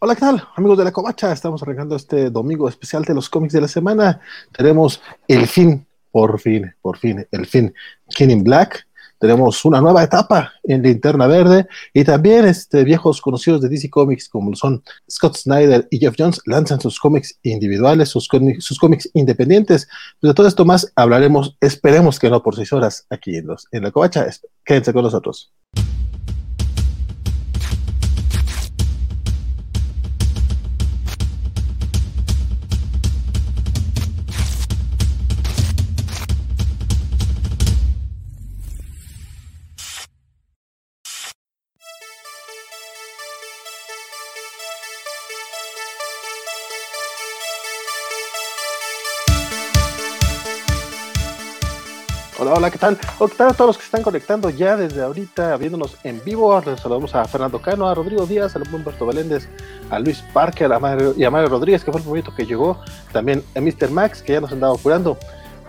Hola, ¿qué tal? Amigos de la Covacha, estamos arrancando este domingo especial de los cómics de la semana. Tenemos el fin, por fin, por fin, el fin, King in Black. Tenemos una nueva etapa en Linterna Verde y también este, viejos conocidos de DC Comics como son Scott Snyder y Jeff Jones lanzan sus cómics individuales, sus, sus cómics independientes. de todo esto más hablaremos, esperemos que no por seis horas aquí en, los, en la Covacha. Quédense con nosotros. Hola, ¿qué tal? ¿qué tal a todos los que están conectando ya desde ahorita, viéndonos en vivo? Les saludamos a Fernando Cano, a Rodrigo Díaz, a Humberto Valéndez, a Luis Parker a Mario, y a Mario Rodríguez, que fue el momento que llegó, también a Mr. Max, que ya nos andaba curando,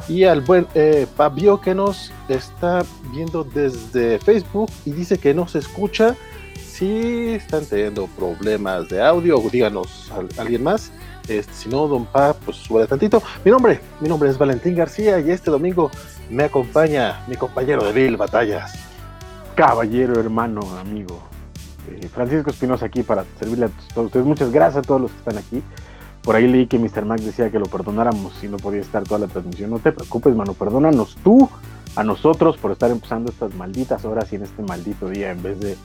y al buen eh, Fabio, que nos está viendo desde Facebook y dice que no se escucha. Si están teniendo problemas de audio, díganos a, alguien más. Este, si no, don Pa, pues sube tantito. Mi nombre, mi nombre es Valentín García y este domingo me acompaña mi compañero de Bill Batallas. Caballero, hermano, amigo. Eh, Francisco Espinosa aquí para servirle a todos ustedes. Muchas gracias a todos los que están aquí. Por ahí leí que Mr. Mac decía que lo perdonáramos si no podía estar toda la transmisión. No te preocupes, mano, perdónanos tú a nosotros por estar empezando estas malditas horas y en este maldito día en vez de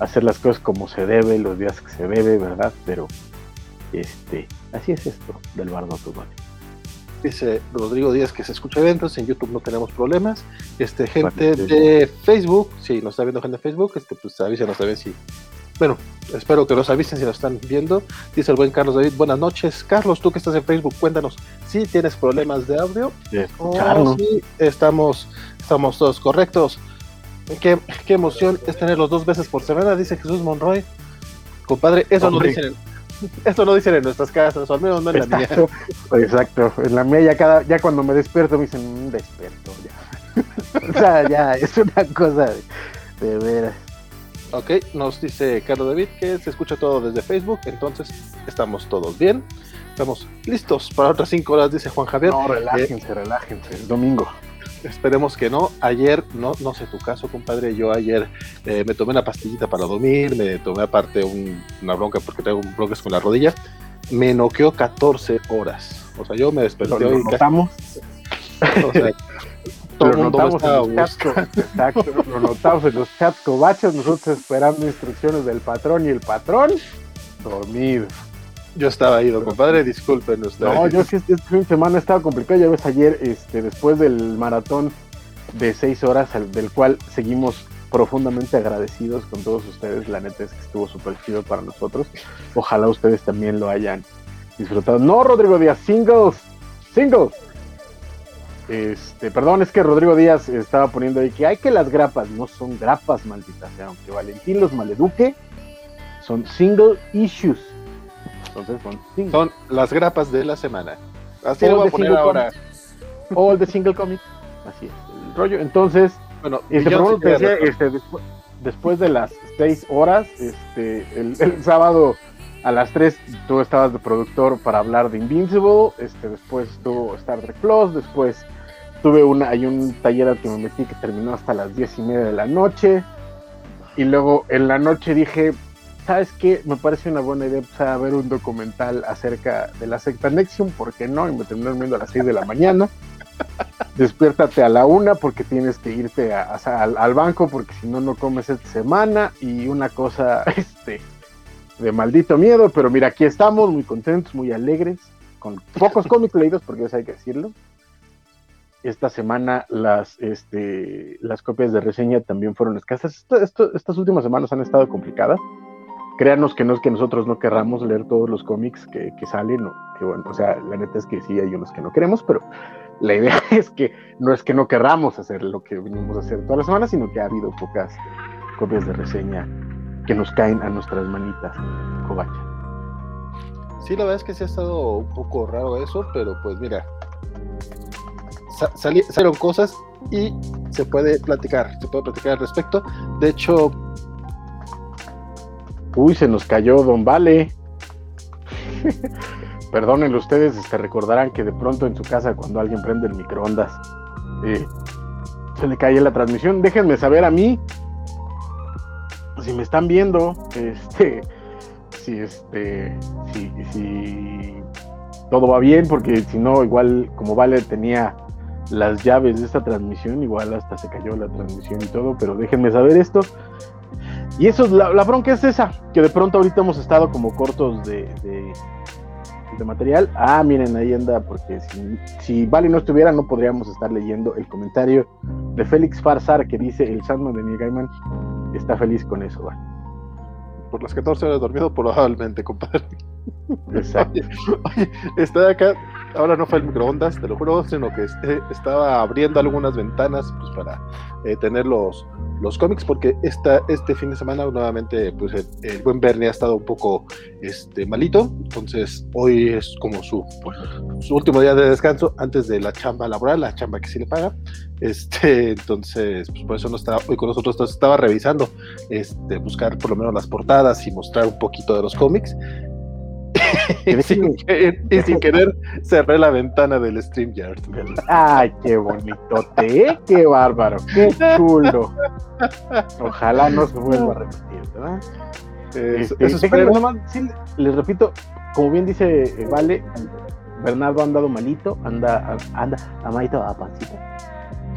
hacer las cosas como se debe, los días que se debe, ¿verdad? Pero este, así es esto del bardo. Dice Rodrigo Díaz que se escucha bien, entonces en YouTube no tenemos problemas. Este, gente de Facebook, si nos está viendo gente de Facebook, este, pues avísenos a ver si. Bueno, espero que nos avisen si nos están viendo. Dice el buen Carlos David, buenas noches. Carlos, tú que estás en Facebook, cuéntanos si tienes problemas de audio. o si estamos, estamos todos correctos. ¿Qué, qué emoción es tenerlos dos veces por semana, dice Jesús Monroy. Compadre, eso no dicen Esto no dicen en nuestras casas, o al menos no en la mía. Exacto, en la mía ya cada, ya cuando me despierto me dicen, mm, despierto, ya. o sea, ya, es una cosa de, de veras. Ok, nos dice Carlos David que se escucha todo desde Facebook, entonces estamos todos bien. Estamos listos para otras cinco horas, dice Juan Javier. No, relájense, relájense, es domingo. Esperemos que no. Ayer, no, no sé tu caso, compadre. Yo ayer eh, me tomé una pastillita para dormir, me tomé aparte una bronca porque tengo broncas con la rodilla. Me noqueó 14 horas. O sea, yo me desperté ¿Lo, hoy. notamos? O sea, todo el mundo notamos en los exacto, lo notamos en los chats cobachos, nosotros esperando instrucciones del patrón y el patrón dormido. Yo estaba ido, compadre, disculpen No, yo sí, este fin de semana estaba complicado. Ya ves, ayer, este, después del maratón de seis horas, del cual seguimos profundamente agradecidos con todos ustedes. La neta es que estuvo súper chido para nosotros. Ojalá ustedes también lo hayan disfrutado. No, Rodrigo Díaz, singles, singles. Este, perdón, es que Rodrigo Díaz estaba poniendo ahí que hay que las grapas no son grapas, malditas aunque Valentín los maleduque, son single issues entonces son, las grapas de la semana. Así lo voy a poner ahora. All the single comic. Así es. El rollo. Entonces, bueno, este, decía, este, después, de las seis horas, este, el, sábado a las 3 tú estabas de productor para hablar de Invincible, este, después tuvo Star Trek Plus, después tuve una, hay un taller al que me metí que terminó hasta las diez y media de la noche, y luego en la noche dije, ¿sabes qué? Me parece una buena idea empezar a ver un documental acerca de la secta Nexium, ¿por qué no? Y me terminé viendo a las 6 de la mañana. Despiértate a la una porque tienes que irte al, banco porque si no, no comes esta semana. Y una cosa este, de maldito miedo, pero mira, aquí estamos muy contentos, muy alegres, con pocos cómics leídos, porque eso hay que decirlo. Esta semana las, este, las copias de reseña también fueron escasas. estas últimas semanas han estado complicadas créanos que no es que nosotros no querramos leer todos los cómics que, salen, o que bueno, o sea, la neta es que sí hay unos que no queremos, pero la idea es que no es que no querramos hacer lo que venimos a hacer todas las semanas, sino que ha habido pocas copias de reseña que nos caen a nuestras manitas, cobacha. Sí, la verdad es que sí ha estado un poco raro eso, pero pues mira, salieron cosas y se puede platicar, se puede platicar al respecto. De hecho, Uy, se nos cayó Don Vale. Perdónenlo ustedes, este, recordarán que de pronto en su casa cuando alguien prende el microondas eh, se le cae la transmisión. Déjenme saber a mí si me están viendo, este, si este, si, si todo va bien, porque si no, igual como Vale tenía las llaves de esta transmisión, igual hasta se cayó la transmisión y todo, pero déjenme saber esto. Y eso, la, la bronca es esa, que de pronto ahorita hemos estado como cortos de, de, material. Ah, miren, ahí anda, porque si, si Vale no estuviera, no podríamos estar leyendo el comentario de Félix Farsar que dice: El Sandman de Neil Gaiman está feliz con eso, ¿vale? por las 14 horas dormido, probablemente, compadre. Exacto. Oye, estoy acá, ahora no fue el microondas, te lo juro, sino que este, estaba abriendo algunas ventanas pues, para eh, tener los, los cómics, porque esta, este fin de semana nuevamente pues, el, buen Bernie ha estado un poco este, malito, entonces hoy es como su, su último día de descanso antes de la chamba laboral, la chamba que sí le paga. Este, entonces, pues por eso no estaba hoy con nosotros, entonces estaba revisando, este, buscar por lo menos las portadas y mostrar un poquito de los cómics. Y, sin querer, cerré la ventana del StreamYard. Ay, qué bonito, ¿eh? qué bárbaro, qué chulo. Ojalá no se vuelva a repetir, ¿verdad? Eso, este, les repito, como bien dice eh, Vale, Bernardo ha andado malito, anda, anda, amadito a pancita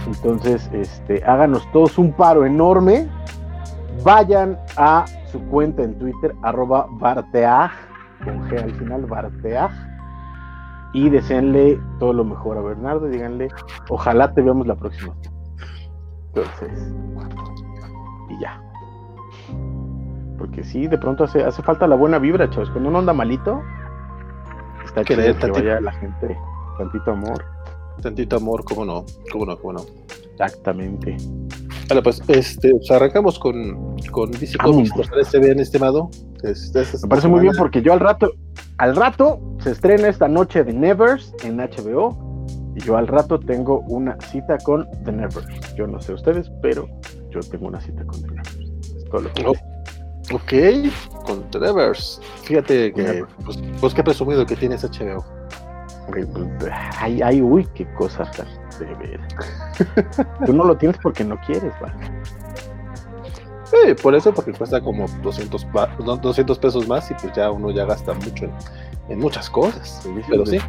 entonces, este, háganos todos un paro enorme. Vayan a su cuenta en Twitter, arroba Barteag, con G al final, Barteag, y deseenle todo lo mejor a Bernardo. Díganle, ojalá te veamos la próxima. Entonces, y ya. Porque sí, de pronto hace, hace falta la buena vibra, chavos. Cuando uno anda malito, está chido que vaya la gente, tantito amor. Tantito amor, cómo no, cómo no, cómo no. Exactamente. Vale, pues, este, pues arrancamos con, con DC Comics, ¿Por parece bien, estimado? Este, Me parece muy bien porque yo al rato, al rato se estrena esta noche The Nevers en HBO y yo al rato tengo una cita con The Nevers. Yo no sé ustedes, pero yo tengo una cita con The Nevers. Es todo lo que oh, Ok, con The Nevers. Fíjate que, pues, pues qué presumido que tienes HBO. Ay, ay, uy, qué cosa tan de ver. Tú no lo tienes porque no quieres, ¿vale? Sí, por eso, porque cuesta como 200, 200 pesos más y pues ya uno ya gasta mucho en, muchas cosas. Pero sí.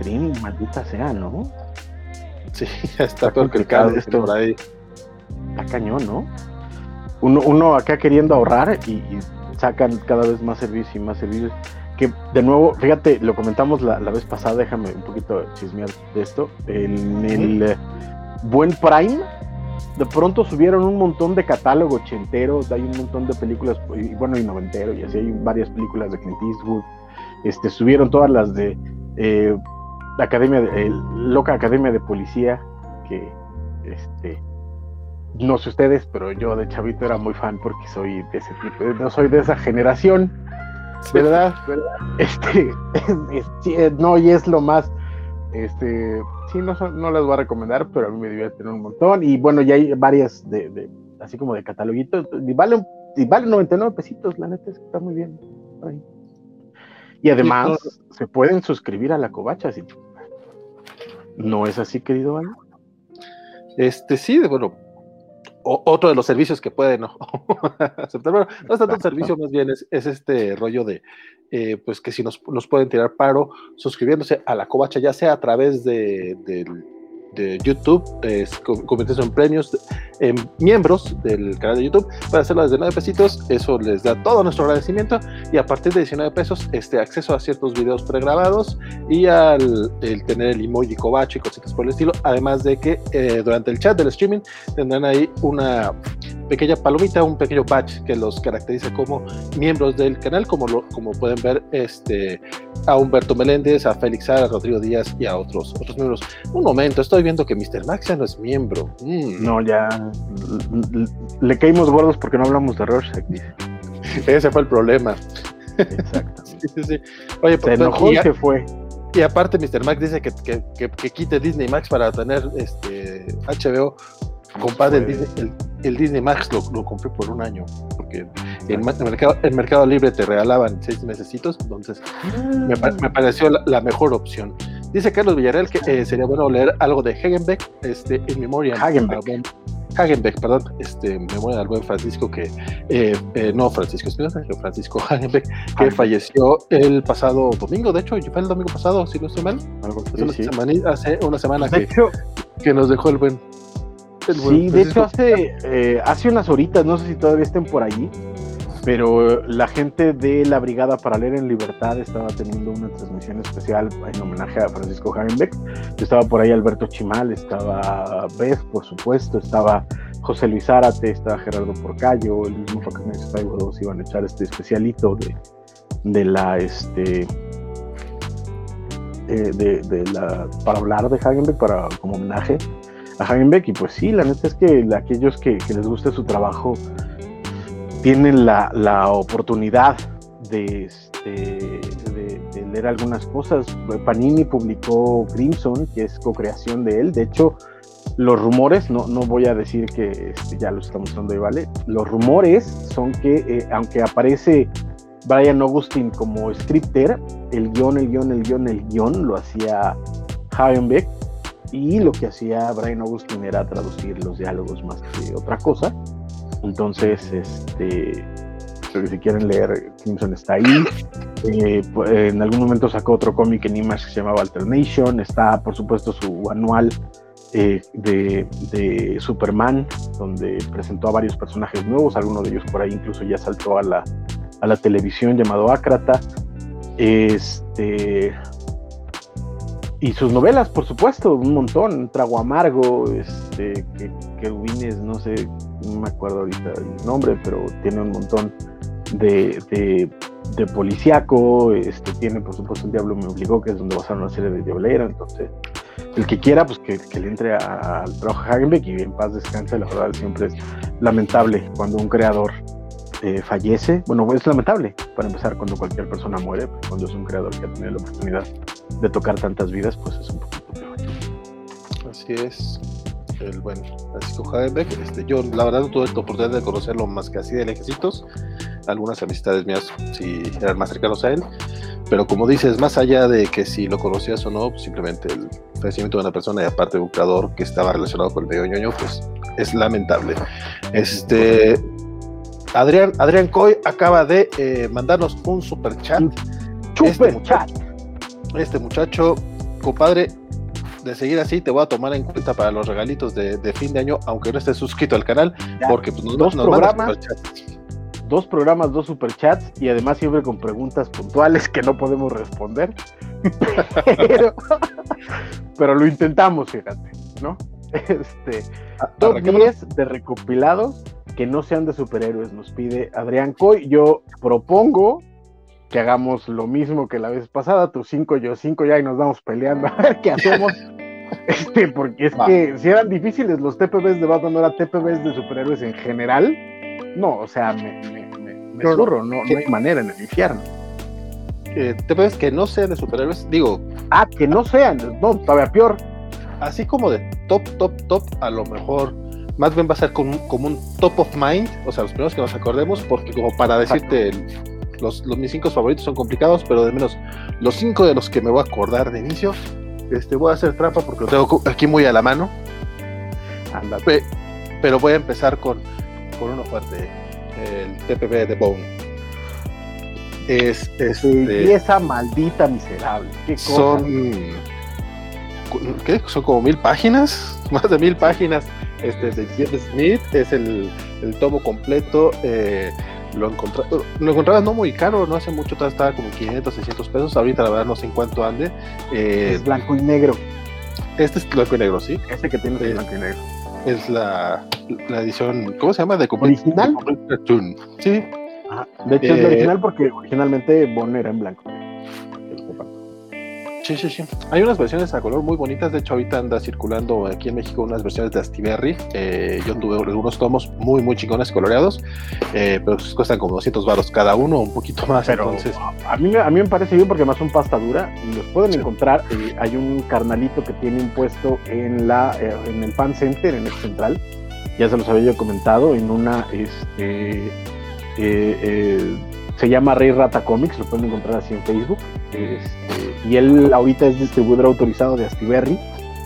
maldita sea, ¿no? Sí, ya está, peor que el carro esto por ahí. Está cañón, ¿no? Uno, uno acá queriendo ahorrar y, y sacan cada vez más servicios y más servicios que de nuevo, fíjate, lo comentamos la, vez pasada, déjame un poquito chismear de esto. En el eh, Buen Prime, de pronto subieron un montón de catálogo ochentero, hay un montón de películas, y bueno, y noventero, y así hay varias películas de Clint Eastwood. Este, subieron todas las de eh, la Academia, de, Loca Academia de Policía, que este, no sé ustedes, pero yo de chavito era muy fan porque soy de ese tipo, no soy de esa generación ¿verdad? Este, eh, no, y es lo más, este, sí, no, no las voy a recomendar, pero a mí me divierten un montón. Y bueno, ya hay varias de, así como de cataloguitos, y vale, y vale 99 pesitos, la neta es que está muy bien. Y además, se pueden suscribir a la covacha, si ¿No es así, querido Alan? Este, sí, bueno, otro de los servicios que pueden aceptar. Bueno, no es tanto un servicio, más bien es, este rollo de, eh, pues que si nos, nos, pueden tirar paro suscribiéndose a la covacha, ya sea a través de, del de YouTube, es, en premios, en miembros del canal de YouTube, para hacerlo desde 9 pesitos, eso les da todo nuestro agradecimiento y a partir de 19 pesos, este acceso a ciertos videos pregrabados y al tener el emoji cobacho y cositas por el estilo, además de que eh, durante el chat del streaming tendrán ahí una pequeña palomita, un pequeño patch que los caracteriza como miembros del canal, como, lo, como pueden ver este, a Humberto Meléndez, a Félix Sara, a Rodrigo Díaz y a otros, otros miembros. Un momento, estoy viendo que Mr. Max ya no es miembro. Mm. No, ya le caímos gordos porque no hablamos de Rorschach, Ese fue el problema. Exacto. Oye, se pues, enojó y, se fue. Y aparte, Mr. Max dice que, que, quite Disney Max para tener este HBO. Compadre, el Disney, el, Disney Max lo, lo, compré por un año, porque En, mercado, en Mercado Libre te regalaban seis mesecitos, entonces me, me, pareció la, mejor opción. Dice Carlos Villarreal que eh, sería bueno leer algo de Hagenbeck, este, en memoria. Hagenbeck. Hagenbeck, perdón, este, memoria del buen Francisco que, eh, eh, no Francisco Espinosa, Francisco Hagenbeck, que falleció el pasado domingo, de hecho, fue el domingo pasado, si no estoy mal, hace una semana que, que nos dejó el buen sí, de hecho hace, eh, hace unas horitas, no sé si todavía estén por allí, pero la gente de la Brigada para Leer en Libertad estaba teniendo una transmisión especial en homenaje a Francisco Hagenbeck. Estaba por ahí Alberto Chimal, estaba Beth, por supuesto, estaba José Luis Árate, estaba Gerardo Porcayo, el mismo se iban a echar este especialito de, de la este eh, de, de, la para hablar de Hagenbeck para como homenaje a Hagenbeck y pues sí, la neta es que aquellos que, les guste su trabajo tienen la, oportunidad este, de, leer algunas cosas. Panini publicó Crimson, que es co-creación de él. De hecho, los rumores, no, no voy a decir que este, ya lo estamos dando ahí, ¿vale? Los rumores son que, eh, aunque aparece Brian Augustin como scripter, el guion, el guion, el guion, el guion lo hacía Hagenbeck y lo que hacía Brian Augustin era traducir los diálogos más que otra cosa. Entonces, este, si quieren leer, Crimson está ahí. Eh, pues, en algún momento sacó otro cómic en Image que se llamaba Alternation. Está, por supuesto, su anual eh, de, Superman, donde presentó a varios personajes nuevos. Alguno de ellos por ahí incluso ya saltó a la, a la televisión llamado Ácrata. Este, y sus novelas, por supuesto, un montón, Trago Amargo, este, que, no sé, no me acuerdo ahorita el nombre, pero tiene un montón de, de, de policíaco, este, tiene por supuesto El Diablo me obligó, que es donde basaron una serie de Diablera, entonces el que quiera, pues que, que le entre al trabajo Hagenbeck y en paz descanse, la verdad siempre es lamentable cuando un creador eh, fallece, bueno, es lamentable para empezar cuando cualquier persona muere, pues, cuando es un creador que ha tenido la oportunidad de tocar tantas vidas, pues es un poquito peor. Así es, el buen Francisco Hagenbeck. Este, yo, la verdad, no tuve la oportunidad de conocerlo más que así de lejecitos. Algunas amistades mías sí eran más cercanos a él. Pero como dices, más allá de que si lo conocías o no, pues, simplemente el fallecimiento de una persona y aparte de un creador que estaba relacionado con el medio ñoño, pues es lamentable. Este. Adrián, Adrián Coy acaba de eh, mandarnos un super chat. Super este chat este muchacho, compadre, de seguir así, te voy a tomar en cuenta para los regalitos de, fin de año, aunque no estés suscrito al canal, porque pues, nos, dos programas, dos programas, dos superchats y además siempre con preguntas puntuales que no podemos responder. pero, lo intentamos, fíjate, ¿no? Este, ah, top 10 de recopilados que no sean de superhéroes, nos pide Adrián Coy. Yo propongo que hagamos lo mismo que la vez pasada, tú cinco, yo cinco, ya y nos vamos peleando a ver qué hacemos. este, porque es que si eran difíciles los TPBs de Batman, no era TPBs de superhéroes en general, no, o sea, me, me, me, no, no, hay manera en el infierno. Eh, TPBs que no sean de superhéroes, digo. Ah, que no sean, no, todavía peor. Así como de top, top, top, a lo mejor más bien va a ser como, como un top of mind, o sea, los primeros que nos acordemos, porque como para decirte el, los, mis cinco favoritos son complicados, pero de menos los cinco de los que me voy a acordar de inicio, este, voy a hacer trampa porque lo tengo aquí muy a la mano. pero voy a empezar con, con uno fuerte, el TPB de Bone. Es, es y esa maldita miserable. Son, ¿qué? Son como mil páginas, más de mil páginas. Este de Jeff Smith es el, el tomo completo. Eh, lo, encontré, lo encontraba no muy caro, no hace mucho, estaba como 500, 600 pesos. Ahorita la verdad no sé en cuánto ande. Eh, es blanco y negro. Este es blanco y negro, sí. Este que tiene es blanco y negro. Es la, la edición, ¿cómo se llama? De ¿Original? Sí. de hecho es la eh, original porque originalmente Bonner era en blanco. Sí, sí, sí. Hay unas versiones a color muy bonitas. De hecho, ahorita anda circulando aquí en México unas versiones de Astiberri. Eh, yo tuve algunos tomos muy, muy chingones coloreados, eh, pero cuestan como 200 baros cada uno, un poquito más. entonces... a, mí, a mí me parece bien porque más son pasta dura y los pueden encontrar. Eh, hay un carnalito que tiene un puesto en, la, en el Fan Center, en el central. Ya se los había yo comentado, en una. Este, se llama Rey Rata Comics, lo pueden encontrar así en Facebook. Este, y él ahorita es distribuidor autorizado de Astiberri,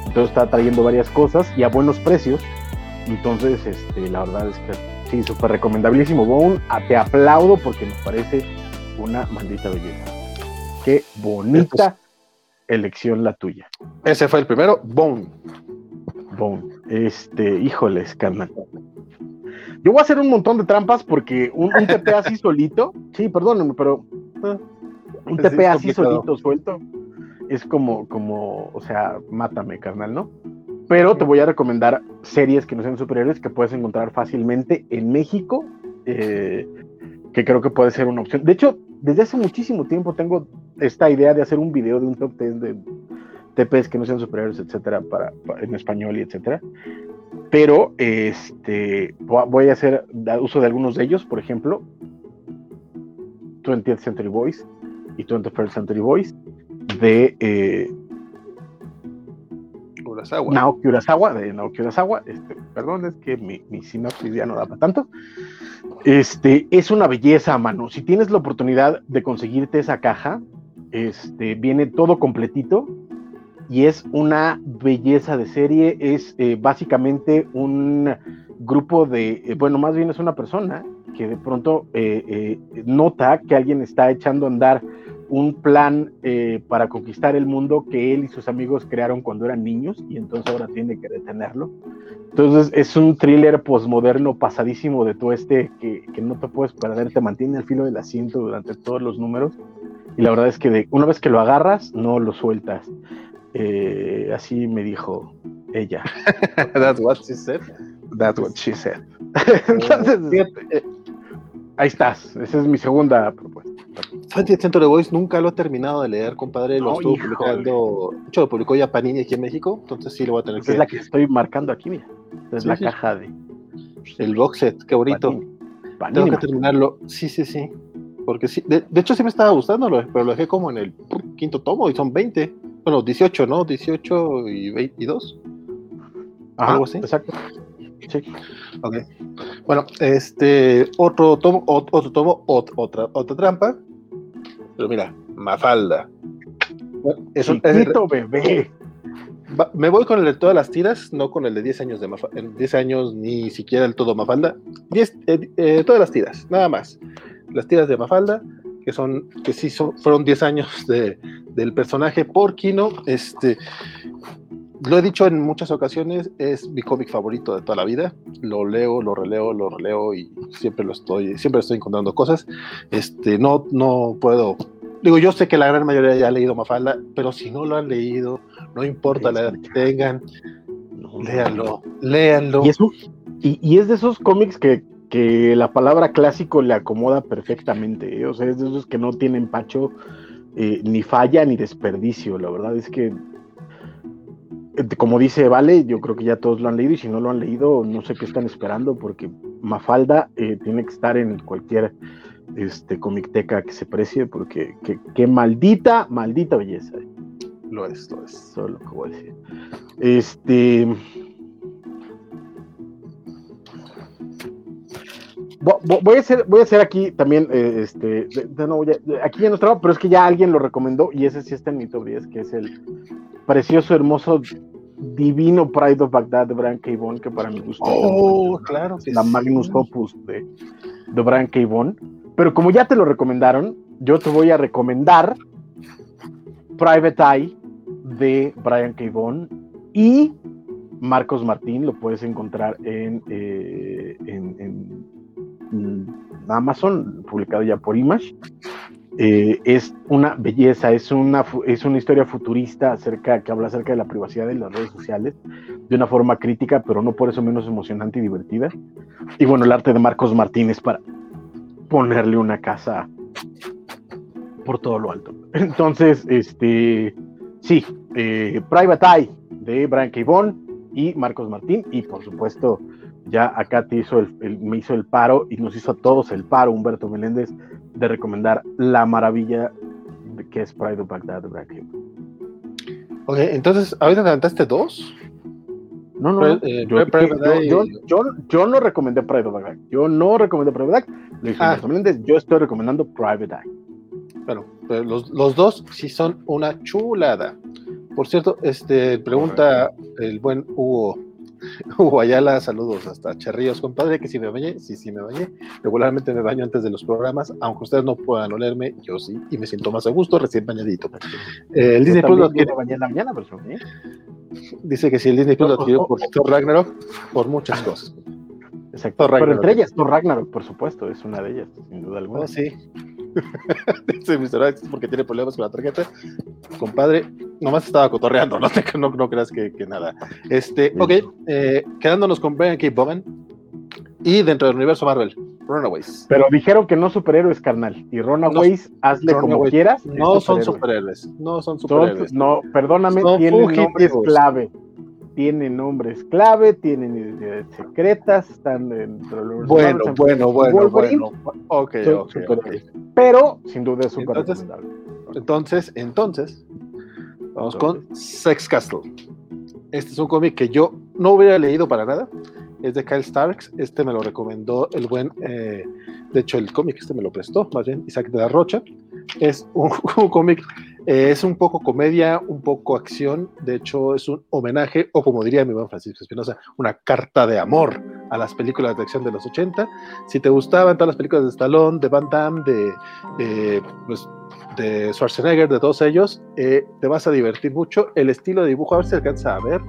entonces está trayendo varias cosas y a buenos precios. Entonces, este, la verdad es que sí, súper recomendabilísimo. Bone, te aplaudo porque me parece una maldita belleza. Qué bonita elección la tuya. Ese fue el primero, Bone. Bone. Este, híjoles, carnal. Yo voy a hacer un montón de trampas porque un, TP así solito, sí, perdónenme, pero un TP así solito, suelto, es como, como, o sea, mátame, carnal, ¿no? Pero te voy a recomendar series que no sean superiores que puedes encontrar fácilmente en México, eh, que creo que puede ser una opción. De hecho, desde hace muchísimo tiempo tengo esta idea de hacer un video de un top 10 de TPs que no sean superiores, etcétera, para, en español y etcétera pero este, voy a hacer uso de algunos de ellos, por ejemplo, 20th Century Boys y 21st Century Boys de eh, Naoki Urasawa, de Naoki Urasawa. Este, perdón, es que mi, mi sinopsis ya no da para tanto. Este, es una belleza, mano. Si tienes la oportunidad de conseguirte esa caja, este, viene todo completito y es una belleza de serie, es eh, básicamente un grupo de, eh, bueno, más bien es una persona que de pronto eh, nota que alguien está echando a andar un plan para conquistar el mundo que él y sus amigos crearon cuando eran niños y entonces ahora tiene que detenerlo. Entonces es un thriller posmoderno pasadísimo de todo este que, que no te puedes perder, te mantiene al filo del asiento durante todos los números y la verdad es que de, una vez que lo agarras no lo sueltas. Eh, así me dijo ella. That's what she said. That's what she said. Entonces, eh, ahí estás. Esa es mi segunda propuesta. Centro de Voice nunca lo he terminado de leer, compadre. Lo estuvo publicando. De hecho, lo publicó ya Panini aquí en México. Entonces sí lo voy a tener que. Es la que estoy marcando aquí, mira. Es la caja de. El box set, qué bonito. Tengo que terminarlo. Sí, sí, sí. Porque sí. De, de, hecho, sí me estaba gustando, pero lo dejé como en el quinto tomo y son 20. Bueno, 18, ¿no? 18 y 22. Algo así. Exacto. Sí. Ok. Bueno, este, otro tomo, otro tomo, otra, otra trampa. Pero mira, Mafalda. Es un bebé. me voy con el de todas las tiras, no con el de 10 años de Mafalda. 10 años ni siquiera el todo Mafalda. 10, eh, eh, todas las tiras, nada más. Las tiras de Mafalda que son, que sí son, fueron 10 años de, del personaje Porquino. Este, lo he dicho en muchas ocasiones, es mi cómic favorito de toda la vida. Lo leo, lo releo, lo releo y siempre lo estoy, siempre estoy encontrando cosas. Este, no, no puedo. Digo, yo sé que la gran mayoría ya ha leído Mafalda, pero si no lo han leído, no importa la edad que tengan, léanlo, léanlo. Y y es de esos cómics que que la palabra clásico le acomoda perfectamente, ¿eh? o sea, es de esos que no tienen pacho eh, ni falla ni desperdicio, la verdad es que, eh, como dice Vale, yo creo que ya todos lo han leído y si no lo han leído, no sé qué están esperando porque Mafalda tiene que estar en cualquier este, comicteca que se precie porque qué maldita, maldita belleza. Lo es, lo es. Solo lo que voy a decir. Este... voy a hacer, voy a hacer aquí también, eh, este, aquí ya no estaba, pero es que ya alguien lo recomendó y ese sí está en mi top 10, que es el precioso, hermoso, divino Pride of Baghdad de Brian K. que para mi gusto oh, claro, la Magnus Opus de, de Brian K. Pero como ya te lo recomendaron, yo te voy a recomendar Private Eye de Brian K. y Marcos Martín, lo puedes encontrar en, eh, en Amazon, publicado ya por Image. Eh, es una belleza, es una, es una historia futurista acerca, que habla acerca de la privacidad de las redes sociales de una forma crítica, pero no por eso menos emocionante y divertida. Y bueno, el arte de Marcos Martínez para ponerle una casa por todo lo alto. Entonces, este, sí, eh, Private Eye de Brian K. y Marcos Martín, y por supuesto, ya acá te hizo el, me hizo el paro y nos hizo a todos el paro, Humberto Meléndez, de recomendar la maravilla que es Pride of Baghdad de Black Ok, entonces, ¿ahorita adelantaste dos? No, no, eh, yo, yo, yo, no recomendé Pride of Baghdad. Yo no recomendé Pride of Baghdad. ah. yo estoy recomendando Private Eye. Bueno, pues los, los, dos sí son una chulada. Por cierto, este pregunta el buen Hugo Hugo Ayala, saludos hasta Cherríos, compadre, que si me bañé, sí, sí me bañé. Regularmente me baño antes de los programas, aunque ustedes no puedan olerme, yo sí, y me siento más a gusto recién bañadito. Eh, el Disney Plus lo adquirió. en la mañana, ¿eh? Dice que si el Disney Plus lo adquirió por Thor Ragnarok, por muchas cosas. Exacto. Pero entre ellas, Thor Ragnarok, por supuesto, es una de ellas, sin duda alguna. Oh, sí. Dice Mr. porque tiene problemas con la tarjeta. Compadre, nomás estaba cotorreando, no, no, no creas que, que, nada. Este, ok, eh, quedándonos con Brian K. Bowen y dentro del universo Marvel, Runaways. Pero dijeron que no superhéroes, carnal. Y Runaways, hazle como quieras. No son superhéroes. No son superhéroes. no, perdóname, tienen nombres clave tienen nombres clave, tienen identidades secretas, están dentro de los Bueno, bueno, bueno, bueno. Ok, ok, Pero, sin duda es súper recomendable. Entonces, entonces, vamos con Sex Castle. Este es un cómic que yo no hubiera leído para nada. Es de Kyle Starks. Este me lo recomendó el buen. Eh, de hecho, el cómic este me lo prestó, más bien, Isaac de la Rocha. Es un, un cómic eh, es un poco comedia, un poco acción. De hecho, es un homenaje, o como diría mi buen Francisco Espinosa, una carta de amor a las películas de acción de los 80. Si te gustaban todas las películas de Stallone, de Van Damme, de, pues, de Schwarzenegger, de todos ellos, eh, te vas a divertir mucho. El estilo de dibujo, a ver si alcanza a ver,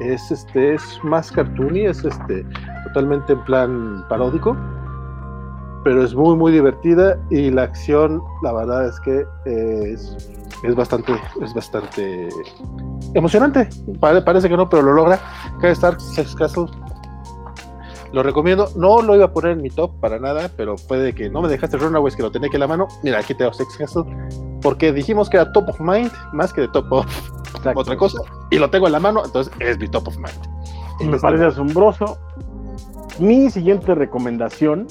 es, este, es más cartoony, es este, totalmente en plan paródico pero es muy muy divertida y la acción la verdad es que eh, es es bastante, es bastante emocionante. parece que no, pero lo logra. Star Stark, Sex Castle. Lo recomiendo. No lo iba a poner en mi top para nada, pero fue de que no me dejaste Runaways que lo tenía aquí en la mano. Mira, aquí tengo Sex Castle. Porque dijimos que era top of mind más que de top of otra cosa. Y lo tengo en la mano, entonces es mi top of mind. Me parece asombroso. Mi siguiente recomendación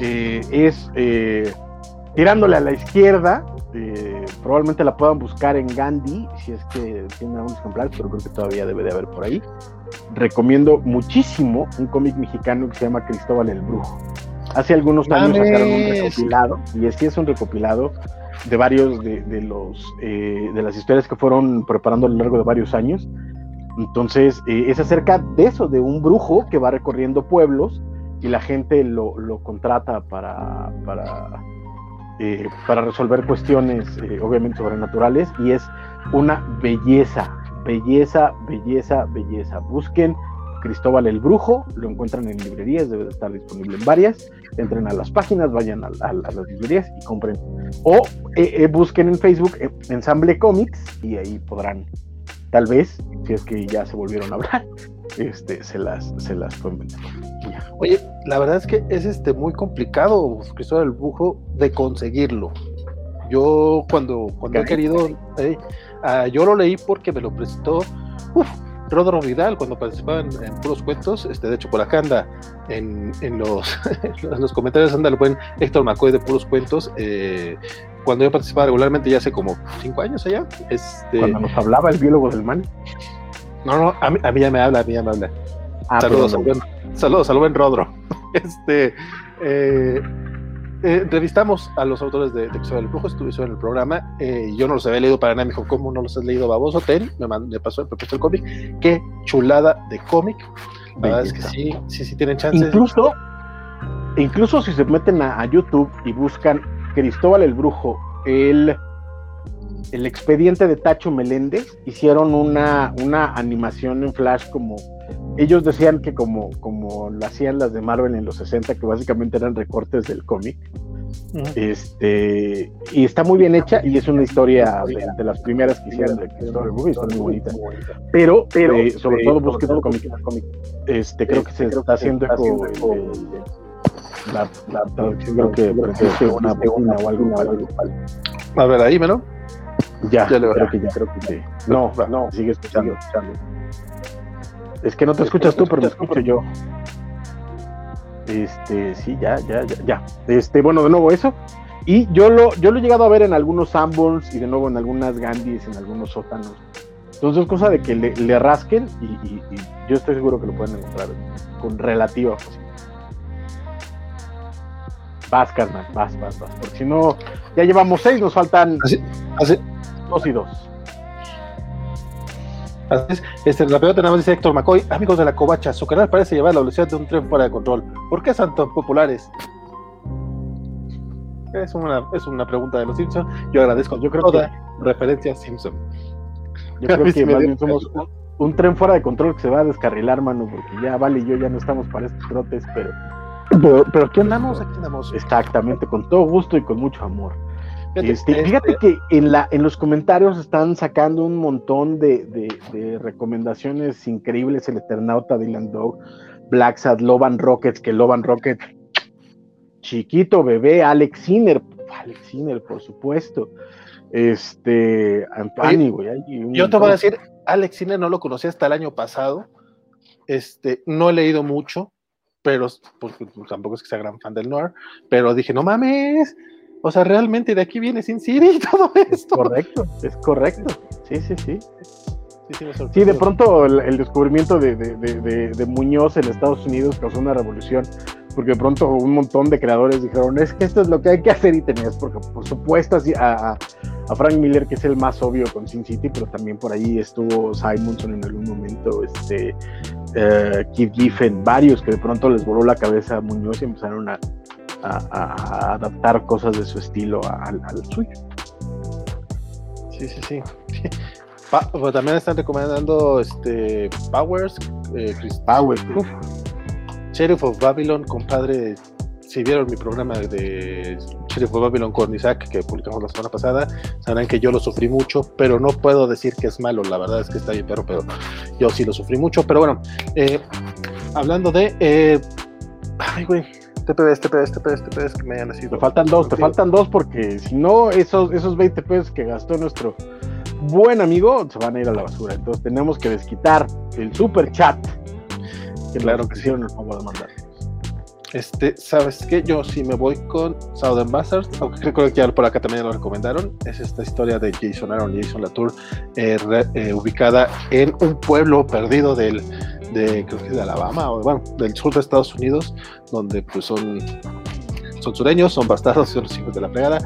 eh, es eh, tirándole a la izquierda este, probablemente la puedan buscar en Gandhi, si es que tiene algunos ejemplares, pero creo que todavía debe de haber por ahí. Recomiendo muchísimo un cómic mexicano que se llama Cristóbal el Brujo. Hace algunos años sacaron un recopilado, y así es un recopilado de varios de, los, eh, de las historias que fueron preparando a lo largo de varios años. Entonces, eh, es acerca de eso, de un brujo que va recorriendo pueblos y la gente lo, lo contrata para, para eh, para resolver cuestiones eh, obviamente sobrenaturales y es una belleza, belleza, belleza, belleza. Busquen Cristóbal el Brujo, lo encuentran en librerías, debe de estar disponible en varias. Entren a las páginas, vayan a, las librerías y compren. O eh, busquen en Facebook Ensamble Comics y ahí podrán, tal vez, si es que ya se volvieron a hablar, este, se las, se las Oye, la verdad es que es este muy complicado, Cristóbal el Bujo, de conseguirlo. Yo cuando, cuando he querido, eh, ah, yo lo leí porque me lo prestó uf, Rodro Vidal cuando participaba en, puros cuentos. Este, de hecho, por acá anda en, en los, en los comentarios anda el buen Héctor McCoy de puros cuentos. Eh, cuando yo participaba regularmente ya hace como cinco años allá. Este, cuando nos hablaba el biólogo del man. No, no, a mí, a mí ya me habla, a mí ya me habla. Ah, saludos, al buen, saludos al buen Rodro. Este, eh, eh, entrevistamos a los autores de, de del Brujo, estuvieron en el programa. Eh, yo no los había leído para nada. Me dijo, ¿cómo no los has leído, baboso? Ten, me, me pasó, me el cómic. Qué chulada de cómic. La verdad es que sí, sí, sí tienen chances. Incluso, incluso si se meten a, a YouTube y buscan Cristóbal el Brujo, el el expediente de Tacho Meléndez, hicieron una, una animación en Flash como ellos decían que como, como lo hacían las de Marvel en los 60, que básicamente eran recortes del cómic. Este, y está muy bien hecha y es una historia de, las primeras que hicieron de y son muy bonitas. Pero, pero eh, sobre todo busquen el cómic. Este, creo que se está haciendo eco la, la traducción, creo que una, una o algo, algo. A ver, ahí, ¿no? Ya, ya creo que ya, creo que sí. No, no, sigue escuchando, escuchando. Es que no te escuchas tú, pero me escucho yo. Este, sí, ya, ya, ya, ya. Este, bueno, de nuevo eso. Y yo lo, yo lo he llegado a ver en algunos Sanborns y de nuevo en algunas Gandhis, en algunos sótanos. Entonces es cosa de que le, rasquen y, yo estoy seguro que lo pueden encontrar con relativa facilidad. Vas, carnal, vas, vas, vas. Porque si no, ya llevamos seis, nos faltan dos y dos. Así es. Este, la pelota nada más dice Héctor McCoy, amigos de la covacha, su canal parece llevar la velocidad de un tren fuera de control. ¿Por qué son tan populares? Es una, es una pregunta de los Simpsons. Yo agradezco yo creo toda referencia a Simpson. Yo creo que más bien somos un, tren fuera de control que se va a descarrilar, mano, porque ya vale y yo ya no estamos para estos trotes, pero. Pero, aquí andamos, aquí andamos. Exactamente, con todo gusto y con mucho amor. Fíjate, este, fíjate que en, la, en los comentarios están sacando un montón de, de, recomendaciones increíbles. El Eternauta, Dylan Dog, Black Sad, Loban Rockets, que Loban Rocket, chiquito bebé, Alex Sinner, Alex Sinner, por supuesto. Este, Anthony, güey. Yo te voy a decir, Alex Sinner no lo conocí hasta el año pasado. Este, no he leído mucho, pero pues, tampoco es que sea gran fan del noir, pero dije, no mames, o sea, realmente de aquí viene Sin City y todo esto. correcto, es correcto. Sí, sí, sí. Sí, de pronto el, descubrimiento de, de, Muñoz en Estados Unidos causó una revolución, porque de pronto un montón de creadores dijeron, es que esto es lo que hay que hacer y tenías, porque por supuesto a, a Frank Miller, que es el más obvio con Sin City, pero también por ahí estuvo Simonson en algún momento, este, uh, Keith Giffen, varios que de pronto les voló la cabeza a Muñoz y empezaron a, a, adaptar cosas de su estilo al, suyo. Sí, sí, sí. Pues también están recomendando este Powers, eh, Powers, Sheriff of Babylon, compadre. Si vieron mi programa de Sheriff of Babylon con Isaac que publicamos la semana pasada, sabrán que yo lo sufrí mucho, pero no puedo decir que es malo. La verdad es que está bien, pero, pero yo sí lo sufrí mucho. Pero bueno, eh, hablando de. Eh, ay, güey, TPBs, TPBs, TPBs, TPBs que me hayan nacido. Te faltan dos, te faltan dos porque si no, esos, esos 20 pesos que gastó nuestro buen amigo se van a ir a la basura. Entonces tenemos que desquitar el super chat que claro que hicieron el favor de mandar. Este, ¿sabes qué? Yo sí me voy con Southern Bastards, aunque creo que por acá también lo recomendaron. Es esta historia de Jason Aaron y Jason Latour, eh, eh, ubicada en un pueblo perdido del, de, creo que de Alabama, o bueno, del sur de Estados Unidos, donde pues son, son sureños, son bastardos, son los hijos de la fregada.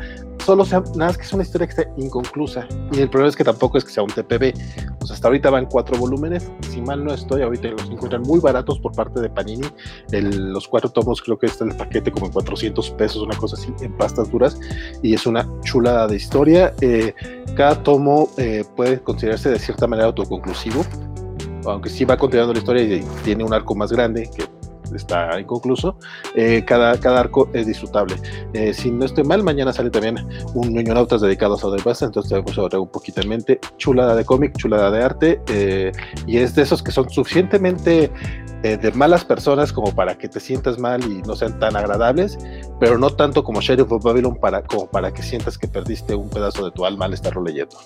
Solo sea, nada más que es una historia que está inconclusa. Y el problema es que tampoco es que sea un TPB. Pues hasta ahorita van cuatro volúmenes. Si mal no estoy, ahorita los encuentran muy baratos por parte de Panini. Los cuatro tomos, creo que está el paquete como en 400 pesos, una cosa así, en pastas duras. Y es una chulada de historia. Eh, cada tomo eh, puede considerarse de cierta manera autoconclusivo aunque sí va continuando la historia y tiene un arco más grande que está inconcluso, eh, cada, cada arco es disfrutable. Eh, si no estoy mal, mañana sale también un Nautas dedicado a Southern entonces te voy a un poquito en mente. Chulada de cómic, chulada de arte, eh, y es de esos que son suficientemente de malas personas como para que te sientas mal y no sean tan agradables, pero no tanto como Sheriff of Babylon para, como para que sientas que perdiste un pedazo de tu alma al estarlo leyendo.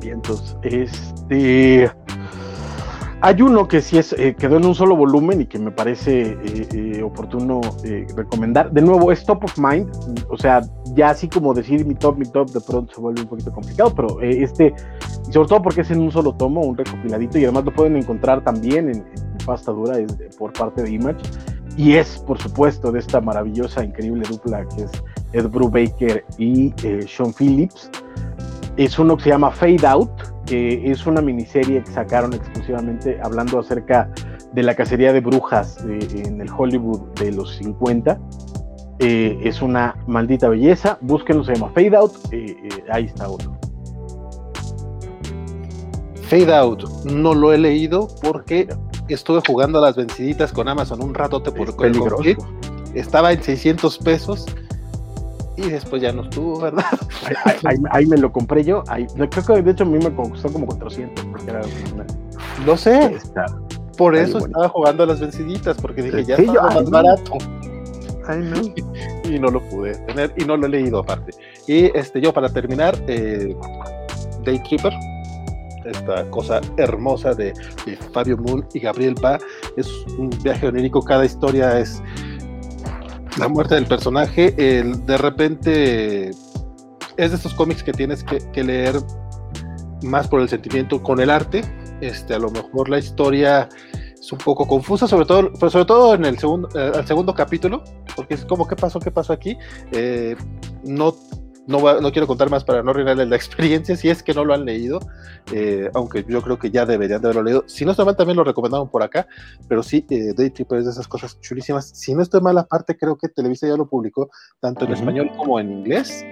Vientos, este hay uno que sí es, eh, quedó en un solo volumen y que me parece eh, eh, oportuno recomendar. De nuevo, es Top of Mind. O sea, ya así como decir mi top, mi top, de pronto se vuelve un poquito complicado, pero este, sobre todo porque es en un solo tomo, un recopiladito, y además lo pueden encontrar también en, pasta dura por parte de Image. Y es, por supuesto, de esta maravillosa, increíble dupla que es Ed Brubaker y Sean Phillips. Es uno que se llama Fade Out que es una miniserie que sacaron exclusivamente hablando acerca de la cacería de brujas en el Hollywood de los 50. Eh, es una maldita belleza. Búsquenlo, se llama Fade Out. Eh, eh, ahí está otro. Fade Out, no lo he leído porque estuve jugando a las venciditas con Amazon un ratote por el Estaba en 600 pesos y después ya no estuvo, ¿verdad? Ahí, me lo compré yo. creo que de hecho a mí me costó como 400 porque era Lo sé. Por eso estaba jugando a las venciditas, porque dije, ya estaba más barato. Ay, no. y no lo pude tener y no lo he leído aparte. Y este, yo para terminar, eh, Day Tripper, esta cosa hermosa de, de, Fabio Moon y Gabriel Pa, es un viaje onírico, cada historia es la muerte del personaje, el, de repente es de estos cómics que tienes que, leer más por el sentimiento con el arte. Este, a lo mejor la historia es un poco confusa, sobre todo, pero sobre todo en el segundo, eh, segundo capítulo, porque es como, ¿qué pasó? ¿Qué pasó aquí? Eh, no no, no quiero contar más para no arruinarles la experiencia, si es que no lo han leído, eh, aunque yo creo que ya deberían de haberlo leído. Si no estoy mal, también lo recomendaron por acá, pero sí, eh, Day Tripper es de esas cosas chulísimas. Si no estoy mal, aparte creo que Televisa ya lo publicó tanto en español como en inglés.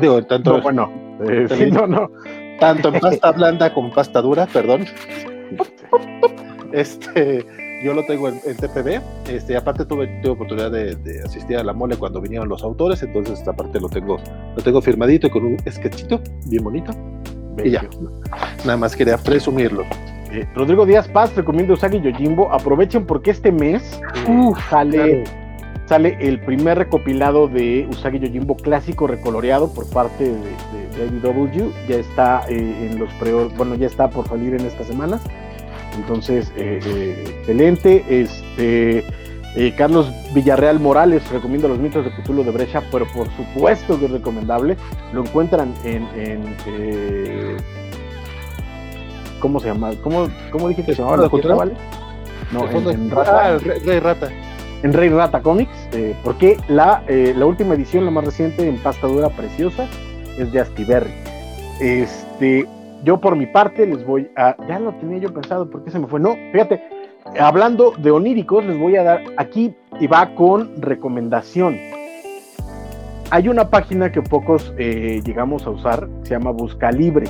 digo, tanto, bueno, eh, no, no. tanto en pasta blanda como en pasta dura, perdón. Este yo lo tengo en, TPB, este, aparte tuve, tuve oportunidad de, asistir a la mole cuando vinieron los autores, entonces esta parte lo tengo, lo tengo firmadito y con un sketchito bien bonito. Y ya, nada más quería presumirlo. Eh, Rodrigo Díaz Paz recomienda Usagi Yojimbo. Aprovechen porque este mes uh, sale, sale el primer recopilado de Usagi Yojimbo clásico recoloreado por parte de, de, W. Ya está eh, en los pre bueno, ya está por salir en esta semana. Entonces, eh, eh, excelente. Este, eh, Carlos Villarreal Morales recomienda los mitos de Cthulhu de Brecha, pero por supuesto que es recomendable. Lo encuentran en. ¿Cómo se llama? ¿Cómo, cómo dije que se llamaba la cultura? ¿vale? No, en, Rata, ah, Rey Rata. En Rey Rata Comics, porque la, la última edición, la más reciente, en pasta dura preciosa, es de Astiberri. Este, yo por mi parte les voy a, ya lo tenía yo pensado, ¿por qué se me fue? No, fíjate, hablando de oníricos, les voy a dar aquí y va con recomendación. Hay una página que pocos eh, llegamos a usar, se llama Busca Libre.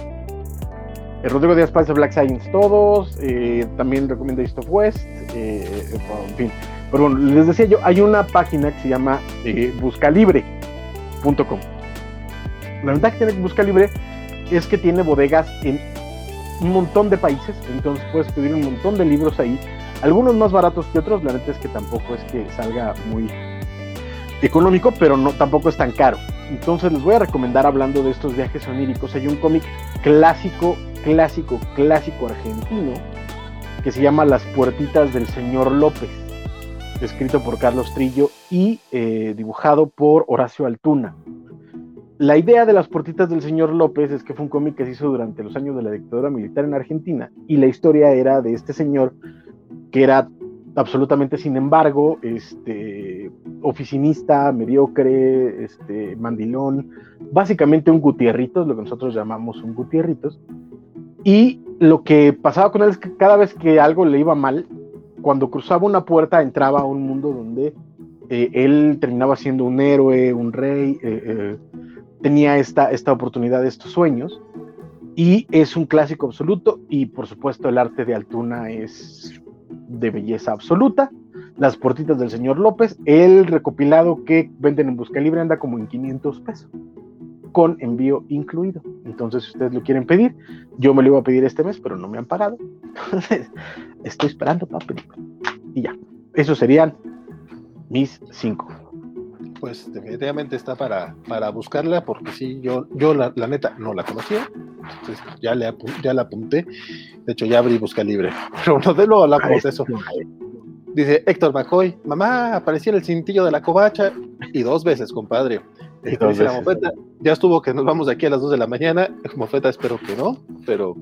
El Rodrigo Díaz Paz de Black Science todos, eh, también recomienda East of West, eh, en fin. Pero bueno, les decía yo, hay una página que se llama buscalibre.com. La verdad que tiene Busca Libre es que tiene bodegas en un montón de países, entonces puedes pedir un montón de libros ahí, algunos más baratos que otros, la neta es que tampoco es que salga muy económico, pero no tampoco es tan caro. Entonces les voy a recomendar hablando de estos viajes oníricos, hay un cómic clásico, clásico, clásico argentino que se llama Las puertitas del señor López, escrito por Carlos Trillo y eh, dibujado por Horacio Altuna. La idea de las portitas del señor López es que fue un cómic que se hizo durante los años de la dictadura militar en Argentina y la historia era de este señor que era absolutamente, sin embargo, este, oficinista, mediocre, este, mandilón, básicamente un Gutierritos, lo que nosotros llamamos un Gutierritos. Y lo que pasaba con él es que cada vez que algo le iba mal, cuando cruzaba una puerta entraba a un mundo donde eh, él terminaba siendo un héroe, un rey, eh, eh, tenía esta, esta oportunidad, estos sueños, y es un clásico absoluto, y por supuesto el arte de Altuna es de belleza absoluta. Las portitas del señor López, el recopilado que venden en Busca Libre anda como en 500 pesos, con envío incluido. Entonces, si ustedes lo quieren pedir, yo me lo iba a pedir este mes, pero no me han pagado. Entonces, estoy esperando para pedirlo. Y ya, esos serían mis cinco pues definitivamente está para, para buscarla, porque sí, yo, yo la, neta no la conocía, entonces ya, le ya la apunté, de hecho ya abrí Busca Libre, pero no de lo hablamos de eso. Dice Héctor McCoy, mamá, apareció en el cintillo de la covacha y dos veces, compadre. Y dice la mofeta, ya estuvo que nos vamos de aquí a las dos de la mañana, mofeta espero que no, pero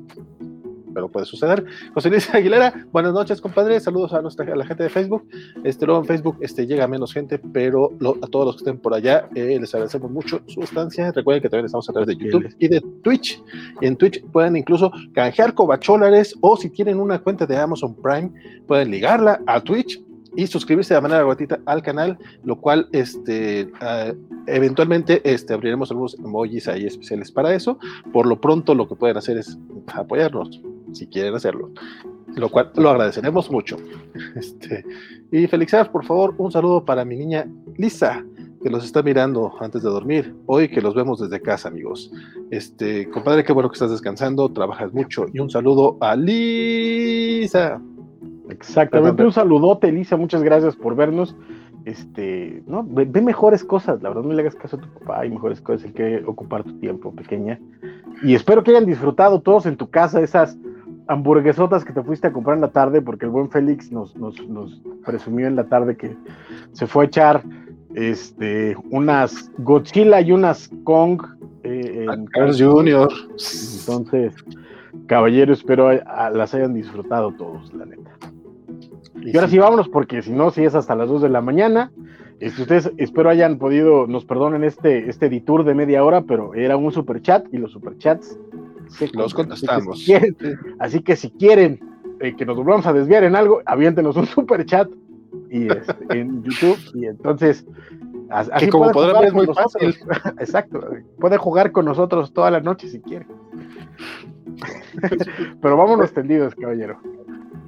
pero puede suceder. José Luis Aguilera, buenas noches, compadre. Saludos a, nuestra, a la gente de Facebook. Este, luego en Facebook este, llega menos gente, pero a todos los que estén por allá eh, les agradecemos mucho su estancia. Recuerden que también estamos a través de YouTube y de Twitch. En Twitch pueden incluso canjear cobacholares o si tienen una cuenta de Amazon Prime, pueden ligarla a Twitch y suscribirse de manera gratuita al canal, lo cual este, uh, eventualmente este, abriremos algunos emojis ahí especiales para eso. Por lo pronto lo que pueden hacer es apoyarnos si quieren hacerlo, lo cual lo agradeceremos mucho. Este, y Felixar, por favor, un saludo para mi niña Lisa, que los está mirando antes de dormir, hoy que los vemos desde casa, amigos. Este, compadre, qué bueno que estás descansando, trabajas mucho, y un saludo a Lisa. Exactamente, un saludote, Lisa, muchas gracias por vernos. Este, no, ve, mejores cosas, la verdad no le hagas caso a tu papá, hay mejores cosas en que ocupar tu tiempo, pequeña. Y espero que hayan disfrutado todos en tu casa esas hamburguesotas que te fuiste a comprar en la tarde, porque el buen Félix nos, nos, presumió en la tarde que se fue a echar este, unas Godzilla y unas Kong eh, en Junior. Entonces, caballero, espero las hayan disfrutado todos, la neta. Y, ahora sí. vámonos, porque si no, si es hasta las 2 de la mañana. Este, ustedes espero hayan podido, nos perdonen este, este editor de media hora, pero era un super chat y los super chats los contestamos. Así que si quieren, eh, que nos volvamos a desviar en algo, aviéntenos un super chat y este, en YouTube y entonces así como podrán ver es muy fácil. Exacto, puede jugar con nosotros toda la noche si quiere. Pero vámonos tendidos, caballero.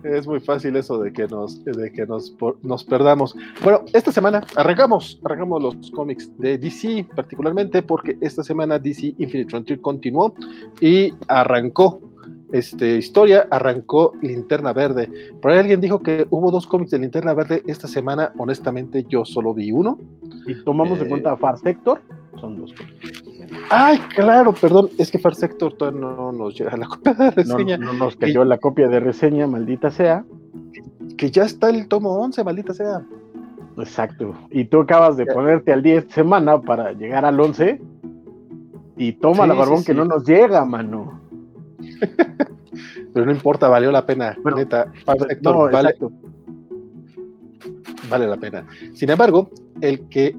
Es muy fácil eso de que nos, de que nos, nos perdamos. Bueno, esta semana arrancamos, arrancamos los cómics de DC, particularmente porque esta semana DC Infinite Frontier continuó y arrancó este, historia, arrancó Linterna Verde. Por ahí alguien dijo que hubo dos cómics de Linterna Verde esta semana. Honestamente, yo solo vi uno. Y tomamos en eh, cuenta Far Sector, son dos. Ay, claro, perdón, es que Far Sector todavía no nos llega la copia de reseña. No, nos cayó la copia de reseña, maldita sea. Que ya está el tomo 11, maldita sea. Exacto. Y tú acabas de ponerte al 10 semana para llegar al 11. Y toma la barbón que no nos llega, mano. Pero no importa, valió la pena. neta, Far Sector vale, vale la pena. Sin embargo, el que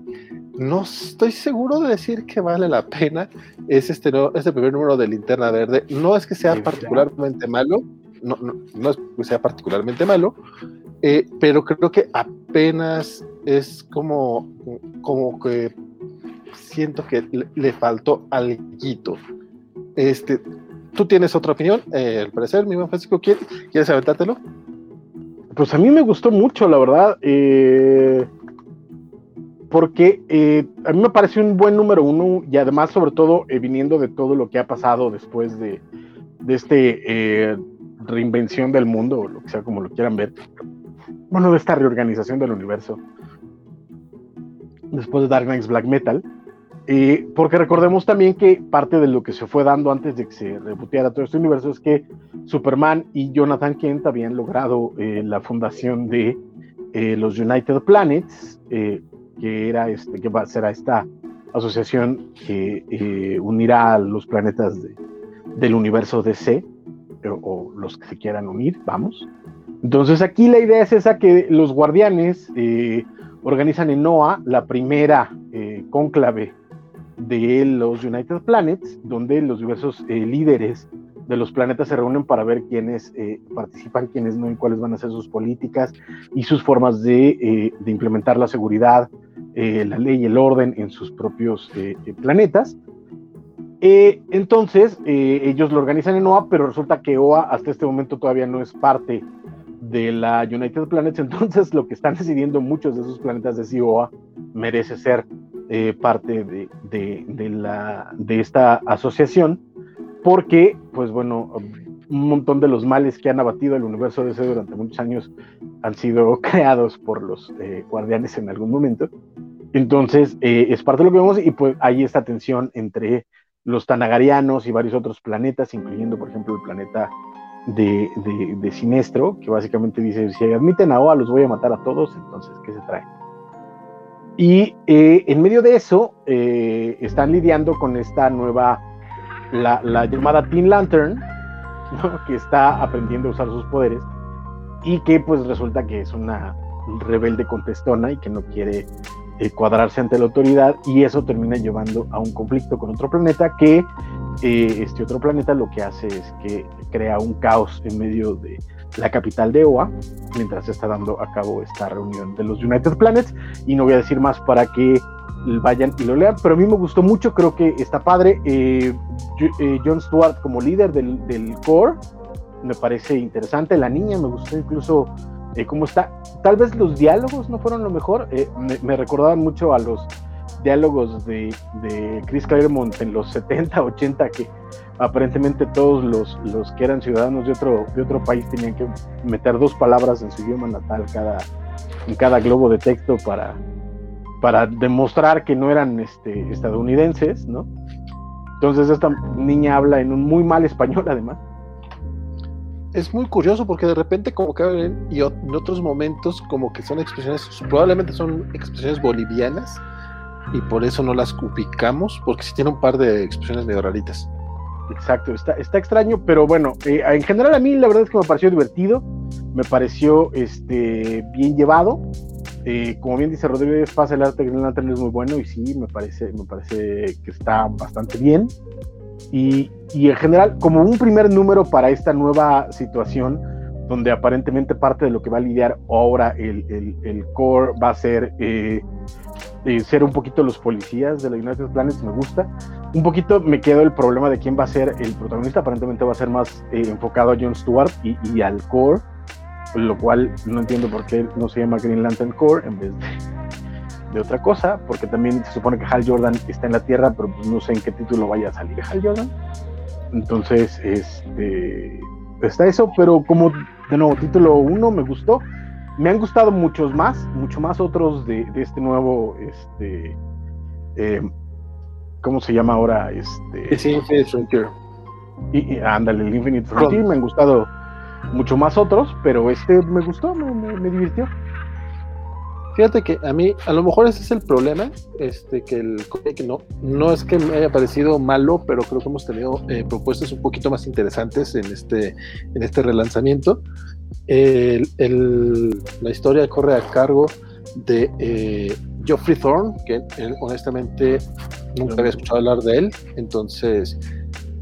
no estoy seguro de decir que vale la pena. Es este, no, este primer número de Linterna Verde. No es que sea particularmente malo, no, no, es que sea particularmente malo, eh, pero creo que apenas es como, como que siento que le, faltó algo. Este, ¿Tú tienes otra opinión? Eh, al parecer, mi buen Francisco, ¿quieres, ¿quieres aventártelo? Pues a mí me gustó mucho, la verdad. Eh, porque eh, a mí me parece un buen número uno y además sobre todo eh, viniendo de todo lo que ha pasado después de, de este eh, reinvención del mundo, o lo que sea como lo quieran ver, bueno, de esta reorganización del universo, después de Dark Knight's Black Metal, porque recordemos también que parte de lo que se fue dando antes de que se reboteara todo este universo es que Superman y Jonathan Kent habían logrado la fundación de los United Planets, que era este, que será esta asociación que eh, unirá a los planetas del universo DC, o, los que se quieran unir, vamos. Entonces aquí la idea es esa que los guardianes eh, organizan en NOAA la primera eh, cónclave de los United Planets, donde los diversos líderes de los planetas se reúnen para ver quiénes participan, quiénes no y cuáles van a ser sus políticas y sus formas de, de implementar la seguridad, eh, la ley y el orden en sus propios eh, eh, planetas. entonces, ellos lo organizan en OA, pero resulta que OA hasta este momento todavía no es parte de la United Planets, entonces lo que están decidiendo muchos de esos planetas de OA merece ser parte de, de, la, de esta asociación, porque, pues bueno, un montón de los males que han abatido el universo DC durante muchos años han sido creados por los guardianes en algún momento. Entonces, eh, es parte de lo que vemos y pues hay esta tensión entre los tanagarianos y varios otros planetas, incluyendo, por ejemplo, el planeta de, de, Sinestro, que básicamente dice, si admiten a OA, los voy a matar a todos, entonces, ¿qué se trae? Y eh, en medio de eso, eh, están lidiando con esta nueva, la, la llamada Teen Lantern, que está aprendiendo a usar sus poderes y que pues resulta que es una rebelde contestona y que no quiere eh, cuadrarse ante la autoridad y eso termina llevando a un conflicto con otro planeta que eh, este otro planeta lo que hace es que crea un caos en medio de la capital de OA mientras se está dando a cabo esta reunión de los United Planets. Y no voy a decir más para que vayan y lo lean, pero a mí me gustó mucho, creo que está padre. Eh, John Stewart como líder del, del core me parece interesante, la niña me gustó incluso eh, cómo está. Tal vez los diálogos no fueron lo mejor, eh, me, recordaban mucho a los diálogos de, de, Chris Claremont en los 70, 80, que aparentemente todos los, los que eran ciudadanos de otro, de otro país tenían que meter dos palabras en su idioma natal cada, en cada globo de texto para, para demostrar que no eran este, estadounidenses, ¿no? Entonces esta niña habla en un muy mal español además es muy curioso porque de repente como que hablan y en otros momentos como que son expresiones, probablemente son expresiones bolivianas y por eso no las ubicamos, porque sí tiene un par de expresiones medio raritas. Exacto, está, está extraño, pero bueno, eh, en general a mí la verdad es que me pareció divertido, me pareció este, bien llevado. Eh, como bien dice Rodríguez Paz, el arte Green Lantern es muy bueno y sí, me parece, me parece que está bastante bien. Y, y, en general, como un primer número para esta nueva situación, donde aparentemente parte de lo que va a lidiar ahora el, el, el core va a ser eh, eh, ser un poquito los policías de la United Planets, me gusta. Un poquito me quedó el problema de quién va a ser el protagonista, aparentemente va a ser más eh, enfocado a Jon Stewart y, y, al core, lo cual no entiendo por qué no se llama Green Lantern Core en vez de, de otra cosa, porque también se supone que Hal Jordan está en la Tierra, pero pues no sé en qué título vaya a salir Hal Jordan. Entonces, este está eso, pero como de nuevo, título 1 me gustó. Me han gustado muchos más, mucho más otros de, de este nuevo, este, eh, ¿cómo se llama ahora? Este, sí, Infinite Frontier. Y, y, ándale, el Infinite Frontier, me han gustado mucho más otros, pero este me gustó, me, divirtió. Fíjate que a mí, a lo mejor ese es el problema, este, que el cómic no, no es que me haya parecido malo, pero creo que hemos tenido eh, propuestas un poquito más interesantes en este, en este relanzamiento. El, el, la historia corre a cargo de eh, Geoffrey Thorne, que él, honestamente nunca había escuchado hablar de él, entonces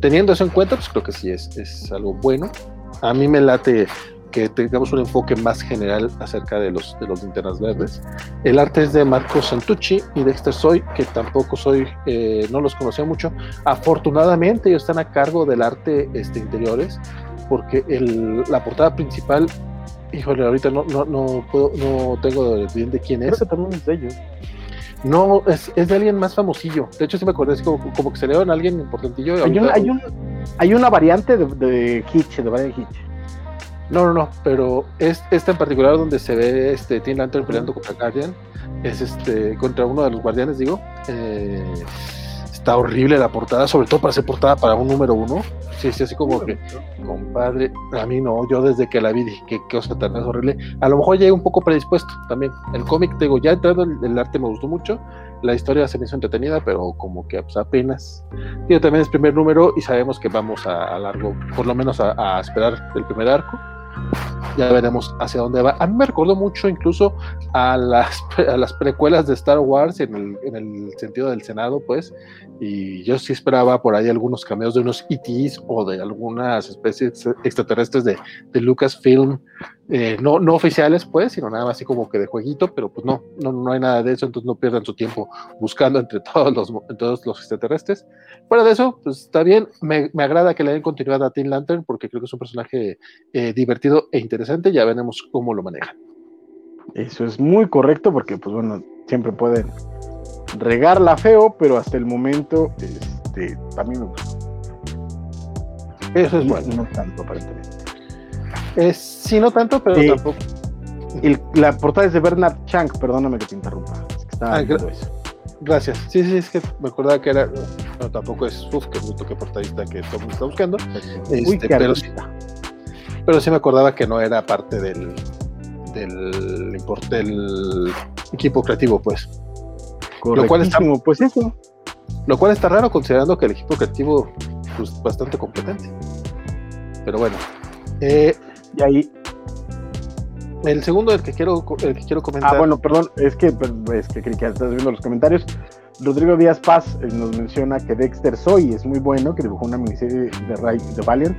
teniendo eso en cuenta, pues creo que sí es, es algo bueno. A mí me late que tengamos un enfoque más general acerca de los, de los linternas verdes. El arte es de Marco Santucci y Dexter Soy, que tampoco soy, eh, no los conocía mucho. Afortunadamente ellos están a cargo del arte este, interiores, porque el, la portada principal, híjole, ahorita no, no, no, puedo, no tengo bien de quién es. Creo que también es de ellos. No, es, es, de alguien más famosillo. De hecho, sí me acordé, es como, como que se le a alguien importantillo. Hay, un, hay, un, hay, una variante de, de Hitch, de Brian Hitch. No, no, no, pero es esta en particular donde se ve este Teen Lantern peleando contra Guardian, es este contra uno de los guardianes, digo. Eh, está horrible la portada, sobre todo para ser portada para un número uno. Sí, sí, así como que, compadre, a mí no, yo desde que la vi dije que qué cosa tan horrible. A lo mejor llegué un poco predispuesto también. El cómic, digo, ya entrando, el, el, arte me gustó mucho, la historia se me hizo entretenida, pero como que pues, apenas. Digo, también es primer número y sabemos que vamos a, a largo, por lo menos a, a esperar el primer arco ya veremos hacia dónde va. A mí me recordó mucho incluso a las, a las precuelas de Star Wars en el, en el, sentido del Senado, pues, y yo sí esperaba por ahí algunos cameos de unos ETs o de algunas especies extraterrestres de, de Lucasfilm, eh, no, no oficiales, pues, sino nada más así como que de jueguito, pero pues no, no, no hay nada de eso, entonces no pierdan su tiempo buscando entre todos los, todos los extraterrestres. Fuera de eso, pues está bien, me, me agrada que le den continuidad a Teen Lantern porque creo que es un personaje eh, divertido e interesante, ya veremos cómo lo manejan. Eso es muy correcto porque, pues bueno, siempre pueden regarla feo, pero hasta el momento este, también me gustó. Eso es bueno. No tanto, aparentemente. Es, sí, no tanto, pero tampoco. El- la portada es de Bernard Chang, perdóname que te interrumpa. Es que estaba Ah, eso. Gracias. Sí, sí, es que me acordaba que era. No, tampoco es. Uf, que bruto, que portadista que todo el mundo está buscando. Uy, Este, qué pero sí, pero sí me acordaba que no era parte del. del, del equipo creativo, pues. Lo cual está- pues eso. Lo cual está raro considerando que el equipo creativo pues bastante competente. Pero bueno. Eh, Y ahí, el segundo del que quiero el que quiero comentar. ah, bueno, perdón, es que, es que que estás viendo los comentarios. Rodrigo Díaz Paz eh, nos menciona que Dexter Soy es muy bueno, que dibujó una miniserie de, Ray, de Valiant.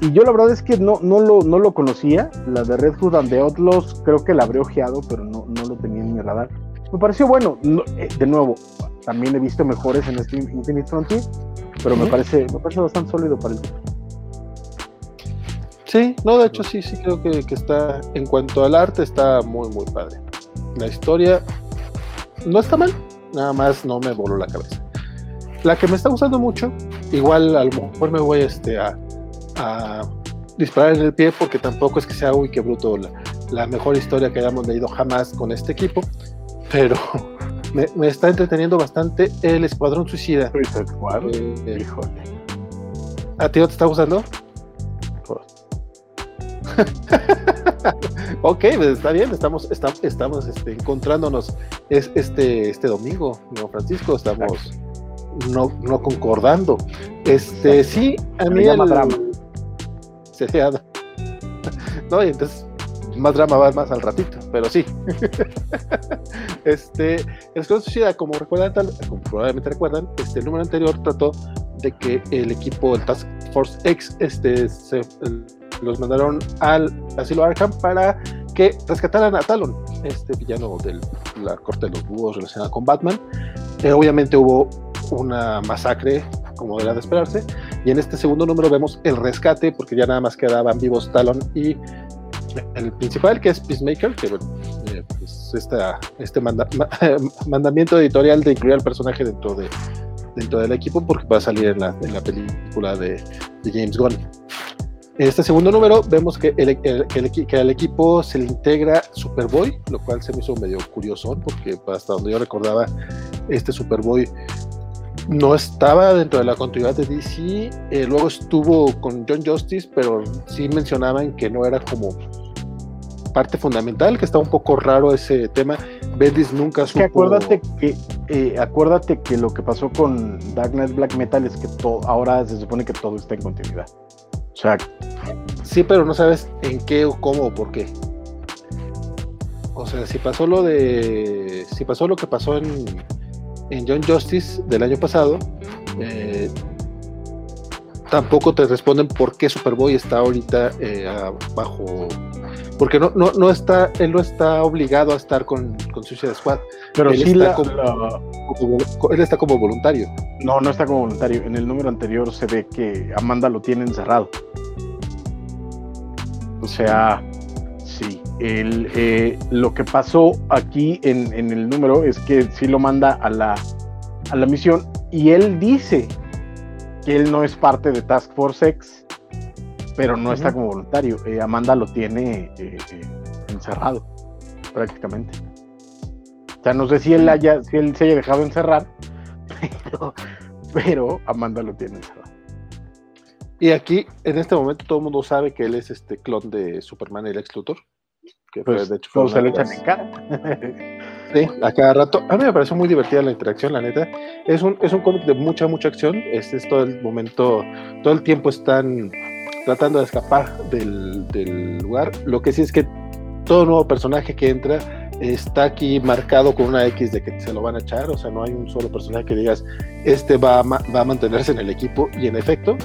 Y yo la verdad es que no, no, lo, no lo conocía. La de Red Hood and the Outlaws creo que la habré ojeado, pero no, no lo tenía en mi radar. Me pareció bueno. No, eh, de nuevo, también he visto mejores en este Infinite Frontier, pero me, Ujú. parece, me parece bastante sólido para el Sí, no, de hecho sí, sí creo que, que está, en cuanto al arte, está muy, muy padre. La historia no está mal, nada más no me voló la cabeza. La que me está gustando mucho, igual a lo mejor me voy este, a, a disparar en el pie porque tampoco es que sea, uy, qué bruto, la, la mejor historia que hayamos leído jamás con este equipo, pero me, me está entreteniendo bastante el Escuadrón Suicida. Squad. Eh, Híjole. ¿A ti no te está gustando? ok, pues está bien, estamos, estamos, estamos este, encontrándonos es, este, este domingo, ¿no, Francisco? Estamos no, no concordando. Este, sí, a Se mí le llama el- drama. Se llama- No, y entonces, más drama va más al ratito, pero sí. este, el Escuadrón Suicida, como recuerdan, como probablemente recuerdan, este, el número anterior trató de que el equipo, el Task Force X, este, se, los mandaron al asilo Arkham para que rescataran a Talon, este villano de la corte de los búhos relacionado con Batman. Eh, obviamente hubo una masacre, como era de esperarse, y en este segundo número vemos el rescate, porque ya nada más quedaban vivos Talon y el principal, que es Peacemaker, que bueno, eh, pues este mandamiento editorial de incluir al personaje dentro de dentro del equipo porque va a salir en la, en la película de, de James Gunn. En este segundo número vemos que, el, que al equipo se le integra Superboy, lo cual se me hizo medio curioso porque hasta donde yo recordaba, este Superboy no estaba dentro de la continuidad de DC, eh, luego estuvo con John Justice, pero sí mencionaban que no era como parte fundamental, que está un poco raro ese tema. Bendis nunca supo... Que acuérdate que, eh, acuérdate que lo que pasó con Dark Knight Black Metal es que todo, ahora se supone que todo está en continuidad. O sí, pero no sabes en qué o cómo o por qué. O sea, si pasó lo de. Si pasó lo que pasó en, en John Justice del año pasado, eh, tampoco te responden por qué Superboy está ahorita eh, bajo. Porque no, no, no está, él no está obligado a estar con, con Suicide Squad. Pero él sí está la, como, la- él está como voluntario. No, no está como voluntario. En el número anterior se ve que Amanda lo tiene encerrado. O sea, sí. El, eh, lo que pasó aquí en, en el número es que sí lo manda a la, a la misión y él dice que él no es parte de Task Force X, pero no está como voluntario. Eh, Amanda lo tiene eh, eh, encerrado, prácticamente. O sea, no sé si él haya, si él se haya dejado encerrar, pero, pero Amanda lo tiene encerrado. Y aquí, en este momento, todo el mundo sabe que él es este clon de Superman y el ex Luthor. Que fue, Pues de hecho, todos se lo echan en cara. Sí, a cada rato. A mí me pareció muy divertida la interacción, la neta. Es un, es un cómic de mucha, mucha acción. Este es todo el momento, todo el tiempo están tratando de escapar del, del lugar. Lo que sí es que todo nuevo personaje que entra está aquí marcado con una X de que se lo van a echar. O sea, no hay un solo personaje que digas, este va a, va a mantenerse en el equipo. Y en efecto,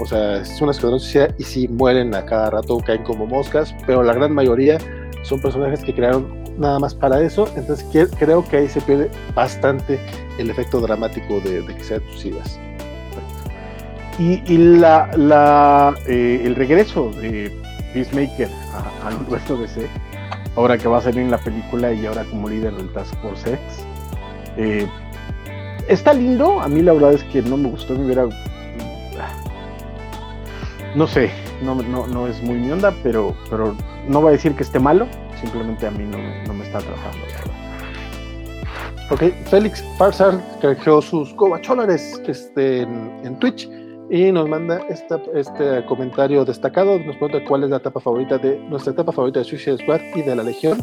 o sea, es una escuadrón suicida y sí mueren a cada rato, caen como moscas, pero la gran mayoría son personajes que crearon nada más para eso, entonces creo que ahí se pierde bastante el efecto dramático de, de que sean suicidas. Y, la, la, eh, el regreso de Peacemaker al universo DC, ahora que va a salir en la película y ahora como líder del Task Force X, eh, está lindo. A mí la verdad es que no me gustó, me hubiera. No sé, no, no, no es muy mi onda, pero, pero no voy a decir que esté malo, simplemente a mí no, me está atrapando. Ok, Félix Farsar canjeó sus cobacholares este, en, en Twitch y nos manda esta, este comentario destacado. Nos pregunta cuál es la etapa favorita de nuestra etapa favorita de Suicide Squad y de la Legión.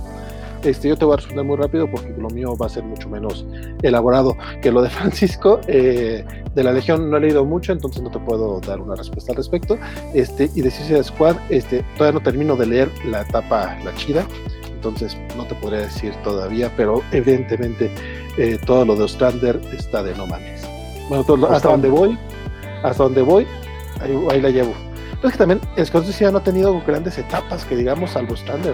Este, yo te voy a responder muy rápido porque lo mío va a ser mucho menos elaborado que lo de Francisco. Eh, de la Legión no he leído mucho, entonces no te puedo dar una respuesta al respecto. Este, y de Suicide Squad, este, todavía no termino de leer la etapa, la chida, entonces no te podría decir todavía, pero evidentemente eh, todo lo de Ostrander está de no mames. Bueno, todo hasta donde voy, hasta donde voy, ahí, ahí la llevo. Pero es que también Suicida no ha tenido grandes etapas que digamos, salvo Ostrander.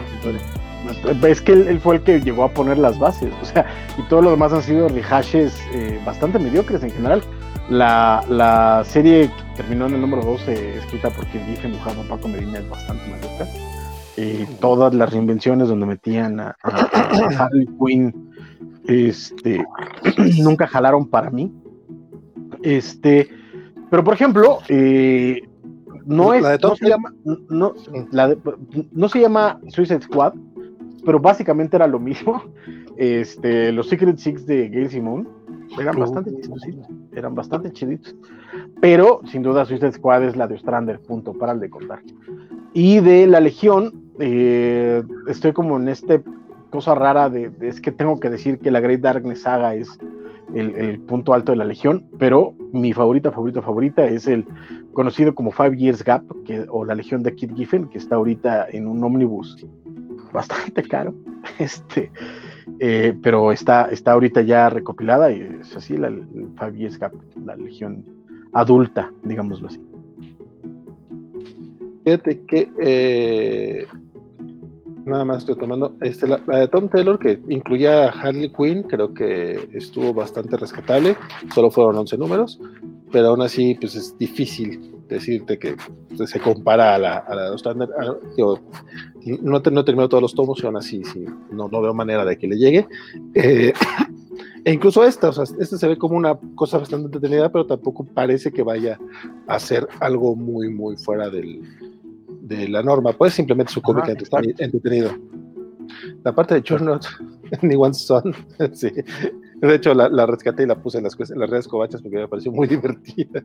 Es que él, él fue el que llegó a poner las bases, o sea, y todo lo demás han sido rehashes eh, bastante mediocres en general. La, la serie que terminó en el número 12, escrita por quien dije, por Paco Medina, es bastante mediocre. Eh, todas las reinvenciones donde metían a, a- a Harley Quinn, este, nunca jalaron para mí. Este, pero por ejemplo, eh, no es, La de Tom no se llama, no, la de- no se llama Suicide Squad, pero básicamente era lo mismo. Este, los Secret Six de Gail Simone eran Uh. bastante chistositos, eran bastante chiditos. Pero sin duda Suicide Squad es la de Ostrander, punto, para de contar. Y de la Legión, eh, estoy como en este cosa rara de, de- es que tengo que decir que la Great Darkness Saga es el, punto alto de la Legión, pero mi favorita, favorita, favorita es el conocido como Five Years Gap, o la Legión de Kid Giffen, que está ahorita en un ómnibus bastante caro. Este, eh, pero está, está ahorita ya recopilada y es así, la, la legión adulta, digámoslo así. Fíjate que eh, nada más estoy tomando este, la, de Tom Taylor que incluía a Harley Quinn, creo que estuvo bastante rescatable, solo fueron 11 números, pero aún así pues es difícil decirte que pues, se compara a la, a la Standard. no, no, he terminado todos los tomos y aún así sí, no, no veo manera de que le llegue. Eh, e incluso esta, o sea, este se ve como una cosa bastante entretenida, pero tampoco parece que vaya a ser algo muy, muy fuera del, de la norma. Pues simplemente su cómic entretenido. La parte de Churnot, Anyone's Son, sí. De hecho, la, rescaté y la puse en las, las redes covachas porque me pareció muy divertida.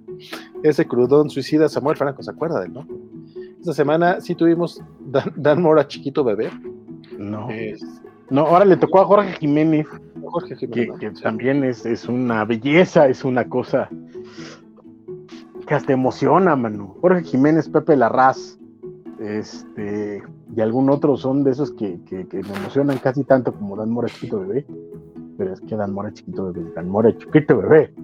Ese crudón suicida Samuel Franco, ¿se acuerda de él, no? Esta semana sí tuvimos Dan, Mora chiquito bebé. No. no, ahora le tocó a Jorge Jiménez. Jorge Jiménez. Que, también es, es, una belleza, es una cosa que hasta emociona, Manu. Jorge Jiménez, Pepe Larraz, este, y algún otro son de esos que, que, que me emocionan casi tanto como Dan Mora chiquito bebé pero es que Dan Mora chiquito bebé, Dan Mora chiquito bebé.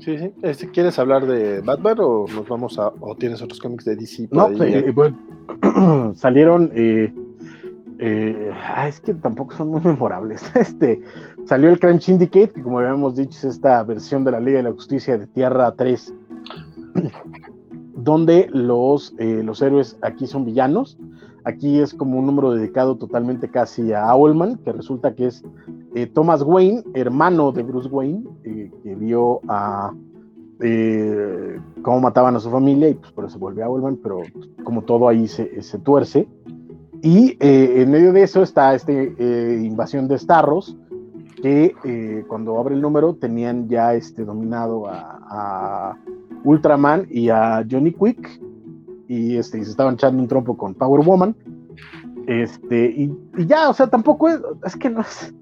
Sí, sí. Este, ¿Quieres hablar de Batman o nos vamos a, o tienes otros cómics de DC? No, eh, salieron, eh, eh, ah, es que tampoco son muy memorables. Este, salió el Crime Syndicate, que como habíamos dicho es esta versión de la Liga de la Justicia de Tierra 3, donde los, los héroes aquí son villanos Aquí es como un número dedicado totalmente casi a Owlman, que resulta que es eh, Thomas Wayne, hermano de Bruce Wayne, eh, que vio a eh, cómo mataban a su familia y pues por eso vuelve a Owlman, pero como todo ahí se, tuerce. Y en medio de eso está esta invasión de Starros, que cuando abre el número tenían ya este, dominado a Ultraman y a Johnny Quick y, este, se estaban echando un trompo con Power Woman. Este, y, ya, o sea, tampoco es, es que no es,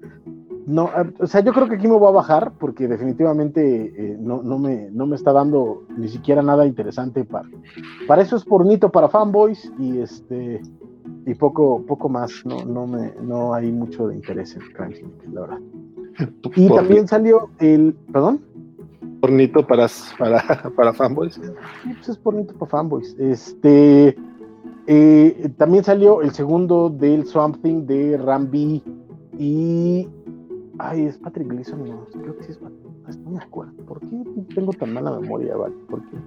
no, o sea, yo creo que aquí me voy a bajar porque definitivamente eh, no, no, me, no me está dando ni siquiera nada interesante para, para eso es pornito para fanboys y este y poco, poco más, no, no me, no hay mucho de interés en Crime la verdad. Y también salió el, perdón pornito para, para, para fanboys. Sí, pues es pornito para fanboys. Este, eh, también salió el segundo del Swamp Thing de Rambi y. Ay, es Patrick Gleason, no, creo que sí es Patrick. No me acuerdo. ¿Por qué tengo tan mala memoria, vale? ¿Por qué?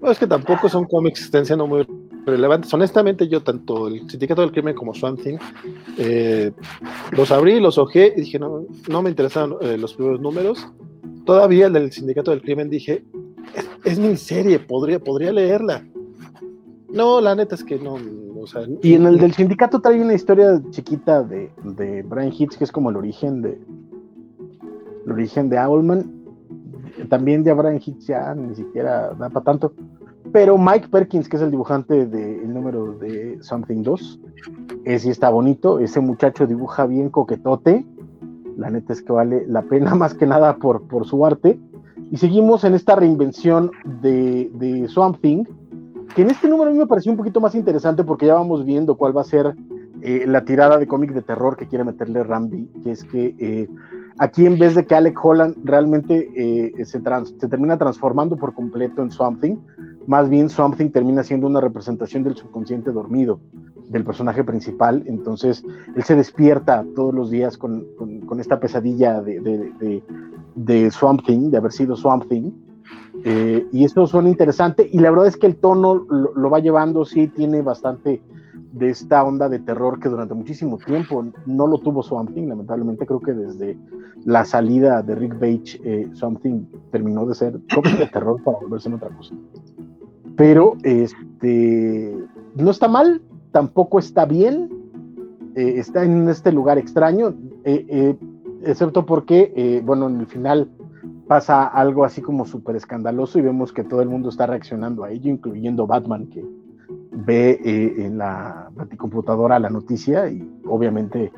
No, es que tampoco son cómics que estén muy relevantes. Honestamente, yo tanto el Sindicato del Crimen como Swamp Thing eh, los abrí, los ojé y dije, no, no me interesaron eh, los primeros números todavía el del Sindicato del Crimen dije, es, mi serie, podría, podría leerla. No, la neta es que no. y en el del sindicato trae una historia chiquita de, de Brian Hitz, que es como el origen de el origen de Owlman. También de Brian Hitz ya ni siquiera da para tanto. Pero Mike Perkins, que es el dibujante del número de Something 2, ese sí está bonito. Ese muchacho dibuja bien coquetote la neta es que vale la pena más que nada por, por su arte. Y seguimos en esta reinvención de, de Swamp Thing, que en este número a mí me pareció un poquito más interesante porque ya vamos viendo cuál va a ser eh, la tirada de cómic de terror que quiere meterle Rambi, que es que eh, aquí en vez de que Alec Holland realmente eh, se, se, termina transformando por completo en Swamp Thing, más bien Swamp Thing termina siendo una representación del subconsciente dormido del personaje principal, entonces él se despierta todos los días con, con, esta pesadilla de, de, de, Swamp Thing, de haber sido Swamp Thing, eh, y eso suena interesante, y la verdad es que el tono lo, va llevando, sí, tiene bastante de esta onda de terror que durante muchísimo tiempo no lo tuvo Swamp Thing, lamentablemente creo que desde la salida de Rick Bates, eh, Swamp Thing terminó de ser cómic de terror para volverse en otra cosa. Pero este no está mal, tampoco está bien, eh, está en este lugar extraño, eh, eh, excepto porque, bueno, en el final pasa algo así como súper escandaloso y vemos que todo el mundo está reaccionando a ello, incluyendo Batman, que ve en la computadora la noticia y obviamente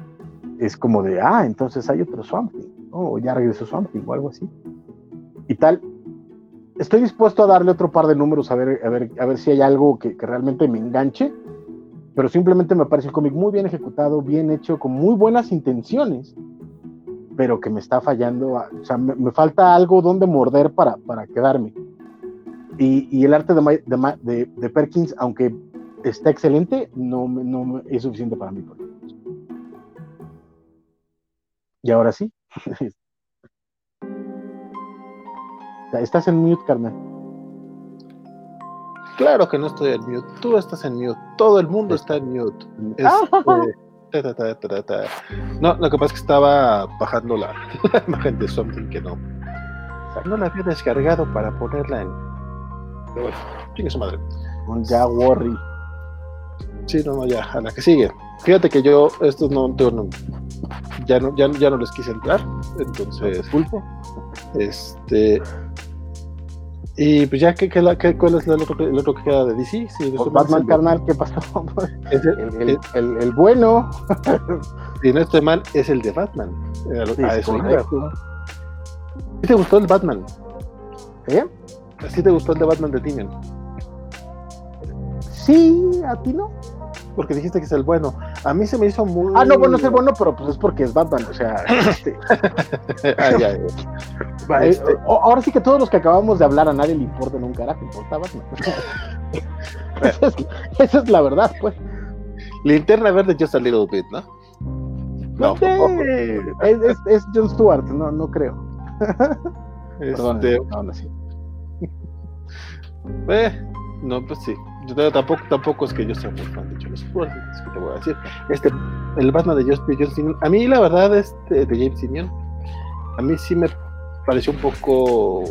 es como de, ah, entonces hay otro Swamp o ya regresó Swamp o algo así. Y tal. Estoy dispuesto a darle otro par de números a ver, a ver, a ver si hay algo que, que realmente me enganche pero simplemente me parece un cómic muy bien ejecutado, bien hecho, con muy buenas intenciones, pero que me está fallando, o sea, me, falta algo donde morder para, para quedarme. Y, el arte de, de, Perkins, aunque está excelente, no, no es suficiente para mí. Y ahora sí. Estás en mute, carnal. Claro que no estoy en mute. Tú estás en mute. Todo el mundo está en mute. Este, no, lo que pasa es que estaba bajando la, imagen de Something que no. No la había descargado para ponerla en. Pero bueno, tiene su madre. Un ya worry. Sí, no, no, ya, a la que sigue. Fíjate que yo, estos no, no ya no, ya, ya no les quise entrar, entonces. Pulpo. Este. Y pues ya, ¿qué, qué, qué, ¿cuál es el otro, el otro, que queda de DC? Sí, pues Batman carnal, ¿qué pasó? el, el, el, bueno. si no estoy mal, es el de Batman. Sí, a eso ¿Sí te gustó el Batman? ¿Eh? ¿Sí te gustó el de Batman de Tinian? Sí, a ti no porque dijiste que es el bueno. A mí se me hizo muy. Ah, no, bueno, es el bueno, pero pues es porque es Batman, o sea. Este... este... Ahora sí que todos los que acabamos de hablar a nadie le importa un carajo, importa Batman. esa, es, la verdad, pues. Linterna verde just a little bit, ¿no? No, es, es, es, John Stewart, no, no creo. Este... Perdón, no, no, sí. Eh, no, pues sí tampoco, tampoco es que yo sea muy fan de John Stewart, es que te voy a decir. Este, el Batman de John Simeon, a mí la verdad, este, de James Simeon, a mí sí me pareció un poco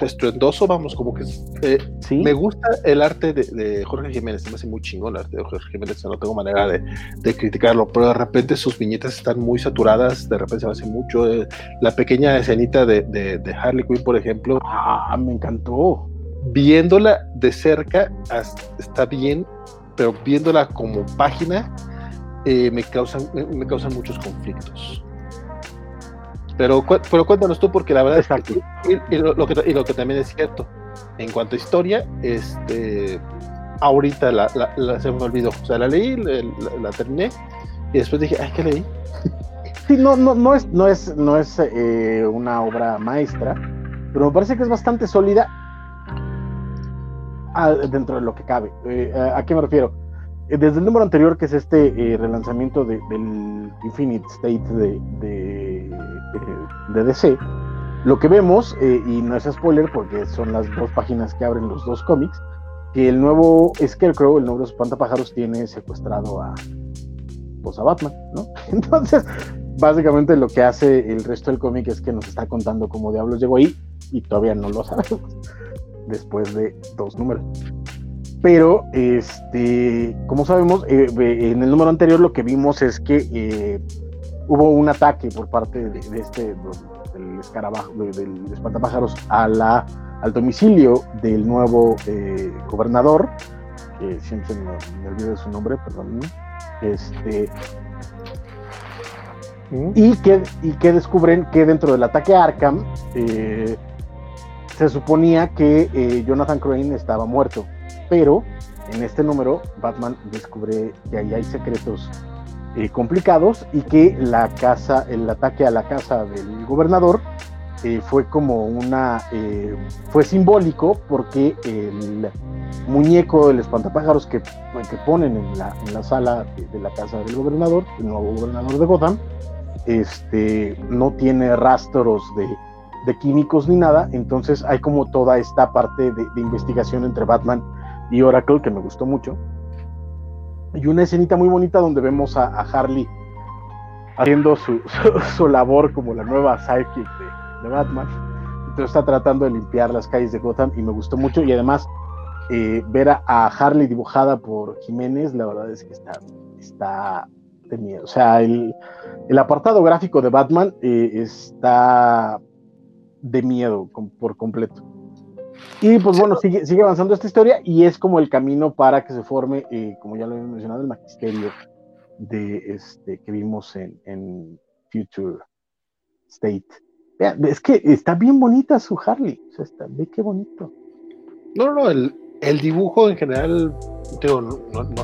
estruendoso, vamos, como que eh, me gusta el arte de, Jorge Jiménez, me hace muy chingón el arte de Jorge Jiménez, no tengo manera de, criticarlo, pero de repente sus viñetas están muy saturadas, de repente se me hace mucho, eh, la pequeña escenita de, Harley Quinn, por ejemplo. Ah, me encantó. Viéndola de cerca está bien, pero viéndola como página me, causan, me causan muchos conflictos. Pero, pero cuéntanos tú, porque la verdad es que, y, lo, que, también es cierto, en cuanto a historia, este, ahorita la, se me olvidó. O sea, la leí, la, terminé, y después dije, ay, ¿qué leí? Sí, no, no, no es, no es, no es eh, una obra maestra, pero me parece que es bastante sólida ah, dentro de lo que cabe. Eh, ¿A qué me refiero? Eh, desde el número anterior, que es este relanzamiento del Infinite State de de DC, lo que vemos, eh, y no es spoiler porque son las dos páginas que abren los dos cómics, que el nuevo Scarecrow, el nuevo espantapájaros, tiene secuestrado a, pues a Batman, ¿no? Entonces, básicamente lo que hace el resto del cómic es que nos está contando cómo diablos llegó ahí y todavía no lo sabemos después de dos números. Pero, este, como sabemos, eh, en el número anterior lo que vimos es que eh, hubo un ataque por parte de, este del escarabajo, del espantapájaros a la, al domicilio del nuevo eh, gobernador, que siempre me, olvido de su nombre, perdón, este, y, que, y que descubren que dentro del ataque a Arkham se suponía que Jonathan Crane estaba muerto, pero en este número Batman descubre que ahí hay secretos eh, complicados y que la casa, el ataque a la casa del gobernador eh, fue como una, eh, fue simbólico porque el muñeco del espantapájaros que, que ponen en la, en la sala de, la casa del gobernador, el nuevo gobernador de Gotham, este, no tiene rastros de, de químicos ni nada, entonces hay como toda esta parte de, de investigación entre Batman y Oracle que me gustó mucho y una escenita muy bonita donde vemos a, Harley haciendo su, su, labor como la nueva sidekick de, Batman. Entonces está tratando de limpiar las calles de Gotham y me gustó mucho. Y además, eh, ver a, Harley dibujada por Jiménez, la verdad es que está, está de miedo. O sea, el, el apartado gráfico de Batman eh, está de miedo por completo. Y pues bueno, sigue, sigue avanzando esta historia y es como el camino para que se forme, eh, como ya lo he mencionado, el magisterio de este que vimos en, Future State. Vean, es que está bien bonita su Harley. O sea, está, ve qué bonito. No, no, el, el dibujo en general,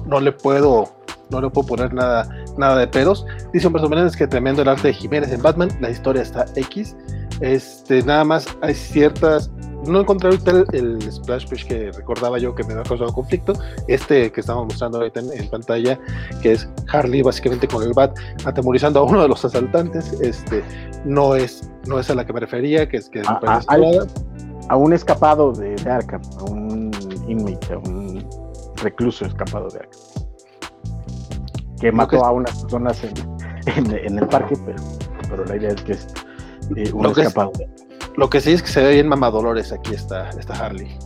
no, le puedo no le puedo poner nada, nada de pedos. Dice Humberto Menéndez que tremendo el arte de Jiménez en Batman, la historia está X. Este, nada más hay ciertas. No encontré ahorita el, splash page que recordaba yo que me había causado conflicto. Este que estamos mostrando ahorita en, pantalla, que es Harley básicamente con el bat atemorizando a uno de los asaltantes. Este no es, no es a la que me refería, que es que a, a, un escapado de, de Arkham, a un inmate, a un recluso escapado de Arkham que mató a unas personas en, en, el parque, pero, pero la idea es que es eh, un escapado. Lo que sí es que se ve bien mamadolores aquí esta, esta Harley.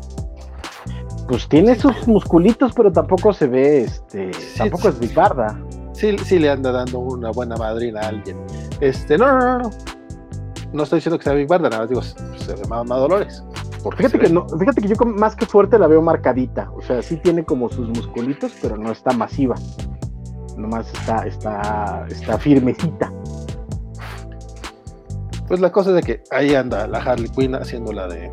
Pues tiene sus musculitos, pero tampoco se ve, este, tampoco es biparda. Sí, sí le anda dando una buena madrina a alguien. Este, no, no, no, no. No estoy diciendo que sea Big Barda, nada más digo, se ve mamadolores. Fíjate que, no, fíjate que yo más que fuerte la veo marcadita. O sea, sí tiene como sus musculitos, pero no está masiva nomás está, está, está firmecita. Pues la cosa es de que ahí anda la Harley Quinn haciendo la de,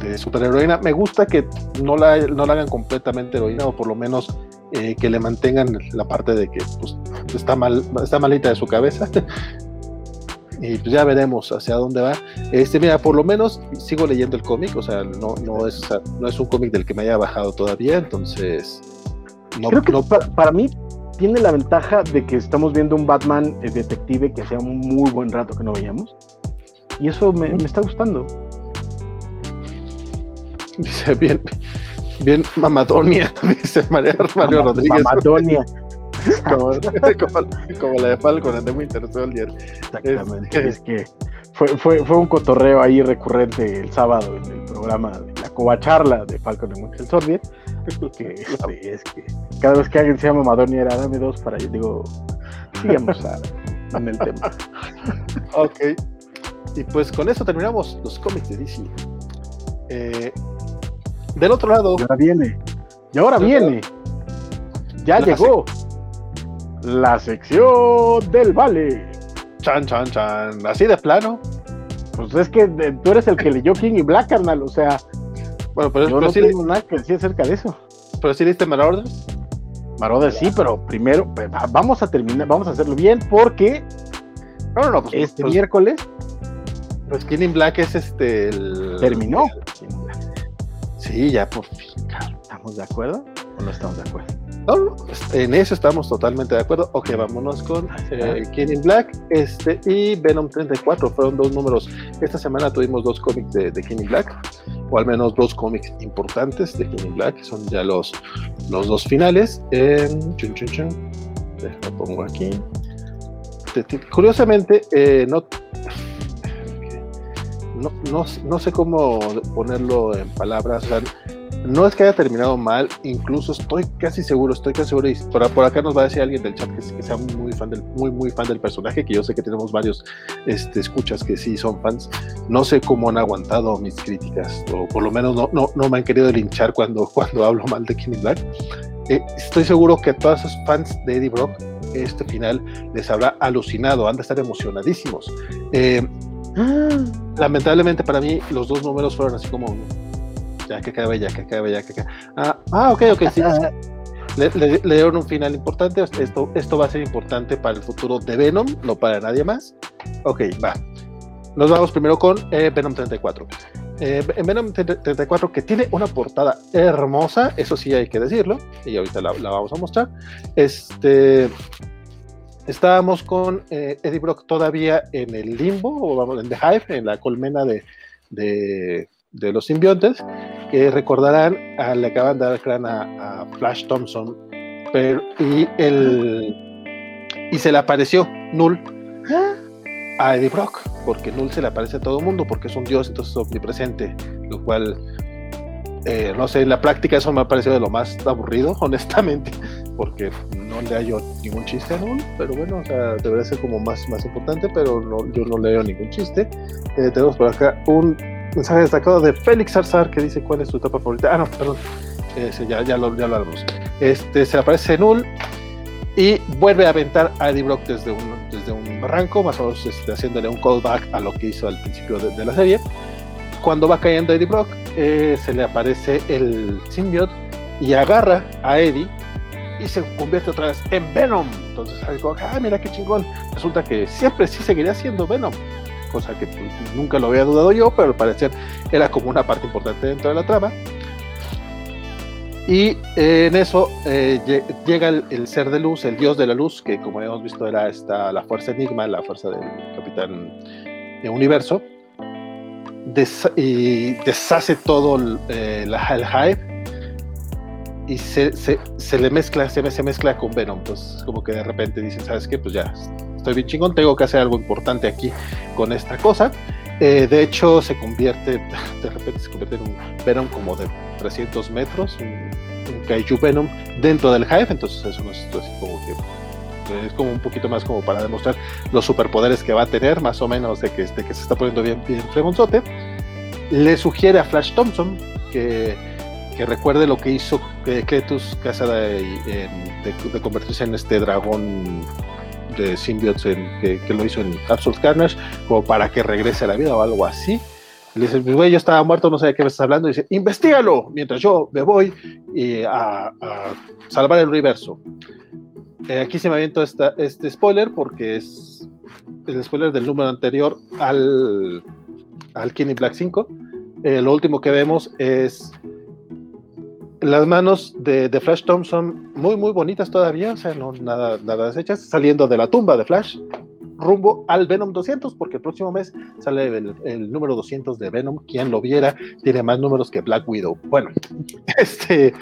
de superheroína. Me gusta que no la, no la hagan completamente heroína, o por lo menos eh, que le mantengan la parte de que pues, está mal, está malita de su cabeza. y pues ya veremos hacia dónde va. Este, mira, por lo menos sigo leyendo el cómic, o sea, no, no es, no es un cómic del que me haya bajado todavía, entonces no, Creo que para, mí tiene la ventaja de que estamos viendo un Batman eh, detective que hacía un muy buen rato que no veíamos. Y eso me, está gustando. Dice bien, bien Mamadonia, dice María Mario Rodríguez. Mamadonia. como, la de Falcon de Winter Soldier. Exactamente. Es, que fue, fue, fue un cotorreo ahí recurrente el sábado en el programa de la covacharla de Falcon de Winter Soldier que es que cada vez que alguien se llama Madonia era dame dos para yo digo, sigamos en el tema. ok. Y pues con eso terminamos los cómics de DC. Eh, del otro lado. Y ahora viene. Y ahora viene. Ya llegó. La sección del vale. Chan, chan, chan. Así de plano. Pues es que tú eres el que leyó King y Black, carnal. O sea, bueno, pero, yo no tengo nada que decir acerca de eso. ¿Pero sí diste Marauders? Marauders sí, pero primero vamos a terminar, vamos a hacerlo bien porque no, no, no, pues, este pues, miércoles pues King Black es este el, terminó. sí, ya por fin. ¿Estamos de acuerdo o no estamos de acuerdo? En eso estamos totalmente de acuerdo. Ok, vámonos con eh, Black este, y Venom 34. Fueron dos números. Esta semana tuvimos dos cómics de, de Black, o al menos dos cómics importantes de Kenny Black, son ya los, los dos finales. Eh, chun, chun, chun. Lo pongo aquí. Curiosamente, eh, no, no, no, no, sé cómo ponerlo en palabras. O sea, no es que haya terminado mal, incluso estoy casi seguro, estoy casi seguro, y por, por acá nos va a decir alguien del chat que, sea muy, fan del, muy, muy fan del personaje, que yo sé que tenemos varios este, escuchas que sí son fans. No sé cómo han aguantado mis críticas, o por lo menos no, no, no me han querido linchar cuando, cuando hablo mal de Kenny Black. Eh, estoy seguro que a todos esos fans de Eddie Brock, este final les habrá alucinado, han de estar emocionadísimos. Eh, ah. lamentablemente para mí los dos números fueron así como ya que acabe, ya que acabe, ya que acabe. Ah, ah ok, ok, sí. Le, dieron un final importante. Esto, esto va a ser importante para el futuro de Venom, no para nadie más. Ok, va. Nos vamos primero con eh, Venom 34. Eh, Venom 34 que tiene una portada hermosa, eso sí hay que decirlo, y ahorita la, vamos a mostrar. Este, estábamos con eh, Eddie Brock todavía en el limbo, o vamos, en The Hive, en la colmena de, de de los simbiontes, que recordarán, a, le acaban de dar crán a, Flash Thompson, pero, y, el, y se le apareció Null a Eddie Brock, porque Null se le aparece a todo el mundo, porque es un dios, entonces es omnipresente, lo cual, eh, no sé, en la práctica eso me ha parecido de lo más aburrido, honestamente, porque no le hallo ningún chiste a Null, pero bueno, o sea, debería ser como más, más importante, pero no, yo no le hallo ningún chiste. Eh, tenemos por acá un mensaje destacado de Félix Zarzar que dice cuál es tu etapa favorita. Ah, no, perdón. ya, ya, lo, ya lo hablamos. Este, se aparece Null y vuelve a aventar a Eddie Brock desde un, desde un barranco, más o menos este, haciéndole un callback a lo que hizo al principio de, la serie. Cuando va cayendo Eddie Brock, eh, se le aparece el symbiote y agarra a Eddie y se convierte otra vez en Venom. Entonces, ah, mira qué chingón. Resulta que siempre sí seguiría siendo Venom, cosa que pues, nunca lo había dudado yo, pero al parecer era como una parte importante dentro de la trama. Y eh, en eso eh, llega el, ser de luz, el dios de la luz, que como hemos visto era esta, la fuerza enigma, la fuerza del capitán de universo, y deshace todo el, eh, el hype y se, se, se, le mezcla, se, se mezcla con Venom. Entonces, como que de repente dicen, ¿sabes qué? Pues ya estoy bien chingón, tengo que hacer algo importante aquí con esta cosa. de hecho, se convierte, de repente se convierte en un Venom como de 300 metros, un, Kaiju Venom dentro del Hive, entonces eso es así como es como un poquito más como para demostrar los superpoderes que va a tener, más o menos de que, de que se está poniendo bien, bien fregonzote. Le sugiere a Flash Thompson que, que recuerde lo que hizo Cletus Casa de, de, convertirse en este dragón de symbiotes que, lo hizo en Absolute Carnage, como para que regrese a la vida o algo así. Le dice, güey, yo estaba muerto, no sé de qué me estás hablando. Y dice, investigalo, mientras yo me voy eh, a, salvar el universo. Eh, aquí se me aviento este spoiler porque es el spoiler del número anterior al, al Kenny Black 5. Eh, lo último que vemos es las manos de, de, Flash Thompson muy, muy bonitas todavía, o sea, no nada, nada deshechas, saliendo de la tumba de Flash rumbo al Venom 200, porque el próximo mes sale el, número 200 de Venom. Quien lo viera, tiene más números que Black Widow. Bueno, este,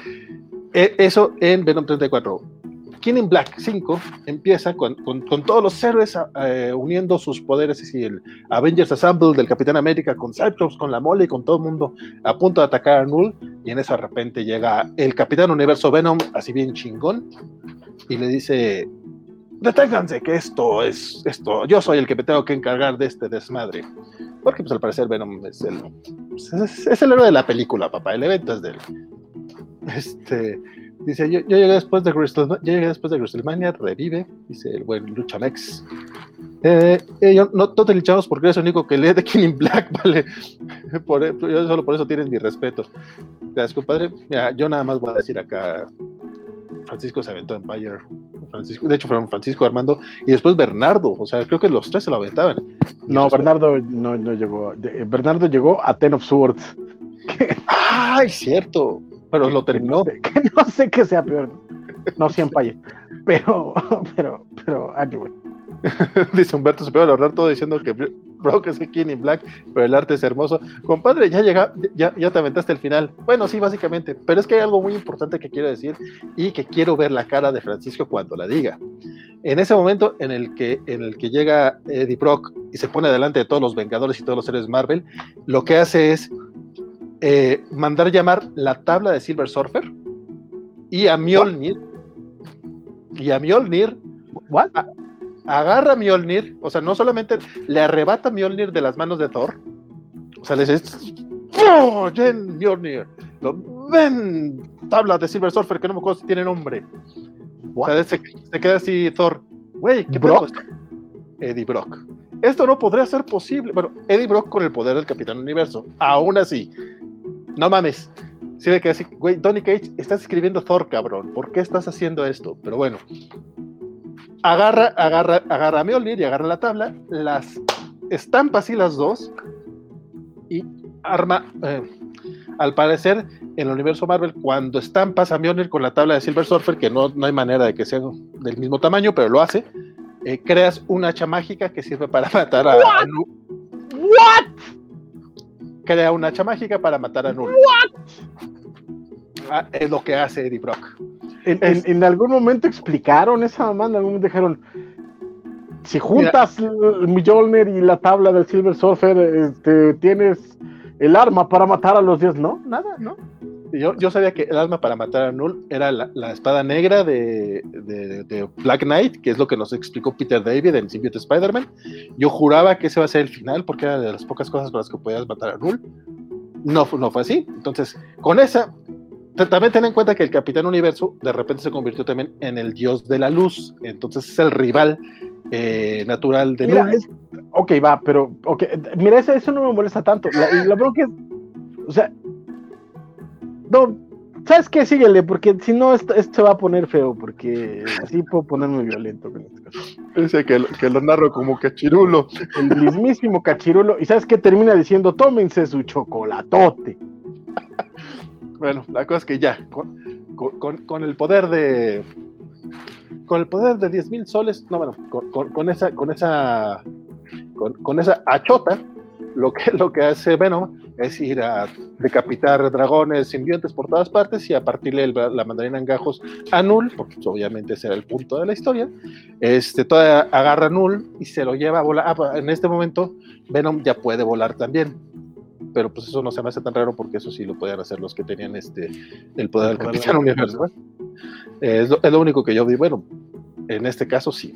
e, eso en Venom 34. King in Black 5 empieza con, todos los héroes eh, uniendo sus poderes y el Avengers Assemble del Capitán América con Cyclops, con la mole y con todo el mundo a punto de atacar a Null. Y en eso de repente llega el Capitán Universo Venom, así bien chingón, y le dice: deténganse que esto es esto, yo soy el que me tengo que encargar de este desmadre. Porque pues al parecer Venom es el, es, el héroe de la película, papá, el evento es de él. Este, dice, yo, yo llegué después de Crystal, yo llegué después de WrestleMania, revive, dice el buen Luchamex. Eh, eh, yo, no, no te linchamos porque eres el único que lee King in Black, ¿vale? Por, yo solo por eso tienes mi respeto. Gracias, compadre. Mira, yo nada más voy a decir acá Francisco se aventó Empire. Francisco, de hecho, fueron Francisco Armando y después Bernardo. O sea, creo que los tres se lo aventaban. No, Bernardo no, no, llegó. Bernardo llegó a Ten of Swords. ¡Ay, cierto! Pero lo terminó. no sé qué sea peor. No, sí, Empire. Pero, pero, pero, anyway. Dice Humberto, se puede ahorrar todo diciendo que Brock es King in Black, pero el arte es hermoso. Compadre, ya llega, ya, ya te aventaste el final. Bueno, sí, básicamente, pero es que hay algo muy importante que quiero decir y que quiero ver la cara de Francisco cuando la diga. En ese momento en el que, en el que llega Eddie Brock y se pone delante de todos los Vengadores y todos los seres Marvel, lo que hace es eh, mandar llamar la tabla de Silver Surfer y a Mjolnir. Y a Mjolnir. ¿What? agarra a Mjolnir, o sea, no solamente le arrebata a Mjolnir de las manos de Thor, o sea, le dice, ¡Oh, Jen Mjolnir! ven, tabla de Silver Surfer, que no me acuerdo si tiene nombre. O sea, se, queda así Thor, güey, ¿qué Brock? Esto? Eddie Brock. Esto no podría ser posible. Bueno, Eddie Brock con el poder del Capitán Universo. Aún así, no mames. Sí me queda así, güey, Tony Cage, estás escribiendo Thor, cabrón. ¿Por qué estás haciendo esto? Pero bueno, agarra, agarra, agarra a Mjolnir y agarra la tabla, las estampa así las dos y arma. Eh, al parecer, en el universo Marvel, cuando estampas a Mjolnir con la tabla de Silver Surfer, que no, no hay manera de que sea del mismo tamaño, pero lo hace, eh, creas una hacha mágica que sirve para matar a. ¿What? Crea una hacha mágica para matar a Null. Ah, es lo que hace Eddie Brock. En, algún momento explicaron esa mamá, en algún momento dijeron, si juntas el Mjolnir y la tabla del Silver Surfer, este, tienes el arma para matar a los dioses. No, nada, ¿no? Yo, yo sabía que el arma para matar a Null era la, espada negra de, Black Knight, que es lo que nos explicó Peter David en Symbiote Spider-Man. Yo juraba que ese va a ser el final, porque era de las pocas cosas con las que podías matar a Null. No, no fue así. Entonces, con esa también ten en cuenta que el Capitán Universo de repente se convirtió también en el dios de la luz, entonces es el rival eh, natural de Mira, ok, va, pero, ok, mira, eso, no me molesta tanto. La, la es, o sea, no, ¿sabes qué? Síguele, porque si no, esto, se va a poner feo, porque así puedo ponerme violento con este Dice que, que, lo narro como cachirulo. El mismísimo cachirulo. Y ¿sabes qué? Termina diciendo, tómense su chocolatote. bueno, la cosa es que ya, con, el poder de... Con el poder de 10 mil soles, no, bueno, con, esa, con esa, con, esa achota, lo que, lo que hace Venom es ir a decapitar dragones simbiontes por todas partes y a partirle la mandarina en gajos a Null, porque pues, obviamente ese era el punto de la historia. Este, toda, agarra a Null y se lo lleva a volar. Ah, pues, en este momento, Venom ya puede volar también. Pero pues eso no se me hace tan raro porque eso sí lo podían hacer los que tenían este, el poder del Capitán Universo. Es lo, es lo único que yo vi. Bueno, en este caso sí.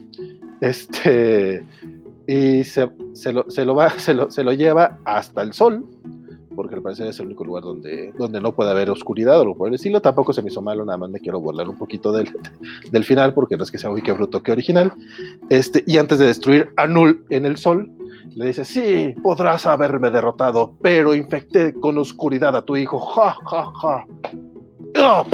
Este, y se, se, lo, se, lo va, se, lo, se lo lleva hasta el sol, porque al parecer es el único lugar donde, donde no puede haber oscuridad o algo por el estilo. Tampoco se me hizo malo, nada más me quiero burlar un poquito del, del final, porque no es que sea muy que bruto que original. Este, y antes de destruir a Null en el sol, le dice, sí, podrás haberme derrotado, pero infecté con oscuridad a tu hijo. Ja, ja, ja.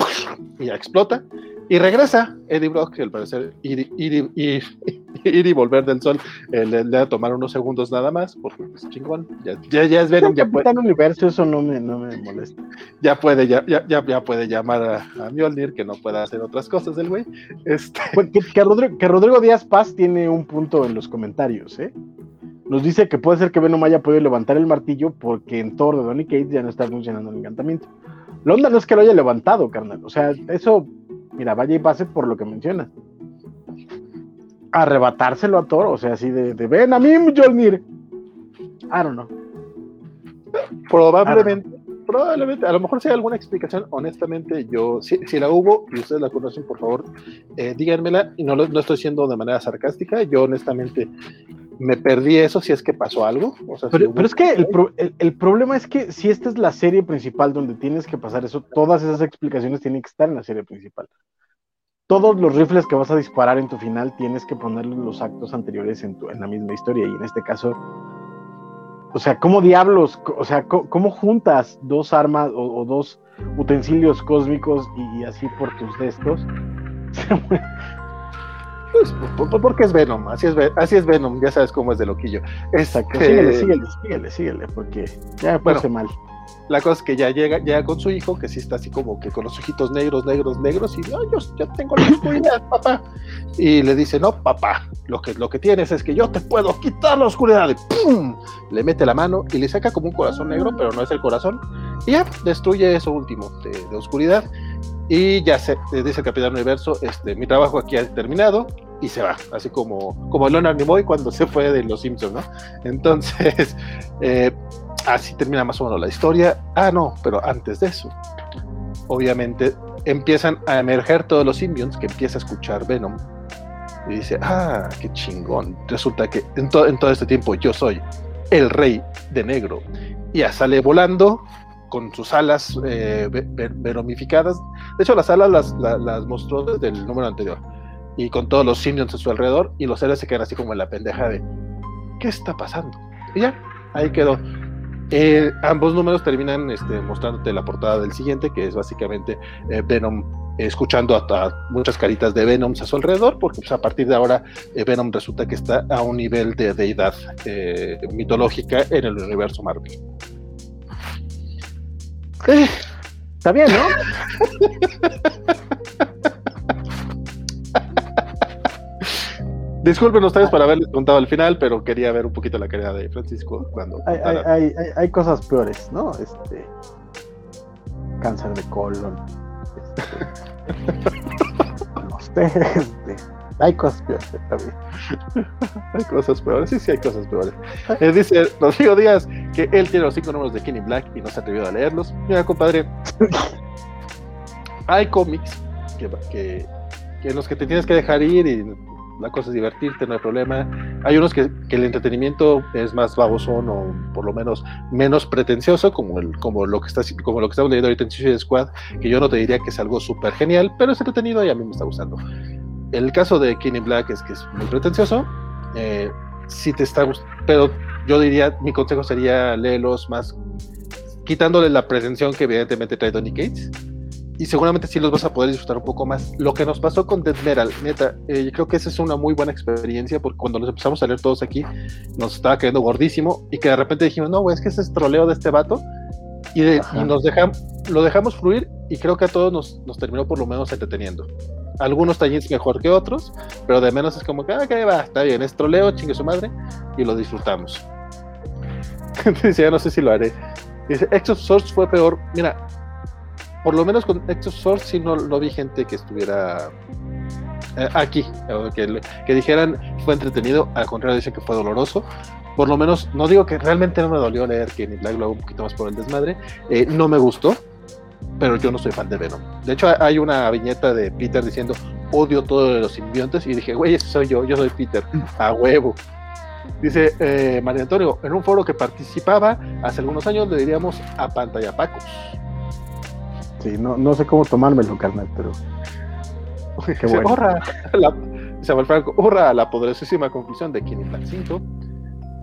Y ya explota. Y regresa Eddie Brock, que al parecer ir, ir, ir, ir y volver del sol eh, le, le, va a tomar unos segundos nada más, porque es chingón. Ya, ya, ya es Venom, ya puede. universo, eso no me, no me molesta. Ya puede, ya, ya, ya puede llamar a, a, Mjolnir, que no pueda hacer otras cosas el güey. Este... Pues que, que, Rodrigo, que Rodrigo Díaz Paz tiene un punto en los comentarios, ¿eh? Nos dice que puede ser que Venom haya podido levantar el martillo porque en Thor de Donny Cates ya no está funcionando el encantamiento. La onda no es que lo haya levantado, carnal. O sea, eso mira, vaya y pase por lo que menciona. Arrebatárselo a Thor, o sea, así de, ven a mí, Mjolnir. I don't know. Probablemente, probablemente, a lo mejor si hay alguna explicación, honestamente, yo, si, la hubo y ustedes la conocen, por favor, eh, díganmela, y no no estoy diciendo de manera sarcástica, yo honestamente me perdí eso si es que pasó algo. pero, es que el, el, problema es que si esta es la serie principal donde tienes que pasar eso, todas esas explicaciones tienen que estar en la serie principal. Todos los rifles que vas a disparar en tu final tienes que ponerle los actos anteriores en, tu, en la misma historia y en este caso, o sea, ¿cómo diablos, o sea, cómo, juntas dos armas o, dos utensilios cósmicos y, y así por tus gestos? Pues, porque es Venom, así es, así es Venom, ya sabes cómo es de loquillo. Exacto, síguele, síguele, síguele, síguele, porque ya me bueno, mal. La cosa es que ya llega, llega con su hijo, que sí está así como que con los ojitos negros, negros, negros, y yo ya tengo la oscuridad, papá. Y le dice, no, papá, lo que, lo que tienes es que yo te puedo quitar la oscuridad. Y ¡pum! Le mete la mano y le saca como un corazón negro, pero no es el corazón. Y ya destruye eso último de, de oscuridad. Y ya se dice el Capitán Universo, este, mi trabajo aquí ha terminado, y se va, así como, como Leonard Nimoy cuando se fue de Los Simpsons, ¿no? Entonces, eh, así termina más o menos la historia. Ah, no, pero antes de eso, obviamente empiezan a emerger todos los symbionts que empieza a escuchar Venom. Y dice, ah, qué chingón. Resulta que en, en todo este tiempo yo soy el rey de negro. Y ya sale volando con sus alas eh, venomificadas. De hecho, las alas las, las, las mostró desde el número anterior y con todos los Symbionts a su alrededor y los héroes se quedan así como en la pendeja de ¿qué está pasando? Y ya, ahí quedó. Eh, ambos números terminan este, mostrándote la portada del siguiente, que es básicamente eh, Venom escuchando a, muchas caritas de Venom a su alrededor, porque pues, a partir de ahora eh, Venom resulta que está a un nivel de deidad mitológica en el universo Marvel. Está bien, ¿no? Disculpen ustedes por haberles contado al final, pero quería ver un poquito la carrera de Francisco cuando. Hay, hay, hay, cosas peores, ¿no? Este. Cáncer de colon. Este, este, hay cosas peores también. hay cosas peores, sí, sí, hay cosas peores. Eh, dice Rodrigo Díaz que él tiene los cinco números de Kenny Black y no se ha atrevido a leerlos. Mira, compadre. hay cómics que, que, que en los que te tienes que dejar ir y la cosa es divertirte, no hay problema. Hay unos que, el entretenimiento es más babosón o por lo menos menos pretencioso, como, el, como, lo, que está, como lo que estamos leyendo ahorita en Suicide Squad, que yo no te diría que es algo súper genial, pero es entretenido y a mí me está gustando. El caso de Kenny Black es que es muy pretencioso, eh, si te está pero yo diría, mi consejo sería léelos más quitándole la pretensión que evidentemente trae Donny Cates. Y seguramente sí los vas a poder disfrutar un poco más. Lo que nos pasó con Dead Metal, neta, eh, yo creo que esa es una muy buena experiencia porque cuando nos empezamos a leer todos aquí, nos estaba cayendo gordísimo y que de repente dijimos, no, güey, es que ese es troleo de este vato. Y, nos dejamos, lo dejamos fluir y creo que a todos nos, nos terminó por lo menos entreteniendo. Algunos tallins mejor que otros, pero de menos es como que, ah, que va, está bien, es troleo, chingue su madre, y lo disfrutamos. Dice, ya no sé si lo haré. Dice, X of Source fue peor. Mira, por lo menos con of Source sí no, lo vi gente que estuviera eh, aquí, que, que, dijeran fue entretenido, al contrario dicen que fue doloroso. Por lo menos, no digo que realmente no me dolió leer que ni Black lo hago un poquito más por el desmadre, eh, no me gustó, pero yo no soy fan de Venom. De hecho, hay una viñeta de Peter diciendo odio todo de los simbiontes y dije, güey, ese soy yo, yo soy Peter, a huevo. Dice eh, María Antonio, en un foro que participaba hace algunos años le diríamos a pantalla pacos. Sí, no, no sé cómo tomármelo, carnal, pero. Qué bueno. Hurra, la, Isabel Franco, hurra la poderosísima conclusión de Black 5.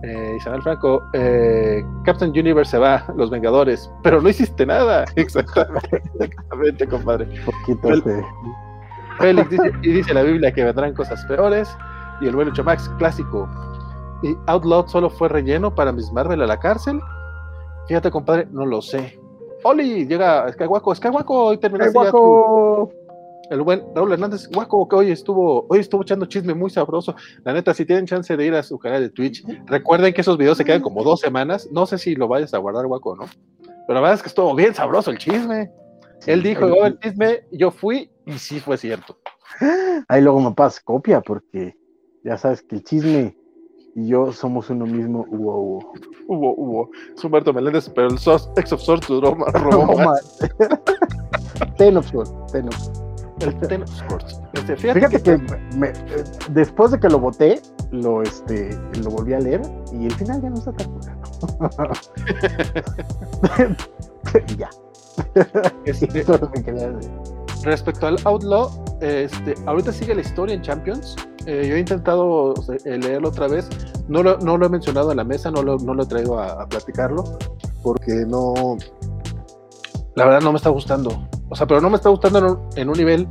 Eh, Isabel Franco, eh, Captain Universe se va, los Vengadores, pero no hiciste nada. Exactamente, exactamente compadre. Poquito Félix dice, y dice la Biblia que vendrán cosas peores. Y el bueno Max clásico, ¿Y Outlaw solo fue relleno para Miss Marvel a la cárcel? Fíjate, compadre, no lo sé. Oli, llega Skywaco, Skywaco, hoy terminaste ya tu... El buen Raúl Hernández, guaco, que hoy estuvo, hoy estuvo echando chisme muy sabroso. La neta, si tienen chance de ir a su canal de Twitch, recuerden que esos videos se quedan como dos semanas. No sé si lo vayas a guardar, guaco, ¿no? Pero la verdad es que estuvo bien sabroso el chisme. Él dijo, el, el chisme, yo fui y sí fue cierto. Ahí luego me pasa copia porque ya sabes que el chisme y yo somos uno mismo, hubo, hubo. Hubo, hubo. Es Humberto Meléndez, pero el X of Swords duró más. Robó más. Ten of Swords, Ten El Ten of Swords. Este, fíjate, que, me, después de que lo voté, lo, este, lo volví a leer y el final ya no está tan bueno. ya. Este, respecto al Outlaw, este, ahorita sigue la historia en Champions eh, yo he intentado eh, leerlo otra vez, no lo, he mencionado en la mesa, no lo, he traído a, platicarlo, porque no, la verdad no me está gustando. O sea, pero no me está gustando en un, nivel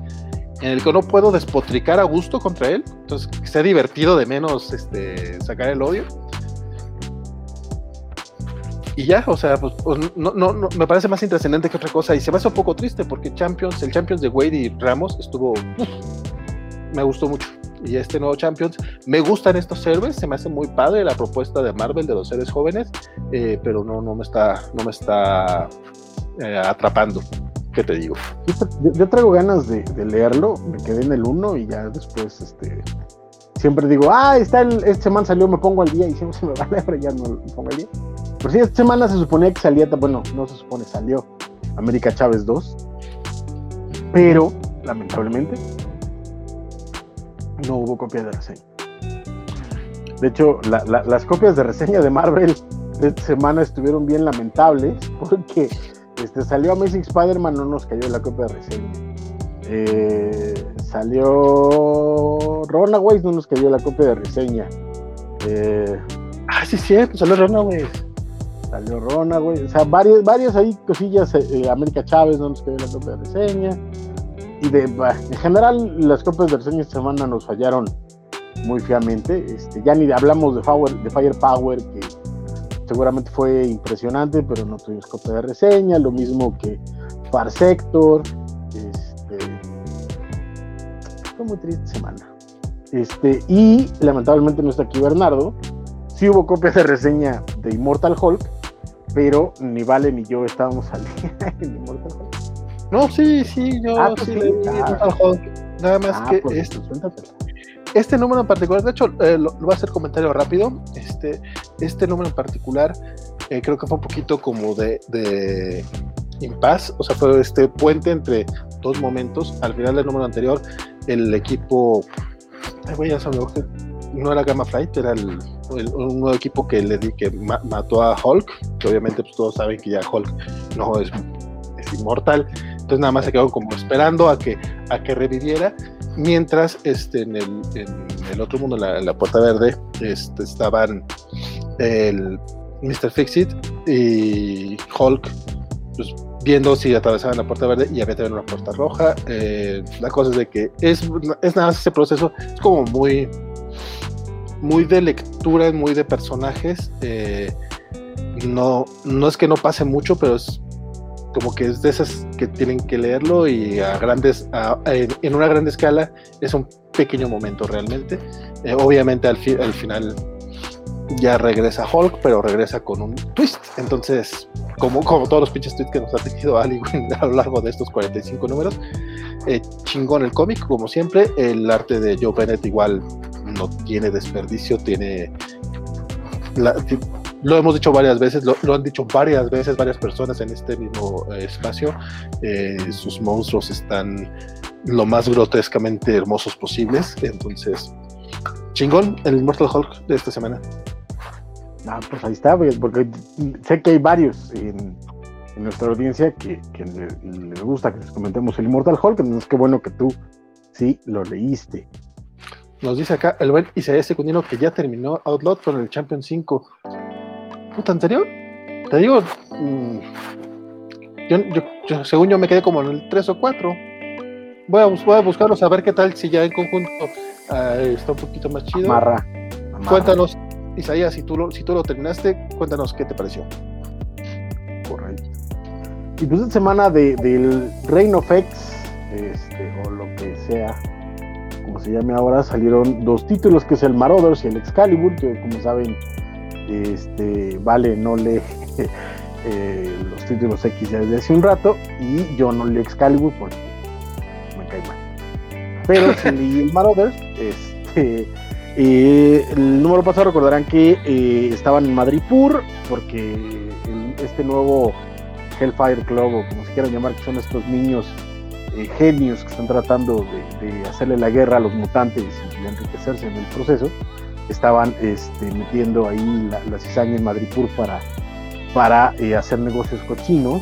en el que no puedo despotricar a gusto contra él, entonces que sea divertido de menos este, sacar el odio. Y ya, o sea, pues, pues no, no, no, me parece más intrascendente que otra cosa. Y se me hace un poco triste porque Champions, el Champions de Wade y Ramos estuvo. me gustó mucho y este nuevo Champions. Me gustan estos héroes, se me hace muy padre la propuesta de Marvel de los seres jóvenes, eh, pero no, no me está, no me está eh, atrapando. ¿Qué te digo? Yo, traigo ganas de, leerlo, me quedé en el 1 y ya después este, siempre digo, ah, está el, esta semana salió, me pongo al día y siempre se me va a leer, ya no me pongo al día. Pero sí, esta semana se suponía que salía, bueno, no se supone, salió América Chávez 2, pero lamentablemente no hubo copia de reseña. De hecho, las copias de reseña de Marvel de esta semana estuvieron bien lamentables porque este, salió Amazing Spider-Man, no nos cayó la copia de reseña. Eh, salió Runaways, no nos cayó la copia de reseña. Eh, ah, sí, cierto, salió Runaways. Salió Runaways, o sea, varias, varias ahí cosillas. Eh, América Chávez no nos cayó la copia de reseña de, en general las copias de reseña esta semana nos fallaron muy feamente. Este, ya ni hablamos de, de Firepower, que seguramente fue impresionante, pero no tuvimos copia de reseña. Lo mismo que Far Sector. Este, fue muy triste semana. Este, y lamentablemente no está aquí Bernardo. Sí hubo copias de reseña de Immortal Hulk, pero ni Vale ni yo estábamos al día en. No, sí, sí, yo ah, sí leí Nada más ah, que pues, este, este, número en particular, de hecho, eh, lo, voy a hacer comentario rápido. Este, este número en particular, eh, creo que fue un poquito como de, de impas, o sea, fue este puente entre dos momentos. Al final del número anterior, el equipo, ay, güey, ya se no era Gamma Flight, era el, un nuevo equipo que le di que mató a Hulk, que obviamente pues, todos saben que ya Hulk no es, es inmortal. Entonces nada más se quedaron como esperando a que, a que reviviera, mientras este, en, el, en el otro mundo, en la, Puerta Verde, este, estaban el, Mr. Fixit y Hulk, pues viendo si atravesaban la puerta verde y había también una puerta roja. Eh, la cosa es de que es, es nada más ese proceso, es como muy, muy de lectura, muy de personajes. Eh, no, no es que no pase mucho, pero es como que es de esas que tienen que leerlo y a grandes, en, una gran escala es un pequeño momento realmente. Eh, obviamente al, al final ya regresa Hulk, pero regresa con un twist. Entonces, como, como todos los pinches tweets que nos ha tenido Ali a lo largo de estos 45 números, eh, chingón el cómic, como siempre. El arte de Joe Bennett igual no tiene desperdicio, tiene. Lo hemos dicho varias veces, lo, han dicho varias veces varias personas en este mismo eh, espacio. Eh, sus monstruos están lo más grotescamente hermosos posibles. Entonces, chingón el Immortal Hulk de esta semana. Ah, pues ahí está, porque sé que hay varios en, nuestra audiencia que, les gusta que les comentemos el Immortal Hulk, entonces qué bueno que tú sí lo leíste. Nos dice acá el buen Isaías Secundino que ya terminó Outlaw con el Champion 5. Puta, ¿en serio? Te digo, mm, yo, según yo me quedé como en el 3 o 4. Voy a, voy a buscarlos a ver qué tal si ya en conjunto ah, está un poquito más chido. Amarra. Cuéntanos Isaías, si tú, lo, si tú lo terminaste, cuéntanos qué te pareció. Correcto. Y pues esta semana de, del Reign of X, este, o lo que sea, como se llame ahora, salieron dos títulos, que es el Marauders y el Excalibur, que como saben, este, Vale no lee eh, los títulos X ya desde hace un rato, y yo no leo Excalibur porque me cae mal. Pero leí el Marauders, este eh, el número pasado recordarán que eh, estaban en Madripur porque este nuevo Hellfire Club, o como se quieran llamar, que son estos niños genios que están tratando de, hacerle la guerra a los mutantes y enriquecerse en el proceso, estaban este, metiendo ahí la, cizaña en Madripur para, para hacer negocios cochinos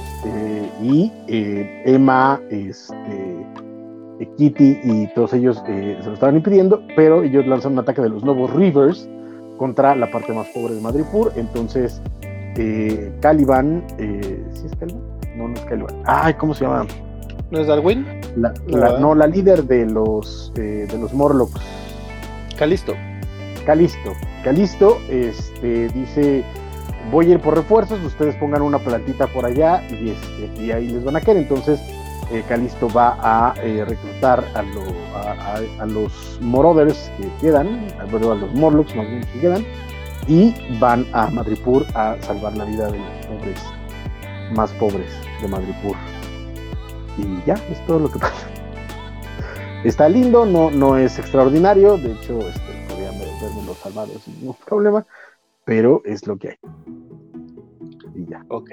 y Emma, este, Kitty y todos ellos eh, se lo estaban impidiendo, pero ellos lanzan un ataque de los nuevos Rivers contra la parte más pobre de Madripur. Entonces, eh, Caliban, eh, ¿sí es Caliban? No, no es Caliban. Ay, ¿cómo se llama? ¿No es Darwin? no, la líder de los, de los Morlocks. Calisto. Calisto. Calisto este, dice, voy a ir por refuerzos, ustedes pongan una plantita por allá y, este, y ahí les van a caer. Entonces, eh, Calisto va a eh, reclutar a, los Moroders que quedan, a los Morlocks más bien que quedan, y van a Madripur a salvar la vida de los pobres, más pobres de Madripur. Y ya, es todo lo que pasa. Está lindo, no, no es extraordinario, de hecho, este, podrían verme los salvados sin ningún problema, pero es lo que hay. Y ya. Ok.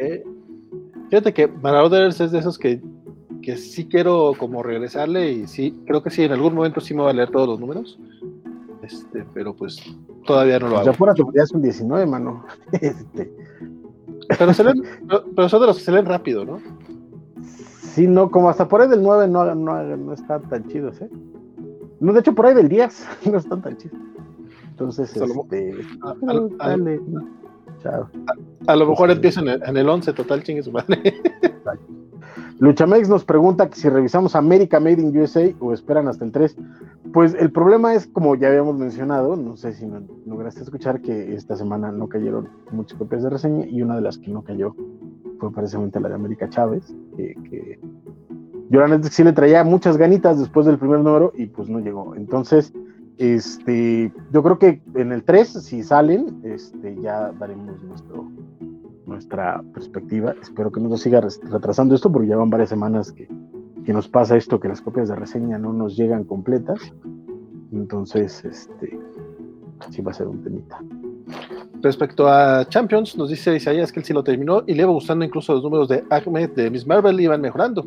Fíjate que Marauders es de esos que que sí quiero como regresarle y sí, creo que sí, en algún momento sí me voy a leer todos los números. Este, pero pues todavía no lo pues hago. Ya es un 19, mano. Este. Pero, se leen, pero, son de los que se leen rápido, ¿no? Sí, no, como hasta por ahí del 9 no, no, no están tan chidos, ¿eh? No, de hecho por ahí del 10 no están tan chidos. Entonces, este, a, dale, a, lo mejor empieza en el, en el 11, total, chingue su madre. Luchamex nos pregunta si revisamos América Made in USA o esperan hasta el 3. Pues el problema es, como ya habíamos mencionado, no sé si lograste escuchar que esta semana no cayeron muchas copias de reseña y una de las que no cayó fue precisamente la de América Chávez, que, yo la sí le traía muchas ganitas después del primer número y pues no llegó. Entonces, este, yo creo que en el 3, si salen, este, ya daremos nuestro, nuestra perspectiva. Espero que no nos siga retrasando esto porque ya van varias semanas que, nos pasa esto, que las copias de reseña no nos llegan completas. Entonces, este, sí va a ser un temita. Respecto a Champions, nos dice Isaías que él sí lo terminó y le iba gustando incluso los números de Ahmed de Miss Marvel iban mejorando.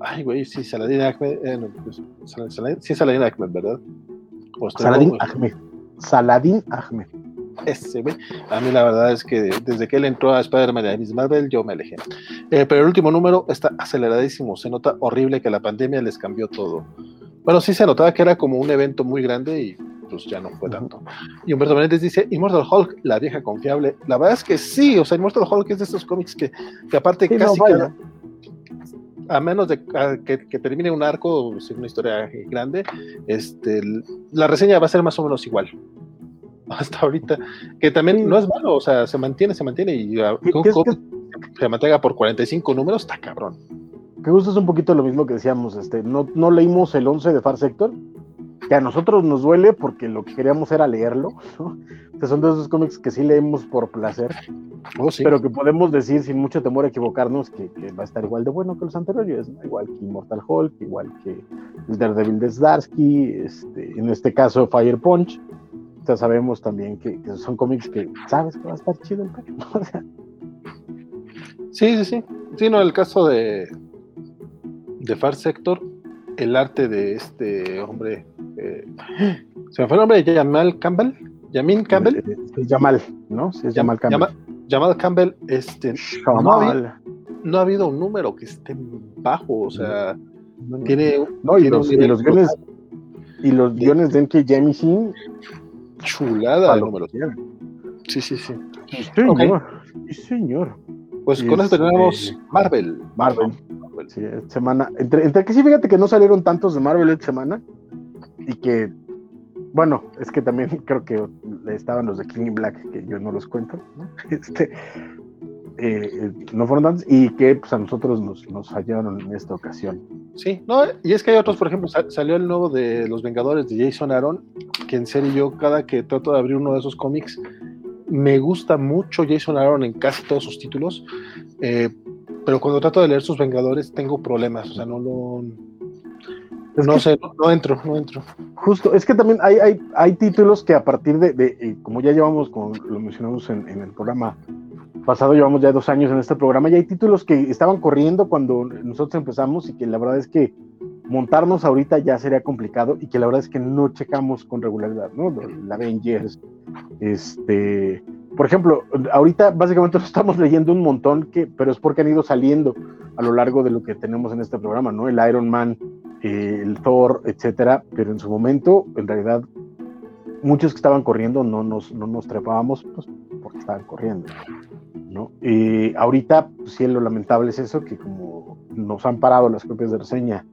Ay, güey, sí, Saladin Ahmed, eh, no, pues, sí, Saladin Ahmed, ¿verdad? Saladin Ahmed. Saladin Ahmed. Ese, A mí la verdad es que desde que él entró a Spider-Man de Miss Marvel, yo me alejé. Eh, pero el último número está aceleradísimo. Se nota horrible que la pandemia les cambió todo. Bueno, sí se notaba que era como un evento muy grande y pues ya no fue tanto. Y Humberto Menéndez dice, Immortal Hulk, la vieja confiable. La verdad es que sí, o sea, Immortal Hulk es de estos cómics que, que aparte casi a menos de que, termine un arco, una historia grande, este, la reseña va a ser más o menos igual. Hasta ahorita, que también no es malo, o sea, se mantiene, se mantiene y se mantenga por 45 números, está cabrón. Que gusto es un poquito lo mismo que decíamos, este, no, no leímos el 11 de Far Sector, que a nosotros nos duele porque lo que queríamos era leerlo, ¿no? son de esos cómics que sí leemos por placer, oh, pero que podemos decir sin mucho temor a equivocarnos que, va a estar igual de bueno que los anteriores, igual que Immortal Hulk, igual que el Daredevil de Zdarsky, este, en este caso Fire Punch, ya sabemos también que, son cómics que sabes que va a estar chido el o sea, Sí, sí, sí. Sí, no, el caso de, de Far Sector, el arte de este hombre, eh, se me fue el nombre de Jamal Campbell, Yamin Campbell. Es eh, eh, Jamal, ¿no? Sí, es Jamal Campbell. Jamal, Campbell, este, no ha, no ha, habido un número que esté bajo, o sea, tiene, no, y, los, guiones, y los guiones de N.K. Jemisin, chulada de números. Sí, sí, sí. Sí, señor. Sí, señor. Pues con eso tenemos Marvel. Marvel. Sí, semana. Entre, entre que sí, fíjate que no salieron tantos de Marvel esta semana. Y que, bueno, es que también creo que estaban los de King Black, que yo no los cuento. ¿no? Este, eh, no fueron tantos. Y que pues, a nosotros nos, nos fallaron en esta ocasión. Sí, no, y es que hay otros, por ejemplo, salió el nuevo de Los Vengadores de Jason Aaron, que en serio yo cada que trato de abrir uno de esos cómics me gusta mucho Jason Aaron en casi todos sus títulos, eh, pero cuando trato de leer sus Vengadores tengo problemas, o sea, no lo... no sé, no, entro, no entro. Justo, es que también hay, hay, hay títulos que a partir de, eh, como ya llevamos, como lo mencionamos en, en, el programa pasado, llevamos ya dos años en este programa, y hay títulos que estaban corriendo cuando nosotros empezamos y que la verdad es que montarnos ahorita ya sería complicado y que la verdad es que no checamos con regularidad, ¿no? La Avengers, este, por ejemplo, ahorita básicamente estamos leyendo un montón, que, pero es porque han ido saliendo a lo largo de lo que tenemos en este programa, ¿no? El Iron Man, eh, el Thor, etcétera, pero en su momento, en realidad, muchos que estaban corriendo no nos, no nos trepábamos, pues, porque estaban corriendo, ¿no? Y ahorita, pues, sí, lo lamentable es eso, que como nos han parado las copias de reseña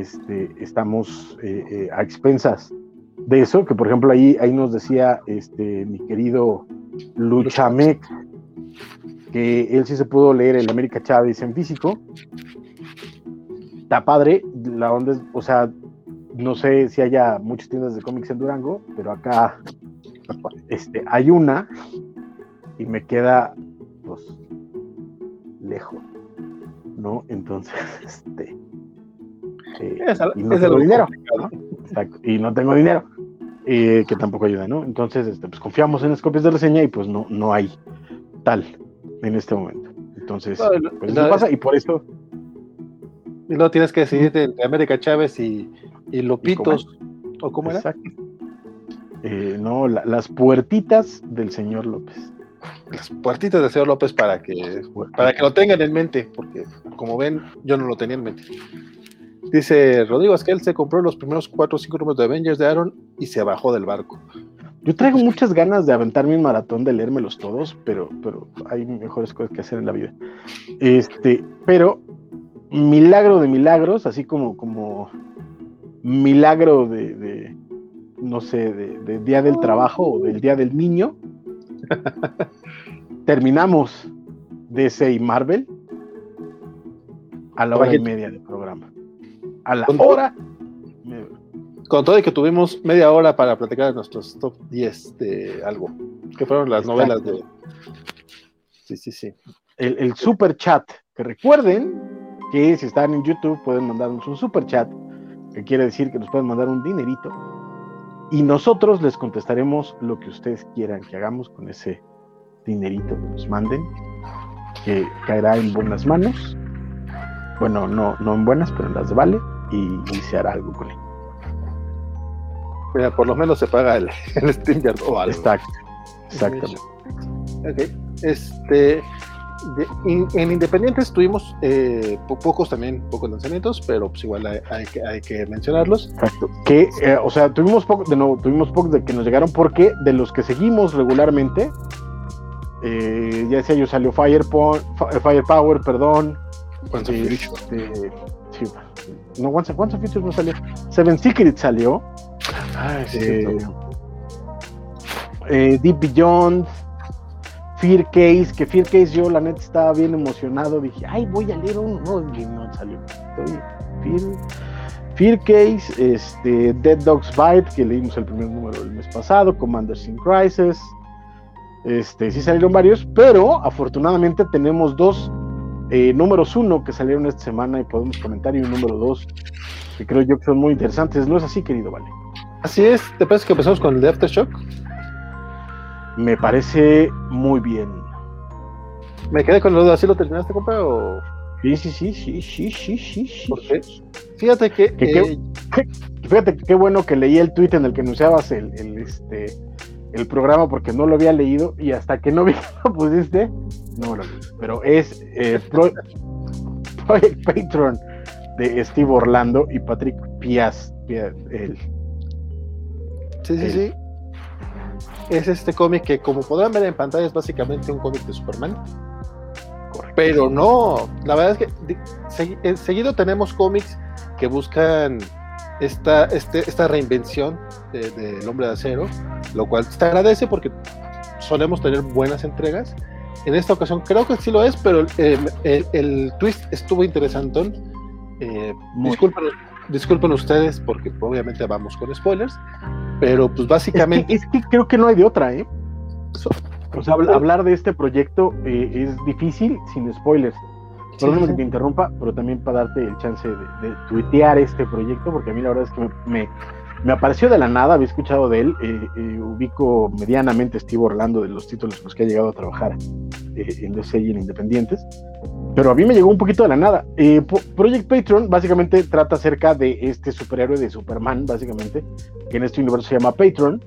este, estamos eh, eh, a expensas de eso, que por ejemplo ahí, ahí nos decía este, mi querido Luchamec, que él sí se pudo leer el América Chávez en físico. Está padre, la onda es, o sea, no sé si haya muchas tiendas de cómics en Durango, pero acá este, hay una y me queda pues lejos, ¿no? Entonces, este, y no tengo dinero. Y no tengo dinero. que tampoco ayuda, ¿no? Entonces, este, pues confiamos en las copias de reseña y pues no, no hay tal en este momento. Entonces, pues eso pasa y por eso. Y luego tienes que decidirte entre América Chávez y, y Lopitos. ¿O cómo era? Exacto. Eh, no, las puertitas del señor López. Las puertitas del señor López para que, para que lo tengan en mente, porque como ven, yo no lo tenía en mente. Dice Rodrigo Esquel se compró los primeros cuatro o cinco números de Avengers de Aaron y se bajó del barco. Yo traigo muchas ganas de aventarme un maratón de leérmelos todos, pero, pero hay mejores cosas que hacer en la vida. Este, pero milagro de milagros, así como, como milagro de, no sé, de, Día del Trabajo o del Día del Niño, terminamos DC y Marvel a la hora y media del programa a la hora. Con todo y que tuvimos media hora para platicar de nuestros top 10 de algo, que fueron las novelas de... Sí, sí, sí. El, super chat, que recuerden que si están en YouTube pueden mandarnos un super chat, que quiere decir que nos pueden mandar un dinerito, y nosotros les contestaremos lo que ustedes quieran que hagamos con ese dinerito que nos manden, que caerá en buenas manos. Bueno, no, no en buenas, pero en las de Vale y, se hará algo con él. Mira, por lo menos se paga el, el o algo. Exacto, exactamente. Ok, este. en Independientes tuvimos eh, pocos también, pocos lanzamientos, pero pues igual hay, que, hay que mencionarlos. Exacto. Que, eh, o sea, tuvimos pocos, de nuevo, tuvimos pocos de que nos llegaron porque de los que seguimos regularmente, eh, ya decía yo, salió Fire Firepower, perdón. Este, sí, no, Once, Once Futures no salió. Seven Secrets salió. Ah, Deep Beyond. Fear Case, que Fear Case yo la neta estaba bien emocionado, dije, ay, voy a leer uno, no, no salió. Fear, Fear Case, este, Dead Dogs Bite, que leímos el primer número el mes pasado, Commanders in Crisis, este, sí salieron varios, pero afortunadamente tenemos dos eh, números uno que salieron esta semana y podemos comentar, y un número dos que creo yo que son muy interesantes, ¿no es así, querido Vale? Así es, ¿te parece que empezamos con el de Aftershock? me parece muy bien. Me quedé con la duda, ¿sí lo terminaste, compa? O... Sí, sí, sí, sí, sí, sí, sí, sí. Fíjate que. Eh, fíjate qué bueno que leí el tweet en el que anunciabas el, el, este, el programa porque no lo había leído y hasta que no vi que lo pusiste, no lo vi. Pero es eh, Project Patron de Steve Orlando y Patrick Piaz. sí, sí, sí es este cómic que, como podrán ver en pantalla, es básicamente un cómic de Superman. Pero no, la verdad es que seguido tenemos cómics que buscan esta, este, esta reinvención del hombre de acero, lo cual se agradece porque solemos tener buenas entregas. En esta ocasión creo que sí lo es, pero el, twist estuvo interesante. Eh, disculpen, disculpen ustedes porque obviamente vamos con spoilers, pero pues básicamente... Es que, creo que no hay de otra, ¿eh? O sea, hablar de este proyecto eh, es difícil sin spoilers. Perdóname que te interrumpa, pero también para darte el chance de, tuitear este proyecto, porque a mí la verdad es que me, me, apareció de la nada, había escuchado de él, eh, eh, ubico medianamente Steve Orlando de los títulos con los que ha llegado a trabajar en DC y en Independientes, pero a mí me llegó un poquito de la nada. Eh, Project Patron básicamente trata acerca de este superhéroe de Superman, básicamente, que en este universo se llama Patron,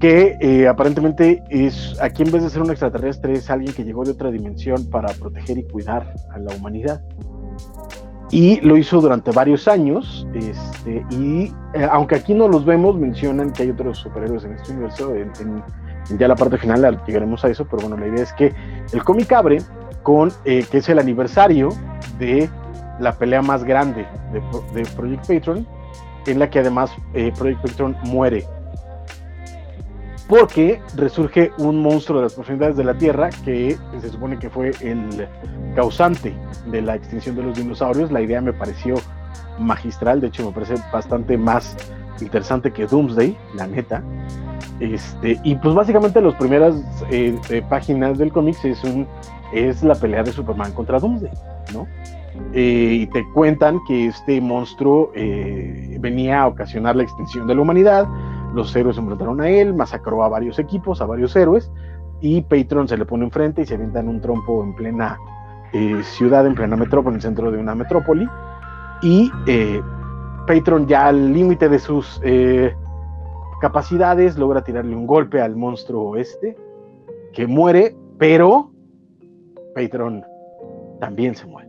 que eh, aparentemente es, aquí en vez de ser un extraterrestre, es alguien que llegó de otra dimensión para proteger y cuidar a la humanidad. Y lo hizo durante varios años, este, y eh, aunque aquí no los vemos, mencionan que hay otros superhéroes en este universo, ya la parte final llegaremos a eso, pero bueno, la idea es que el cómic abre con eh, que es el aniversario de la pelea más grande de, Project Patron, en la que además Project Patron muere. Porque resurge un monstruo de las profundidades de la Tierra que se supone que fue el causante de la extinción de los dinosaurios. La idea me pareció magistral, de hecho me parece bastante más interesante que Doomsday, la neta. Este, y pues básicamente las primeras eh, páginas del cómic es es la pelea de Superman contra Doomsday, ¿no? Eh, y te cuentan que este monstruo eh, venía a ocasionar la extinción de la humanidad, los héroes se enfrentaron a él, masacró a varios equipos, a varios héroes, y Patron se le pone enfrente y se avienta en un trompo en plena eh, ciudad, en plena metrópoli, en el centro de una metrópoli, y Patron ya al límite de sus capacidades logra tirarle un golpe al monstruo este, que muere, pero Patron también se muere.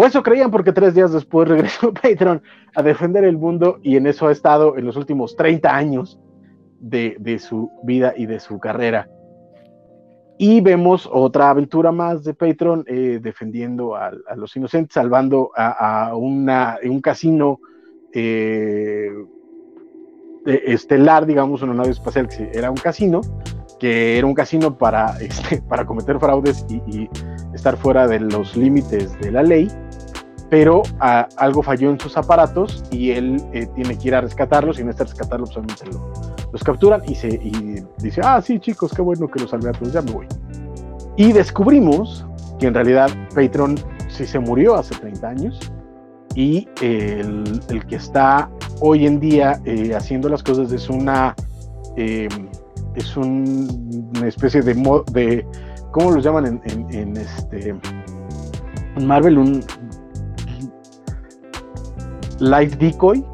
O eso creían porque tres días después regresó Patron a defender el mundo y en eso ha estado en los últimos 30 años de, su vida y de su carrera. Y vemos otra aventura más de Patron eh, defendiendo a, los inocentes, salvando a, un casino eh, estelar, digamos, una nave espacial que era un casino, que era un casino para, este, para cometer fraudes y, estar fuera de los límites de la ley, pero algo falló en sus aparatos y él eh, tiene que ir a rescatarlos y en este rescatarlo solamente los capturan y, se, dice, ah, sí chicos, qué bueno que los salvé a ya me voy. Y descubrimos que en realidad Patron sí se murió hace 30 años y el, el que está hoy en día eh, haciendo las cosas es una... Es una especie de, de ¿cómo lo llaman en, este Marvel? Un live decoy.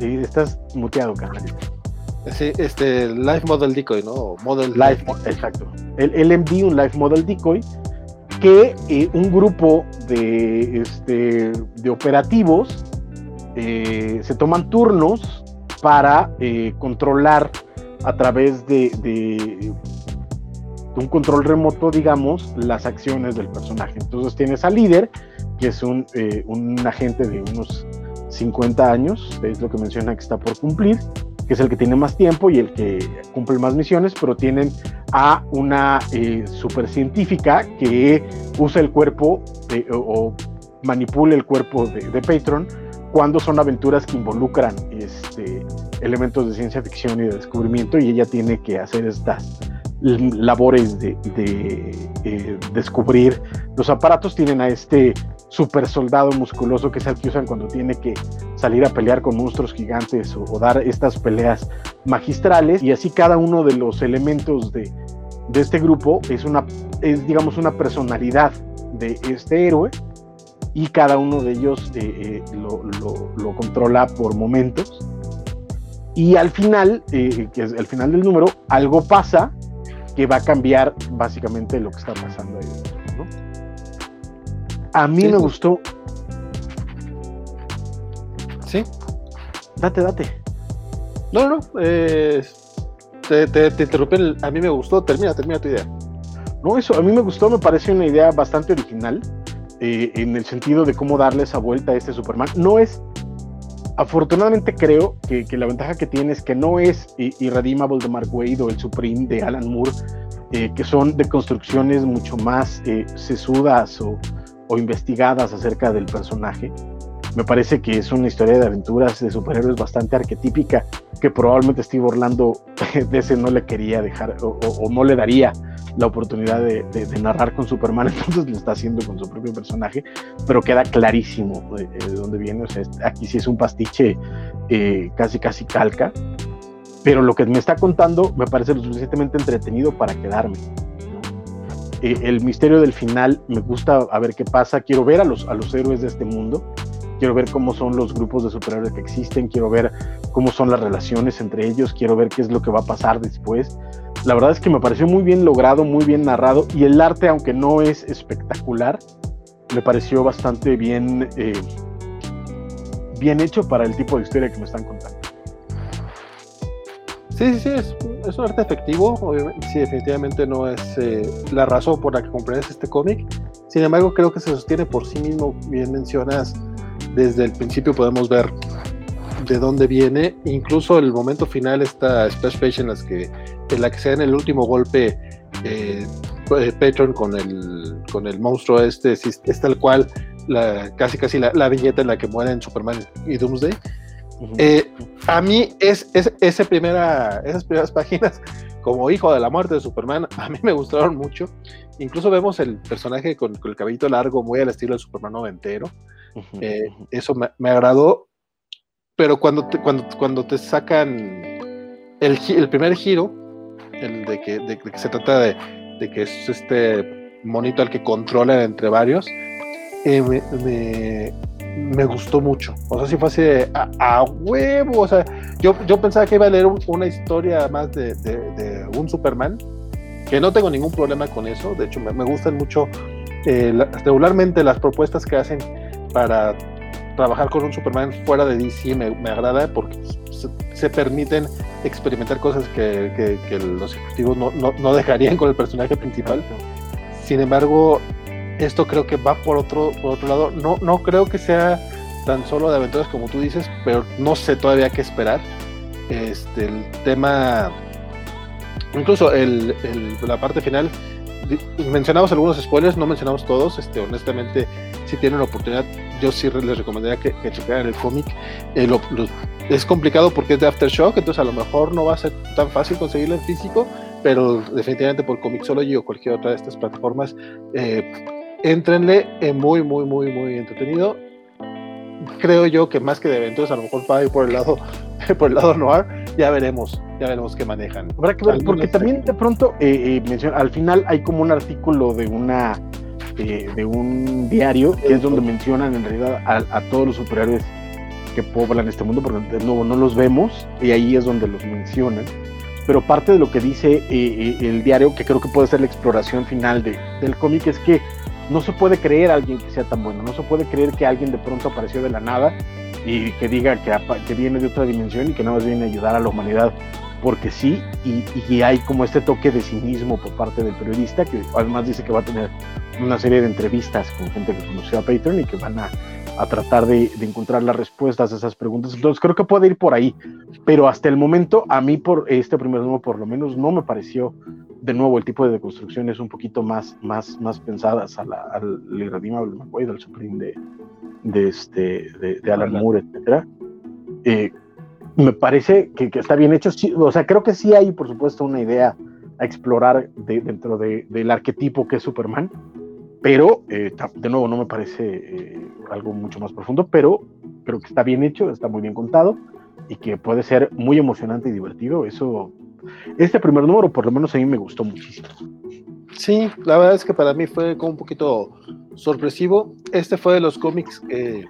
estás muteado, carnal. Sí, este live model decoy, ¿no? Model live, exacto. el LMD, un Life Model Decoy, que eh, un grupo de, este, de operativos eh, se toman turnos para eh, controlar a través de, un control remoto, digamos, las acciones del personaje. Entonces tienes al líder, que es un, un agente de unos 50 años, es lo que menciona que está por cumplir, que es el que tiene más tiempo y el que cumple más misiones, pero tienen a una eh, supercientífica que usa el cuerpo o, manipula el cuerpo de, de, Patron cuando son aventuras que involucran este, elementos de ciencia ficción y de descubrimiento y ella tiene que hacer estas labores de, eh, descubrir los aparatos. Tienen a este super soldado musculoso que es el que usan cuando tiene que salir a pelear con monstruos gigantes o, dar estas peleas magistrales y así cada uno de los elementos de, este grupo es una es digamos una personalidad de este héroe y cada uno de ellos eh, eh, lo, controla por momentos y al final eh, que es el final del número algo pasa que va a cambiar básicamente lo que está pasando ahí a mí me gustó. Sí. Date, date. No, no, eh, te, te, interrumpí. a mí me gustó. Termina, termina tu idea. No, eso, a mí me gustó. Me parece una idea bastante original. Eh, en el sentido de cómo darle esa vuelta a este Superman. No es. Afortunadamente creo que, la ventaja que tiene es que no es Irredeemable de Mark Wade o el Supreme de Alan Moore, eh, que son de construcciones mucho más sesudas o, o investigadas acerca del personaje. Me parece que es una historia de aventuras de superhéroes bastante arquetípica que probablemente Steve Orlando de ese no le quería dejar o, no le daría la oportunidad de, narrar con Superman, entonces lo está haciendo con su propio personaje, pero queda clarísimo de, dónde viene. O sea, aquí sí es un pastiche eh, casi casi calca, pero lo que me está contando me parece lo suficientemente entretenido para quedarme. Eh, el misterio del final me gusta a ver qué pasa. Quiero ver a los, a los héroes de este mundo. Quiero ver cómo son los grupos de superhéroes que existen. Quiero ver cómo son las relaciones entre ellos. Quiero ver qué es lo que va a pasar después. La verdad es que me pareció muy bien logrado, muy bien narrado. Y el arte, aunque no es espectacular, me pareció bastante bien, eh, bien hecho para el tipo de historia que me están contando. Sí, sí, sí, es, un arte efectivo. Obviamente, sí, definitivamente no es eh, la razón por la que comprendes este cómic. Sin embargo, creo que se sostiene por sí mismo. Bien mencionas, desde el principio podemos ver de dónde viene. Incluso el momento final, esta splash page en, las que, en la que se da en el último golpe eh, eh Patron con el, con el monstruo este, es, tal cual la, casi casi la, la viñeta en la que mueren Superman y Doomsday eh, a mí es, ese primera, esas primeras páginas, como hijo de la muerte de Superman, a mí me gustaron mucho. Incluso vemos el personaje con, el cabellito largo, muy al estilo del Superman noventero. Eh, eso me, agradó. Pero cuando te, cuando, cuando te sacan el, el primer giro, el de que, de, que se trata de, de, que es este monito al que controlan entre varios, eh, me, me gustó mucho. O sea, si fue así de a, huevo. O sea, yo, yo pensaba que iba a leer una historia más de, un Superman, que no tengo ningún problema con eso. De hecho, me, gustan mucho eh, regularmente las propuestas que hacen para trabajar con un Superman fuera de DC. Me, agrada porque se, permiten experimentar cosas que, los ejecutivos no, no dejarían con el personaje principal. Sin embargo, esto creo que va por otro, por otro lado. No, no creo que sea tan solo de aventuras como tú dices, pero no sé todavía qué esperar. Este, el tema, incluso el, la parte final, mencionamos algunos spoilers, no mencionamos todos. Este, honestamente, si tienen la oportunidad, yo sí les recomendaría que, que checaran el cómic. Eh, es complicado porque es de Aftershock, entonces a lo mejor no va a ser tan fácil conseguirlo en físico, pero definitivamente por Comixology o cualquier otra de estas plataformas. Eh, Entrenle, es muy, muy, muy, muy entretenido. Creo yo que más que de eventos, a lo mejor va a ir por el lado, por el lado noir, ya veremos, ya veremos qué manejan. Habrá que ver, porque también de pronto, eh, eh al final hay como un artículo de una eh, de un diario que es donde mencionan en realidad a, todos los superhéroes que poblan este mundo, porque de nuevo no los vemos, y ahí es donde los mencionan. pero parte de lo que dice eh, eh, el diario, que creo que puede ser la exploración final de, del cómic, es que no se puede creer a alguien que sea tan bueno, no se puede creer que alguien de pronto apareció de la nada y que diga que, que viene de otra dimensión y que nada más viene a ayudar a la humanidad porque sí, y, y, hay como este toque de cinismo por parte del periodista, que además dice que va a tener una serie de entrevistas con gente que conoció a Patreon y que van a, a tratar de, de, encontrar las respuestas a esas preguntas. Entonces creo que puede ir por ahí, pero hasta el momento a mí por este primer número por lo menos no me pareció de nuevo el tipo de deconstrucciones un poquito más, más, más pensadas a la, al irredeemable McWade, al Supreme de, de, este, de, de Alan Moore, etcétera. Eh, me parece que, está bien hecho. o sea, creo que sí hay, por supuesto, una idea a explorar dentro del arquetipo que es Superman, pero eh, de nuevo no me parece eh, algo mucho más profundo, pero creo que está bien hecho, está muy bien contado y que puede ser muy emocionante y divertido. Eso, este primer número por lo menos a mí me gustó muchísimo. Sí, la verdad es que para mí fue como un poquito sorpresivo. Este fue de los cómics que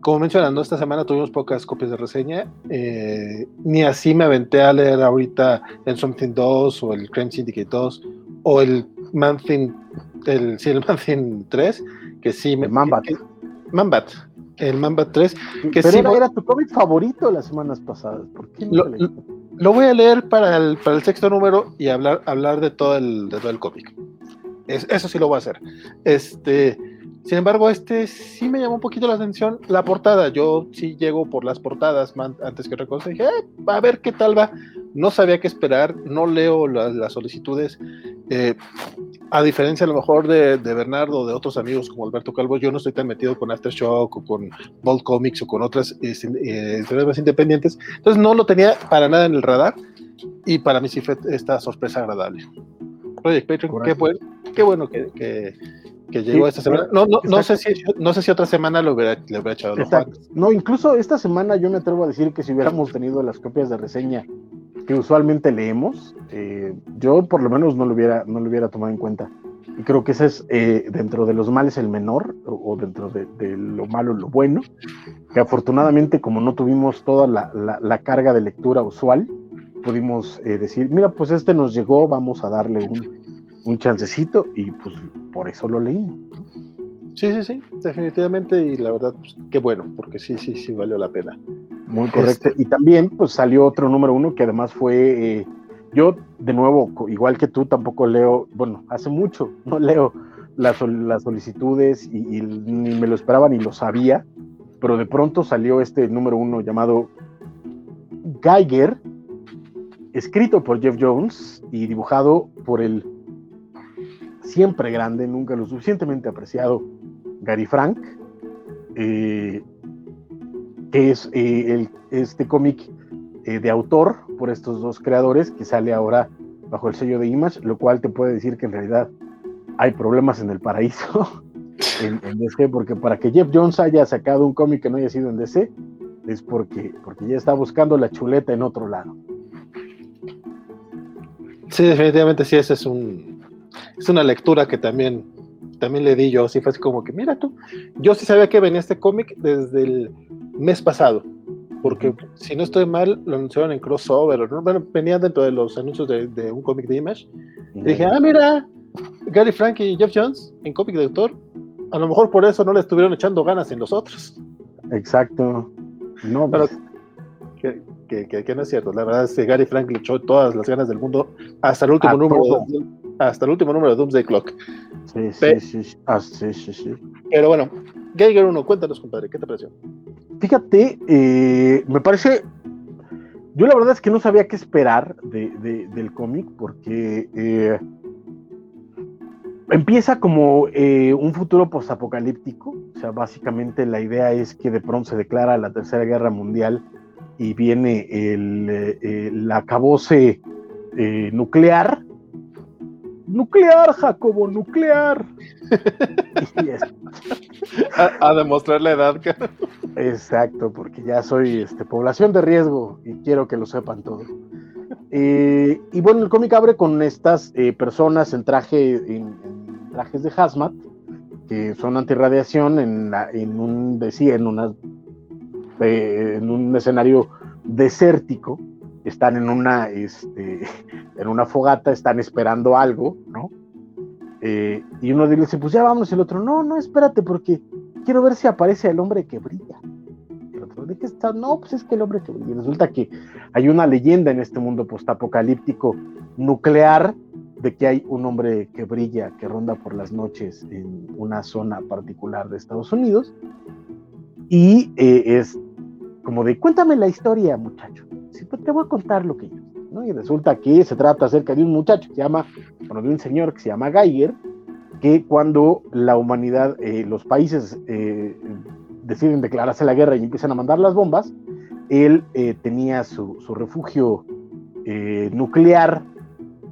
como mencionando, esta semana tuvimos pocas copias de reseña. Eh, ni así me aventé a leer ahorita el Something 2 o el Crime Syndicate 2 o el Manthing, el, sí, el 3, que sí me. El Mambat. Mambat. El Mambat 3. Que Pero sí, era, tu cómic favorito las semanas pasadas. ¿Por qué lo, lo, voy a leer para el, para el sexto número y hablar, hablar de todo el, de todo el cómic. eso sí lo voy a hacer. Este sin embargo, este sí me llamó un poquito la atención la portada. Yo sí llego por las portadas antes que otra cosa. Dije, eh, a ver qué tal va. No sabía qué esperar, no leo las, solicitudes. Eh, a diferencia a lo mejor de, Bernardo, de otros amigos como Alberto Calvo, yo no estoy tan metido con Aftershock o con Bold Comics o con otras eh, más independientes. Entonces no lo tenía para nada en el radar y para mí sí fue esta sorpresa agradable. Project Patreon, qué, bueno, qué bueno que que llegó esta semana. No, no, no, sé si, no sé si otra semana lo hubiera, le hubiera echado los No, incluso esta semana yo me atrevo a decir que si hubiéramos tenido las copias de reseña que usualmente leemos, eh, yo por lo menos no lo hubiera, no lo hubiera tomado en cuenta. Y creo que ese es eh, dentro de los males el menor, o, dentro de, lo malo lo bueno, que afortunadamente como no tuvimos toda la, la, carga de lectura usual, pudimos eh, decir, mira, pues este nos llegó, vamos a darle un, un chancecito y pues por eso lo leí. Sí, sí, sí, definitivamente y la verdad, pues, qué bueno, porque sí, sí, sí valió la pena. Muy correcto. Este y también pues salió otro número uno que además fue, eh, yo de nuevo, igual que tú, tampoco leo, bueno, hace mucho no leo las, las solicitudes y, ni me lo esperaba ni lo sabía, pero de pronto salió este número uno llamado Geiger, escrito por Jeff Jones y dibujado por el siempre grande, nunca lo suficientemente apreciado, Gary Frank, eh, que es eh, el, este cómic eh, de autor por estos dos creadores que sale ahora bajo el sello de Image, lo cual te puede decir que en realidad hay problemas en el paraíso en, DC, porque para que Jeff Jones haya sacado un cómic que no haya sido en DC, es porque, porque ya está buscando la chuleta en otro lado. Sí, definitivamente sí, ese es un, es una lectura que también, también le di yo, así fue así como que, mira tú, yo sí sabía que venía este cómic desde el mes pasado, porque si no estoy mal, lo anunciaron en crossover, bueno, venía dentro de los anuncios de, un cómic de Image, y dije, ah, mira, Gary Frank y Jeff Jones en cómic de autor, a lo mejor por eso no le estuvieron echando ganas en los otros. Exacto. No, pero pues que, no es cierto. La verdad es que Gary Frank le echó todas las ganas del mundo hasta el último número hasta el último número de Doomsday Clock. Sí, sí, sí, ah, sí, sí, sí. Pero bueno, Geiger 1, cuéntanos, compadre, ¿qué te pareció? Fíjate, eh, me parece. Yo la verdad es que no sabía qué esperar de, del cómic porque eh, empieza como eh, un futuro postapocalíptico. O sea, básicamente la idea es que de pronto se declara la Tercera Guerra Mundial y viene el, el acabose nuclear nuclear, Jacobo, nuclear. a, demostrar la edad. Exacto, porque ya soy este, población de riesgo y quiero que lo sepan todo. Eh, y bueno, el cómic abre con estas eh, personas en, traje, en, trajes de hazmat, que son antirradiación en, en un, decía, en, una, eh, en un escenario desértico están en una, este, en una fogata, están esperando algo, ¿no? Eh, y uno dice, pues ya vamos, el otro, no, no, espérate, porque quiero ver si aparece el hombre que brilla. El otro, ¿de qué está? No, pues es que el hombre que brilla. resulta que hay una leyenda en este mundo postapocalíptico nuclear de que hay un hombre que brilla, que ronda por las noches en una zona particular de Estados Unidos. Y eh, es como de, cuéntame la historia, muchacho. Sí, pues te voy a contar lo que yo. ¿no? Y resulta que se trata acerca de un muchacho que se llama, bueno, de un señor que se llama Geiger, que cuando la humanidad, eh, los países eh, deciden declararse la guerra y empiezan a mandar las bombas, él tenía su, su refugio nuclear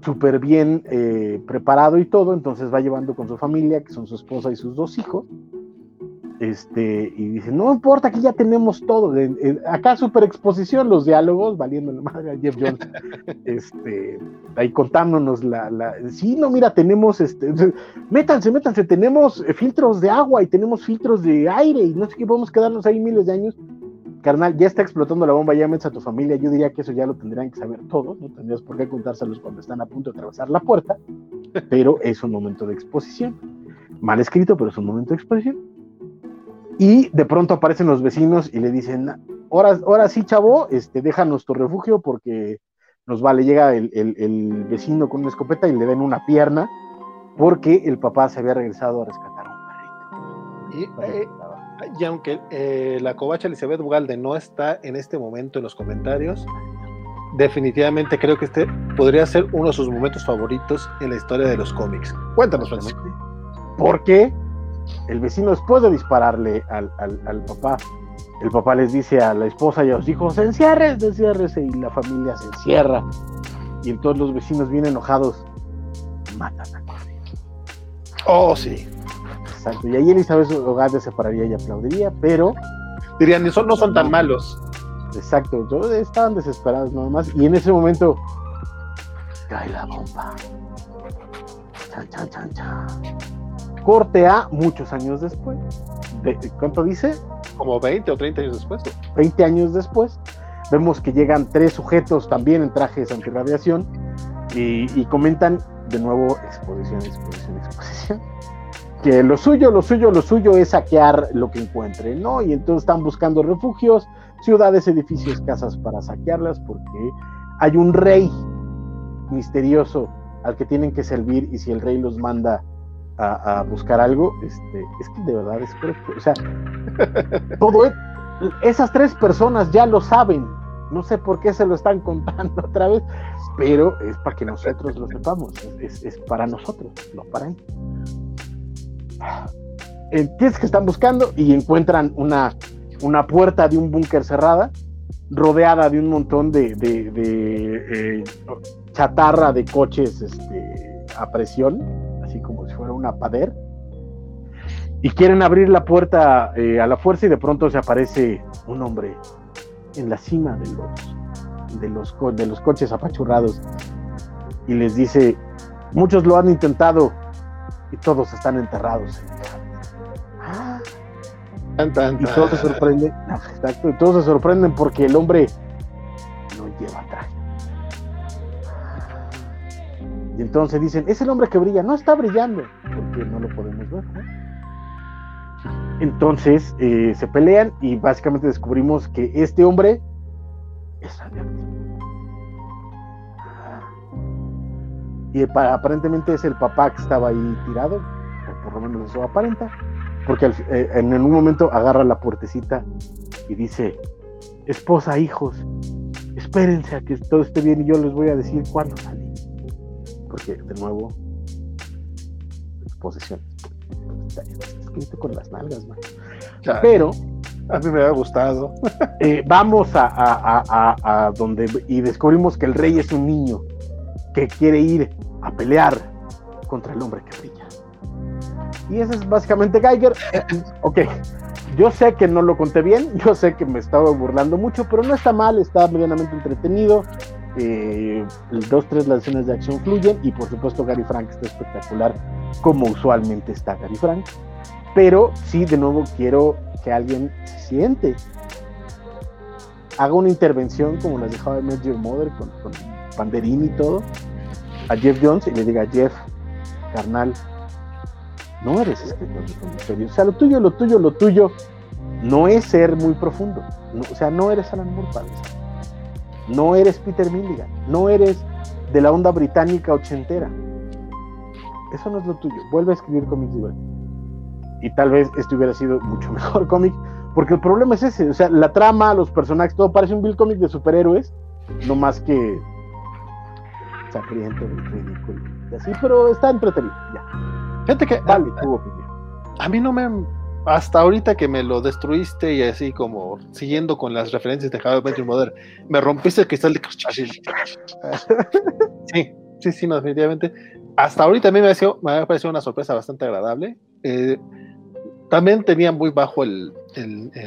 súper bien eh, preparado y todo, entonces va llevando con su familia, que son su esposa y sus dos hijos. Este, y dice, no importa, aquí ya tenemos todo. acá super exposición, los diálogos, valiendo la madre a Jeff Jones, este, ahí contándonos la, la, sí, no, mira, tenemos, este, métanse, métanse, tenemos filtros de agua y tenemos filtros de aire y no sé qué, podemos quedarnos ahí miles de años carnal, ya está explotando la bomba, llámense a tu familia. Yo diría que eso ya lo tendrían que saber todos, no tendrías por qué contárselos cuando están a punto de atravesar la puerta, pero es un momento de exposición. Mal escrito, pero es un momento de exposición. Y de pronto aparecen los vecinos y le dicen, ahora, ahora sí, chavo, este, déjanos tu refugio porque nos vale, llega el, el, vecino con una escopeta y le den una pierna porque el papá se había regresado a rescatar a un perrito. Y, eh, y aunque eh, la covacha Elizabeth Bugalde no está en este momento en los comentarios, definitivamente creo que este podría ser uno de sus momentos favoritos en la historia de los cómics. Cuéntanos, Francisco. Porque el vecino, después de dispararle al, al, papá, el papá les dice a la esposa y a los hijos: enciérrense, enciérrense, y la familia se encierra. Y entonces los vecinos, bien enojados, matan a. Oh, sí. Exacto. Y ahí Elizabeth Ogade se pararía y aplaudiría, pero. Dirían, son, no son tan malos. Exacto. Estaban desesperados nada más. Y en ese momento. Cae la bomba. Chan, chan, chan, chan. Corte A muchos años después. ¿Cuánto dice? Como 20 o 30 años después. 20 años después. Vemos que llegan tres sujetos también en trajes antirradiación y, y comentan de nuevo exposición, exposición, exposición que lo suyo, lo suyo, lo suyo es saquear lo que encuentren, ¿no? Y entonces están buscando refugios, ciudades, edificios, casas para saquearlas, porque hay un rey misterioso al que tienen que servir y si el rey los manda a, buscar algo, este, es que de verdad es correcto. O sea, todo e, esas tres personas ya lo saben. No sé por qué se lo están contando otra vez, pero es para que nosotros lo sepamos. Es, es para nosotros, no para ellos. Entiendes que están buscando y encuentran una, una puerta de un búnker cerrada, rodeada de un montón de, de, eh, chatarra de coches este, a presión, fuera una pader. Y quieren abrir la puerta eh, a la fuerza y de pronto se aparece un hombre en la cima de los, de los, de los coches apachurrados y les dice, muchos lo han intentado, y todos están enterrados. Y todos se sorprenden, exacto, y todos se sorprenden porque el hombre Y entonces dicen, es el hombre que brilla, no está brillando, porque no lo podemos ver. Entonces eh, se pelean y básicamente descubrimos que este hombre es radioactivo. y aparentemente es el papá que estaba ahí tirado, o por lo menos eso aparenta, porque eh, en un momento agarra la puertecita y dice, esposa, hijos, espérense a que todo esté bien y yo les voy a decir cuándo salí. Porque de nuevo, exposición. Está escrito con las nalgas, man. Pero a mí me ha gustado. Eh, vamos a, a, donde y descubrimos que el rey es un niño que quiere ir a pelear contra el hombre que brilla. Y ese es básicamente Geiger. ok, yo sé que no lo conté bien, yo sé que me estaba burlando mucho, pero no está mal, está medianamente entretenido. Eh, dos, tres las escenas de acción fluyen y por supuesto Gary Frank está espectacular como usualmente está Gary Frank. Pero sí, de nuevo quiero que alguien siente haga una intervención como las dejaba de Your Mother con, con y todo, a Jeff Jones y le diga, Jeff, carnal, no eres escritor de misterio. O sea, lo tuyo, lo tuyo, lo tuyo no es ser muy profundo. o sea, no eres Alan Moore, padre. No eres Peter Milligan. No eres de la onda británica ochentera. Eso no es lo tuyo. Vuelve a escribir cómics igual. Y tal vez este hubiera sido mucho mejor cómic. Porque el problema es ese. O sea, la trama, los personajes, todo parece un Bill cómic de superhéroes. No más que sangriento, ridículo. Y así, pero está entretenido. Ya. Fíjate que. Vale, a mí no me hasta ahorita que me lo destruiste y así como siguiendo con las referencias de How I Mother, me rompiste el cristal de Sí, sí, sí, definitivamente. Hasta ahorita a mí me, me ha parecido una sorpresa bastante agradable. Eh, también tenía muy bajo el,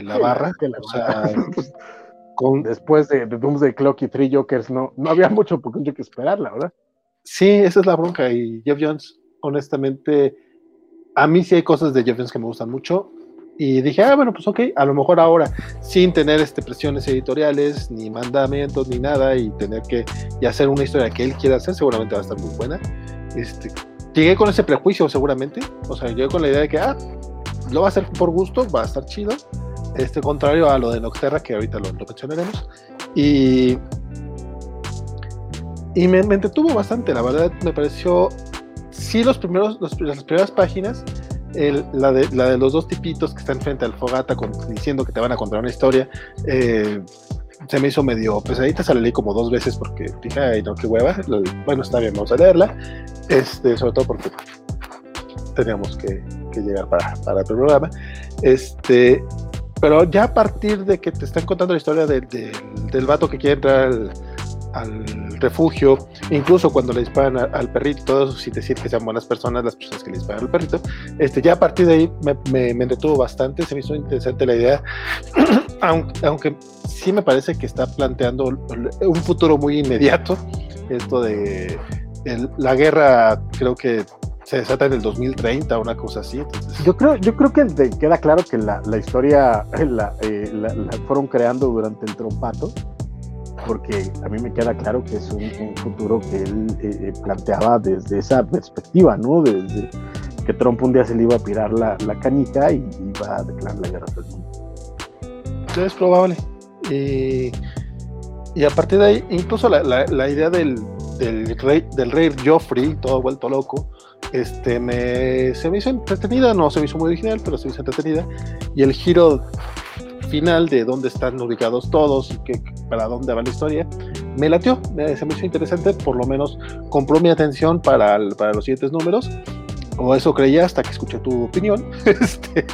la barra. con... Después de, de, Doomsday Clock y Three Jokers, no, no había mucho por que esperar, la verdad. Sí, esa es la bronca. Y Jeff Jones, honestamente, a mí sí hay cosas de Jeff Jones que me gustan mucho. Y dije, ah, bueno, pues ok, a lo mejor ahora, sin tener este, presiones editoriales, ni mandamientos, ni nada, y tener que y hacer una historia que él quiera hacer, seguramente va a estar muy buena. Este, llegué con ese prejuicio, seguramente. O sea, llegué con la idea de que, ah, lo va a hacer por gusto, va a estar chido. Este, contrario a lo de Nocterra, que ahorita lo, mencionaremos. Y, y me, me, entretuvo bastante, la verdad, me pareció sí los primeros, las primeras páginas, la, de, de los dos tipitos que están frente al fogata diciendo que te van a contar una historia, eh, se me hizo medio pesadita, se la leí como dos veces porque dije, ay no, qué hueva, bueno, está bien, vamos a leerla, este, sobre todo porque teníamos que, llegar para, para el programa, este, pero ya a partir de que te están contando la historia del vato que quiere entrar al refugio, incluso cuando le disparan al perrito, todo sin decir que sean buenas personas las personas que le disparan al perrito, este, ya a partir de ahí me, me, entretuvo bastante, se me hizo interesante la idea, aunque, aunque sí me parece que está planteando un futuro muy inmediato, esto de la guerra creo que se desata en el 2030, una cosa así. Yo creo, yo creo que queda claro que la, la historia la, eh, la, fueron creando durante el trompato porque a mí me queda claro que es un, futuro que él eh, eh, planteaba desde esa perspectiva, ¿no? Desde que Trump un día se le iba a pirar la, la canica y iba a declarar la guerra al mundo. Es probable. y a partir de ahí, incluso la, idea del, rey, del rey Joffrey, todo vuelto loco, este, me, se me hizo entretenida, no se me hizo muy original, pero se me hizo entretenida. Y el giro final de dónde están ubicados todos y que, para dónde va la historia, me latió, se me hizo interesante, por lo menos compró mi atención para, para los siguientes números, o eso creía hasta que escuché tu opinión. Este,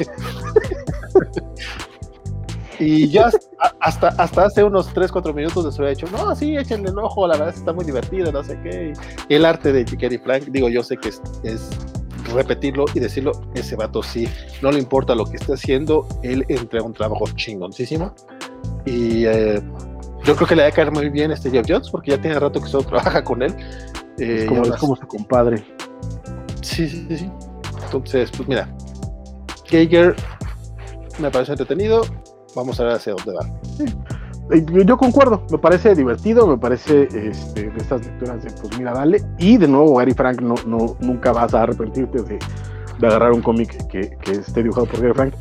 y ya hasta, hasta hace unos 3, 4 minutos les había dicho, no, sí, échenle el ojo, la verdad está muy divertido, no sé qué. Y el arte de Gary Frank, digo, yo sé que es, es repetirlo y decirlo, ese vato sí, no le importa lo que esté haciendo, él entrega un trabajo chingoncísimo. Y eh, yo creo que le va a caer muy bien este Jeff Jones, porque ya tiene rato que solo trabaja con él. es, como, como su compadre. Sí, sí, sí. Entonces, pues mira, Geiger me parece entretenido. Vamos a ver hacia dónde va. Sí. Yo concuerdo, me parece divertido, me parece este, de estas lecturas de pues mira, dale. Y de nuevo, Gary Frank, no, no, nunca vas a arrepentirte de, de agarrar un cómic que, que, esté dibujado por Gary Frank,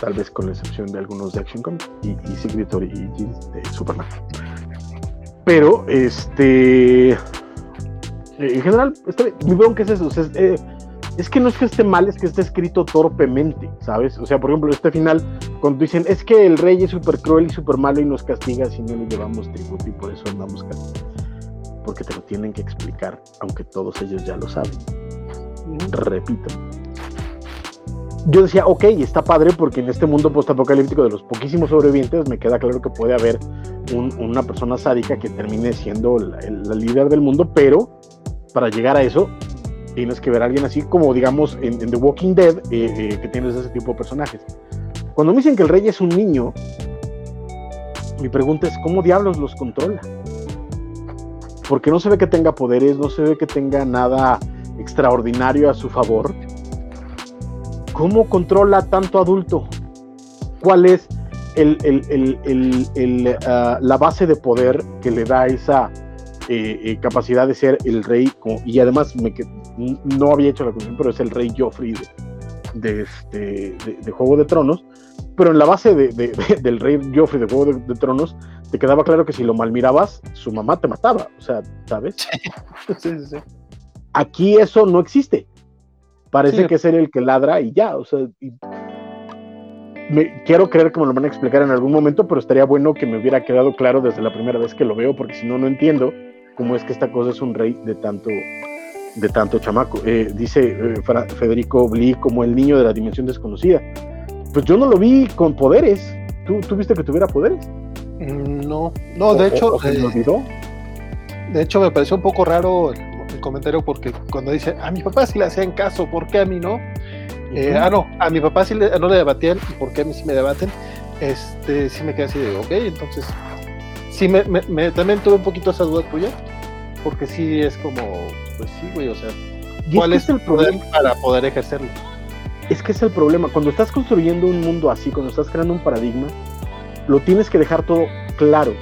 tal vez con la excepción de algunos de Action Comics y, y Secret y de Superman. Pero, este. En general, este, mi bronca es eso. Eh, es que no es que esté mal, es que esté escrito torpemente, ¿sabes? O sea, por ejemplo, este final, cuando dicen, es que el rey es súper cruel y súper malo y nos castiga si no le llevamos tributo y por eso andamos castigando. Porque te lo tienen que explicar, aunque todos ellos ya lo saben. Repito. Yo decía, ok, está padre porque en este mundo postapocalíptico de los poquísimos sobrevivientes me queda claro que puede haber una persona sádica que termine siendo la, la líder del mundo, pero para llegar a eso tienes que ver a alguien así como, digamos, en, The Walking Dead, eh, eh, que tienes ese tipo de personajes. Cuando me dicen que el rey es un niño, mi pregunta es, ¿cómo diablos los controla? Porque no se ve que tenga poderes, no se ve que tenga nada extraordinario a su favor. ¿Cómo controla tanto adulto? ¿Cuál es el, ah, la base de poder que le da esa eh, eh, capacidad de ser el rey, y además me, no había hecho la cuestión, pero es el rey Joffrey de, este, de, Juego de Tronos, pero en la base del rey Joffrey de Juego de, Tronos, te quedaba claro que si lo malmirabas, su mamá te mataba, o sea, ¿sabes? Sí, sí, sí. Aquí eso no existe. Parece que es él el que ladra y ya, o sea, me, quiero creer que me lo van a explicar en algún momento, pero estaría bueno que me hubiera quedado claro desde la primera vez que lo veo, porque si no, no entiendo cómo es que esta cosa es un rey de tanto, de tanto chamaco. Eh, dice eh, Federico Bli como el niño de la dimensión desconocida. Pues yo no lo vi con poderes. ¿Tú, ¿tú viste que tuviera poderes? Mm, no, no, de hecho. me eh, olvidó? De hecho, me pareció un poco raro el comentario porque cuando dice a mi papá sí le hacían caso, ¿por qué a mí no? Eh, ah, no, a mi papá sí le, no le debatían, ¿y por qué a mí sí me debaten? Este, sí me quedé así de, ok, entonces, sí, me, me, también tuve un poquito esa duda tuya, porque sí es como, pues sí, güey, o sea, ¿cuál es, el problema para poder ejercerlo? Es que es el problema, cuando estás construyendo un mundo así, cuando estás creando un paradigma, lo tienes que dejar todo claro,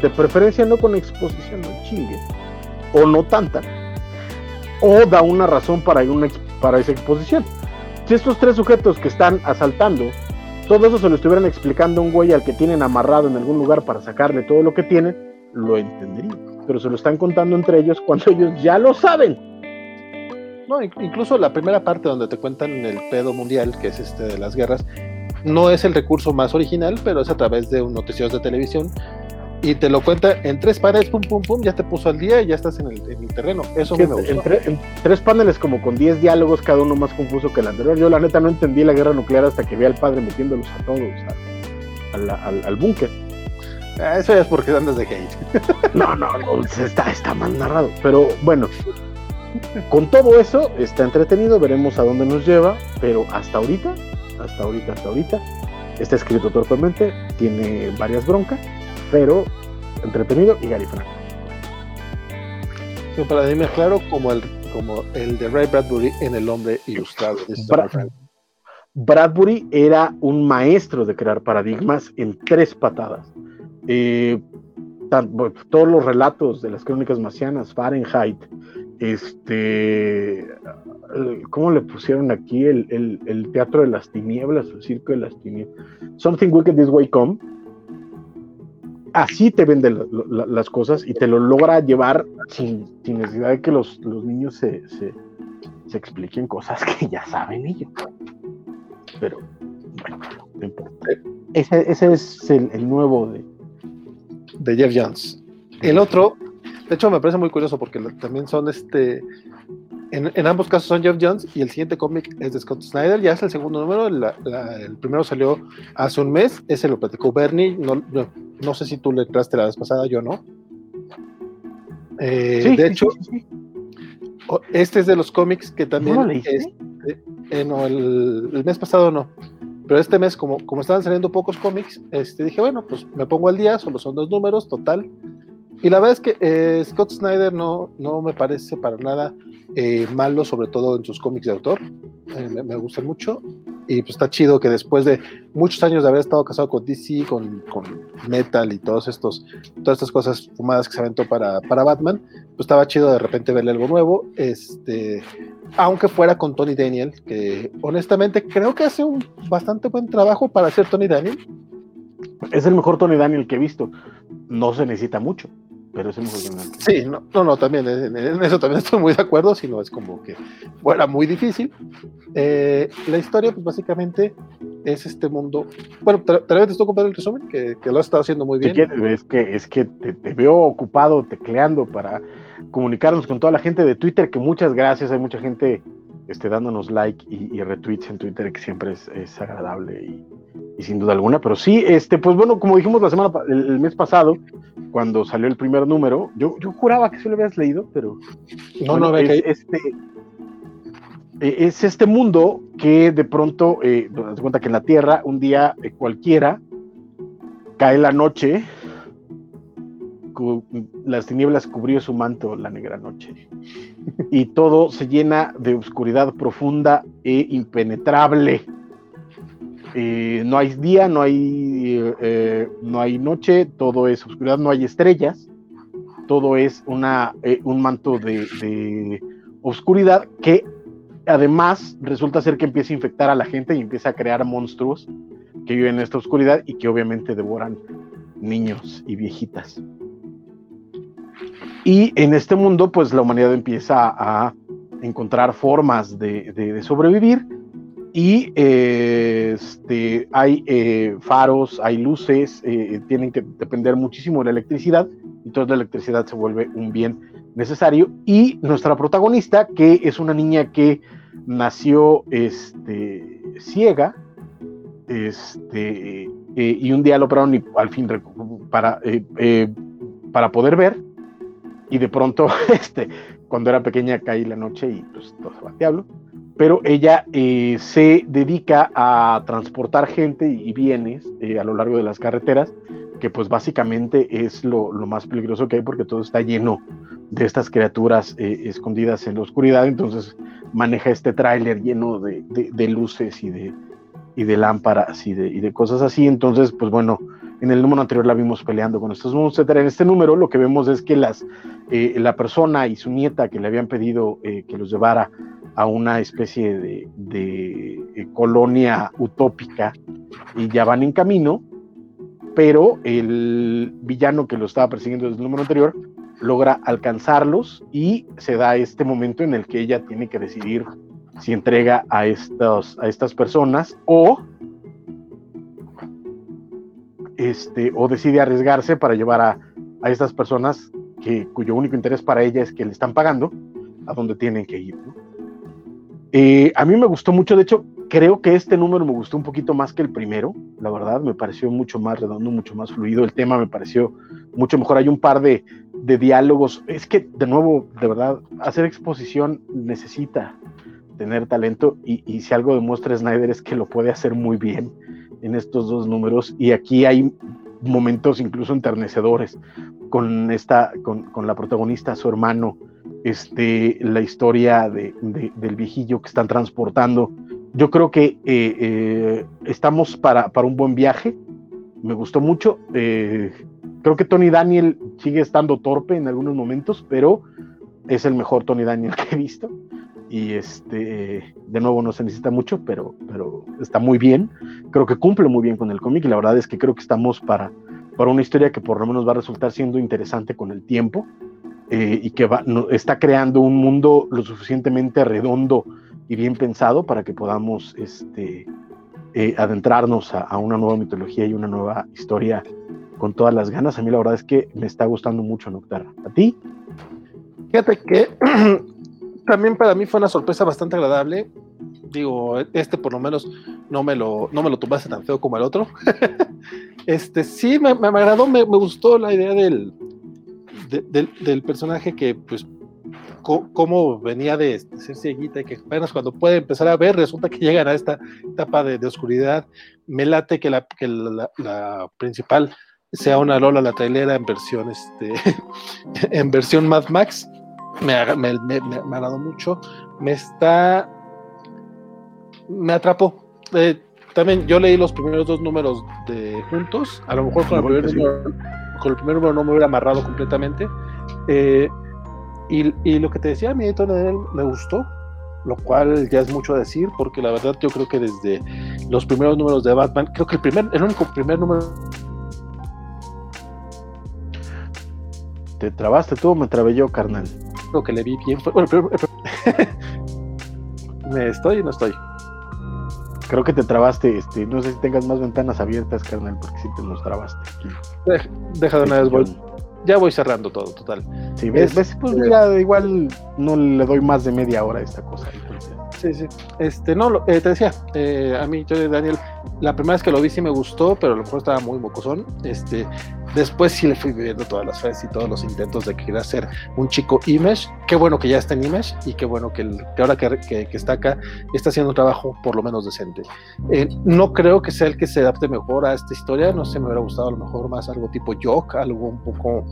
de preferencia no con exposición, no chingue, o no tanta, o da una razón para, una, para esa exposición. Si estos tres sujetos que están asaltando, todo eso se lo estuvieran explicando a un güey al que tienen amarrado en algún lugar para sacarle todo lo que tienen, lo entendería. Pero se lo están contando entre ellos cuando ellos ya lo saben. No, incluso la primera parte donde te cuentan el pedo mundial, que es este de las guerras, no es el recurso más original, pero es a través de un noticiero de televisión y te lo cuenta en tres paneles, pum, pum, pum, ya te puso al día y ya estás en el, terreno. Eso me gustó. En, tres paneles como con 10 diálogos, cada uno más confuso que el anterior. Yo la neta no entendí la guerra nuclear hasta que vi al padre metiéndolos a todos al, búnker. Ah, eso ya es porque andas de hate. no, no, no, está, está mal narrado. Pero bueno, con todo eso está entretenido, veremos a dónde nos lleva, pero hasta ahorita, hasta ahorita, hasta ahorita, está escrito torpemente, tiene varias broncas pero entretenido y galifrano. para mí claro como el, como el de Ray Bradbury en El hombre ilustrado. Bradbury era un maestro de crear paradigmas en tres patadas. Eh, todos los relatos de las crónicas marcianas, Fahrenheit, este, ¿cómo le pusieron aquí el, el, teatro de las tinieblas, el circo de las tinieblas? Something Wicked This Way Come así te vende las cosas y te lo logra llevar sin, necesidad de que los, niños se, expliquen cosas que ya saben ellos. Pero, bueno, no importa. Ese, es el, nuevo de... de Jeff Jones. El otro, de hecho, me parece muy curioso porque también son este. En, ambos casos son Jeff Jones y el siguiente cómic es de Scott Snyder. Ya es el segundo número. el primero salió hace un mes. Ese lo platicó Bernie. no, no sé si tú le entraste la vez pasada, yo no. Eh, de hecho, este es de los cómics que también. ¿No este, eh, no, el, mes pasado no. Pero este mes, como, como estaban saliendo pocos cómics, este, dije, bueno, pues me pongo al día, solo son dos números, total. Y la verdad es que eh, Scott Snyder no, no me parece para nada malo, sobre todo en sus cómics de autor. me, me gustan mucho y pues está chido que después de muchos años de haber estado casado con DC, con, con Metal y todos estos, todas estas cosas fumadas que se aventó para, para Batman, pues estaba chido de repente verle algo nuevo, este, aunque fuera con Tony Daniel, que honestamente creo que hace un bastante buen trabajo para ser Tony Daniel. Es el mejor Tony Daniel que he visto, no se necesita mucho pero es Sí, no, no, no también, en, eso también estoy muy de acuerdo, sino es como que fuera muy difícil. Eh, la historia, pues básicamente es este mundo. Bueno, tal vez te estoy el resumen, que, que, lo has estado haciendo muy bien. es que, es que te, veo ocupado tecleando para comunicarnos con toda la gente de Twitter, que muchas gracias, hay mucha gente este, dándonos like y, retweets en Twitter, que siempre es, es agradable y, y sin duda alguna, pero sí, este, pues bueno, como dijimos la semana, el, mes pasado, cuando salió el primer número, yo, yo juraba que sí lo habías leído, pero no, no, es, este, e, es este mundo que de pronto, eh, das cuenta que en la Tierra, un día eh, cualquiera, cae la noche, las tinieblas cubrió su manto la negra noche, y todo se llena de oscuridad profunda e impenetrable eh, no hay día, no hay, eh, no hay noche, todo es oscuridad, no hay estrellas, todo es una, un manto de, de, oscuridad que además resulta ser que empieza a infectar a la gente y empieza a crear monstruos que viven en esta oscuridad y que obviamente devoran niños y viejitas. Y en este mundo, pues la humanidad empieza a encontrar formas de, sobrevivir y este, hay eh, faros, hay luces, eh, tienen que depender muchísimo de la electricidad toda la electricidad se vuelve un bien necesario. Y nuestra protagonista, que es una niña que nació este, ciega, este, eh, y un día lo operaron y al fin para, para poder ver, y de pronto, este, cuando era pequeña caí la noche y pues todo se va al diablo. Pero ella eh, se dedica a transportar gente y bienes eh, a lo largo de las carreteras, que pues básicamente es lo, más peligroso que hay porque todo está lleno de estas criaturas eh, escondidas en la oscuridad. Entonces maneja este tráiler lleno de, luces y de, y de lámparas y de, y de cosas así. Entonces, pues bueno, en el número anterior la vimos peleando con estos monstruos, En este número lo que vemos es que las, eh, la persona y su nieta que le habían pedido eh, que los llevara a una especie de, eh, colonia utópica y ya van en camino, pero el villano que lo estaba persiguiendo desde el número anterior logra alcanzarlos y se da este momento en el que ella tiene que decidir si entrega a, estos, a estas personas o este, o decide arriesgarse para llevar a, estas personas que, cuyo único interés para ella es que le están pagando a donde tienen que ir. Eh, a mí me gustó mucho, de hecho, creo que este número me gustó un poquito más que el primero, la verdad, me pareció mucho más redondo, mucho más fluido, el tema me pareció mucho mejor, hay un par de, diálogos, es que de nuevo, de verdad, hacer exposición necesita tener talento y, y si algo demuestra Snyder es que lo puede hacer muy bien en estos dos números y aquí hay momentos incluso enternecedores con esta, con, la protagonista, su hermano, este, la historia de, del viejillo que están transportando. Yo creo que eh, eh, estamos para, para, un buen viaje. Me gustó mucho. Eh, creo que Tony Daniel sigue estando torpe en algunos momentos, pero es el mejor Tony Daniel que he visto y este de nuevo no se necesita mucho, pero, pero está muy bien. Creo que cumple muy bien con el cómic y la verdad es que creo que estamos para, para una historia que por lo menos va a resultar siendo interesante con el tiempo eh, y que va, está creando un mundo lo suficientemente redondo y bien pensado para que podamos este, eh, adentrarnos a, una nueva mitología y una nueva historia con todas las ganas. A mí la verdad es que me está gustando mucho Noctara. ¿A ti? Fíjate que también para mí fue una sorpresa bastante agradable. Digo, este por lo menos no me lo, no me lo tomaste tan feo como el otro. este sí, me, me agradó, me, me, gustó la idea del, del, personaje que, pues, cómo venía de, ser cieguita y que apenas cuando puede empezar a ver, resulta que llegan a esta etapa de, oscuridad. Me late que la, que la, la principal sea una Lola la trailera en versión este en versión Mad Max me, me, me, me agradó mucho, me está, me atrapó. Eh, también yo leí los primeros dos números de juntos, a lo mejor con el primer, número, con el primer número no me hubiera amarrado completamente. Eh, y, y, lo que te decía, a mí de él me gustó, lo cual ya es mucho decir, porque la verdad yo creo que desde los primeros números de Batman, creo que el primer, el único primer número te trabaste tú me trabé yo, carnal que le vi bien Bueno, pero, ¿Me estoy o no estoy? Creo que te trabaste, este, no sé si tengas más ventanas abiertas, carnal, porque si te nos trabaste. Deja, de una vez, voy, ya voy cerrando todo, total. Sí, ves, ves pues mira, igual no le doy más de media hora a esta cosa. Este, no, eh, te decía, eh, a mí, yo Daniel, la primera vez que lo vi sí me gustó, pero a lo mejor estaba muy mocosón. Este, después sí le fui viendo todas las frases y todos los intentos de que quería ser un chico Image. Qué bueno que ya está en Image y qué bueno que, ahora que, está acá está haciendo un trabajo por lo menos decente. Eh, no creo que sea el que se adapte mejor a esta historia, no sé, me hubiera gustado a lo mejor más algo tipo Jock, algo un poco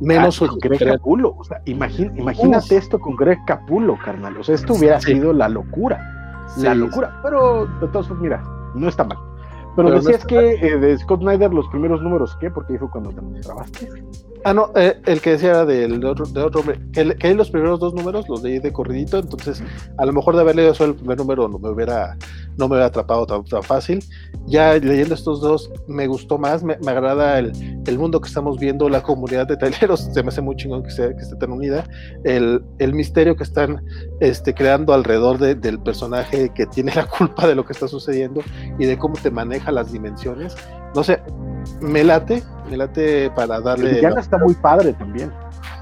menos ah, Greg Capulo. O sea, imagínate esto con Greg Capulo, carnal. O sea, esto hubiera sido la locura. la locura. Pero de todos mira, no está mal. Pero, decías que eh, de Scott Snyder los primeros números, ¿qué? Porque ahí fue cuando te trabaste. Ah, no, eh, el que decía era del otro, otro hombre. Que, que, los primeros dos números los leí de corridito, entonces a lo mejor de haber leído solo el primer número no me hubiera, no me hubiera atrapado tan, tan fácil. Ya leyendo estos dos me gustó más, me, me agrada el, el, mundo que estamos viendo, la comunidad de traileros, se me hace muy chingón que, sea, que esté tan unida, el, el misterio que están este, creando alrededor de, del personaje que tiene la culpa de lo que está sucediendo y de cómo te maneja las dimensiones. No sé, me late, me late para darle. El está muy padre también.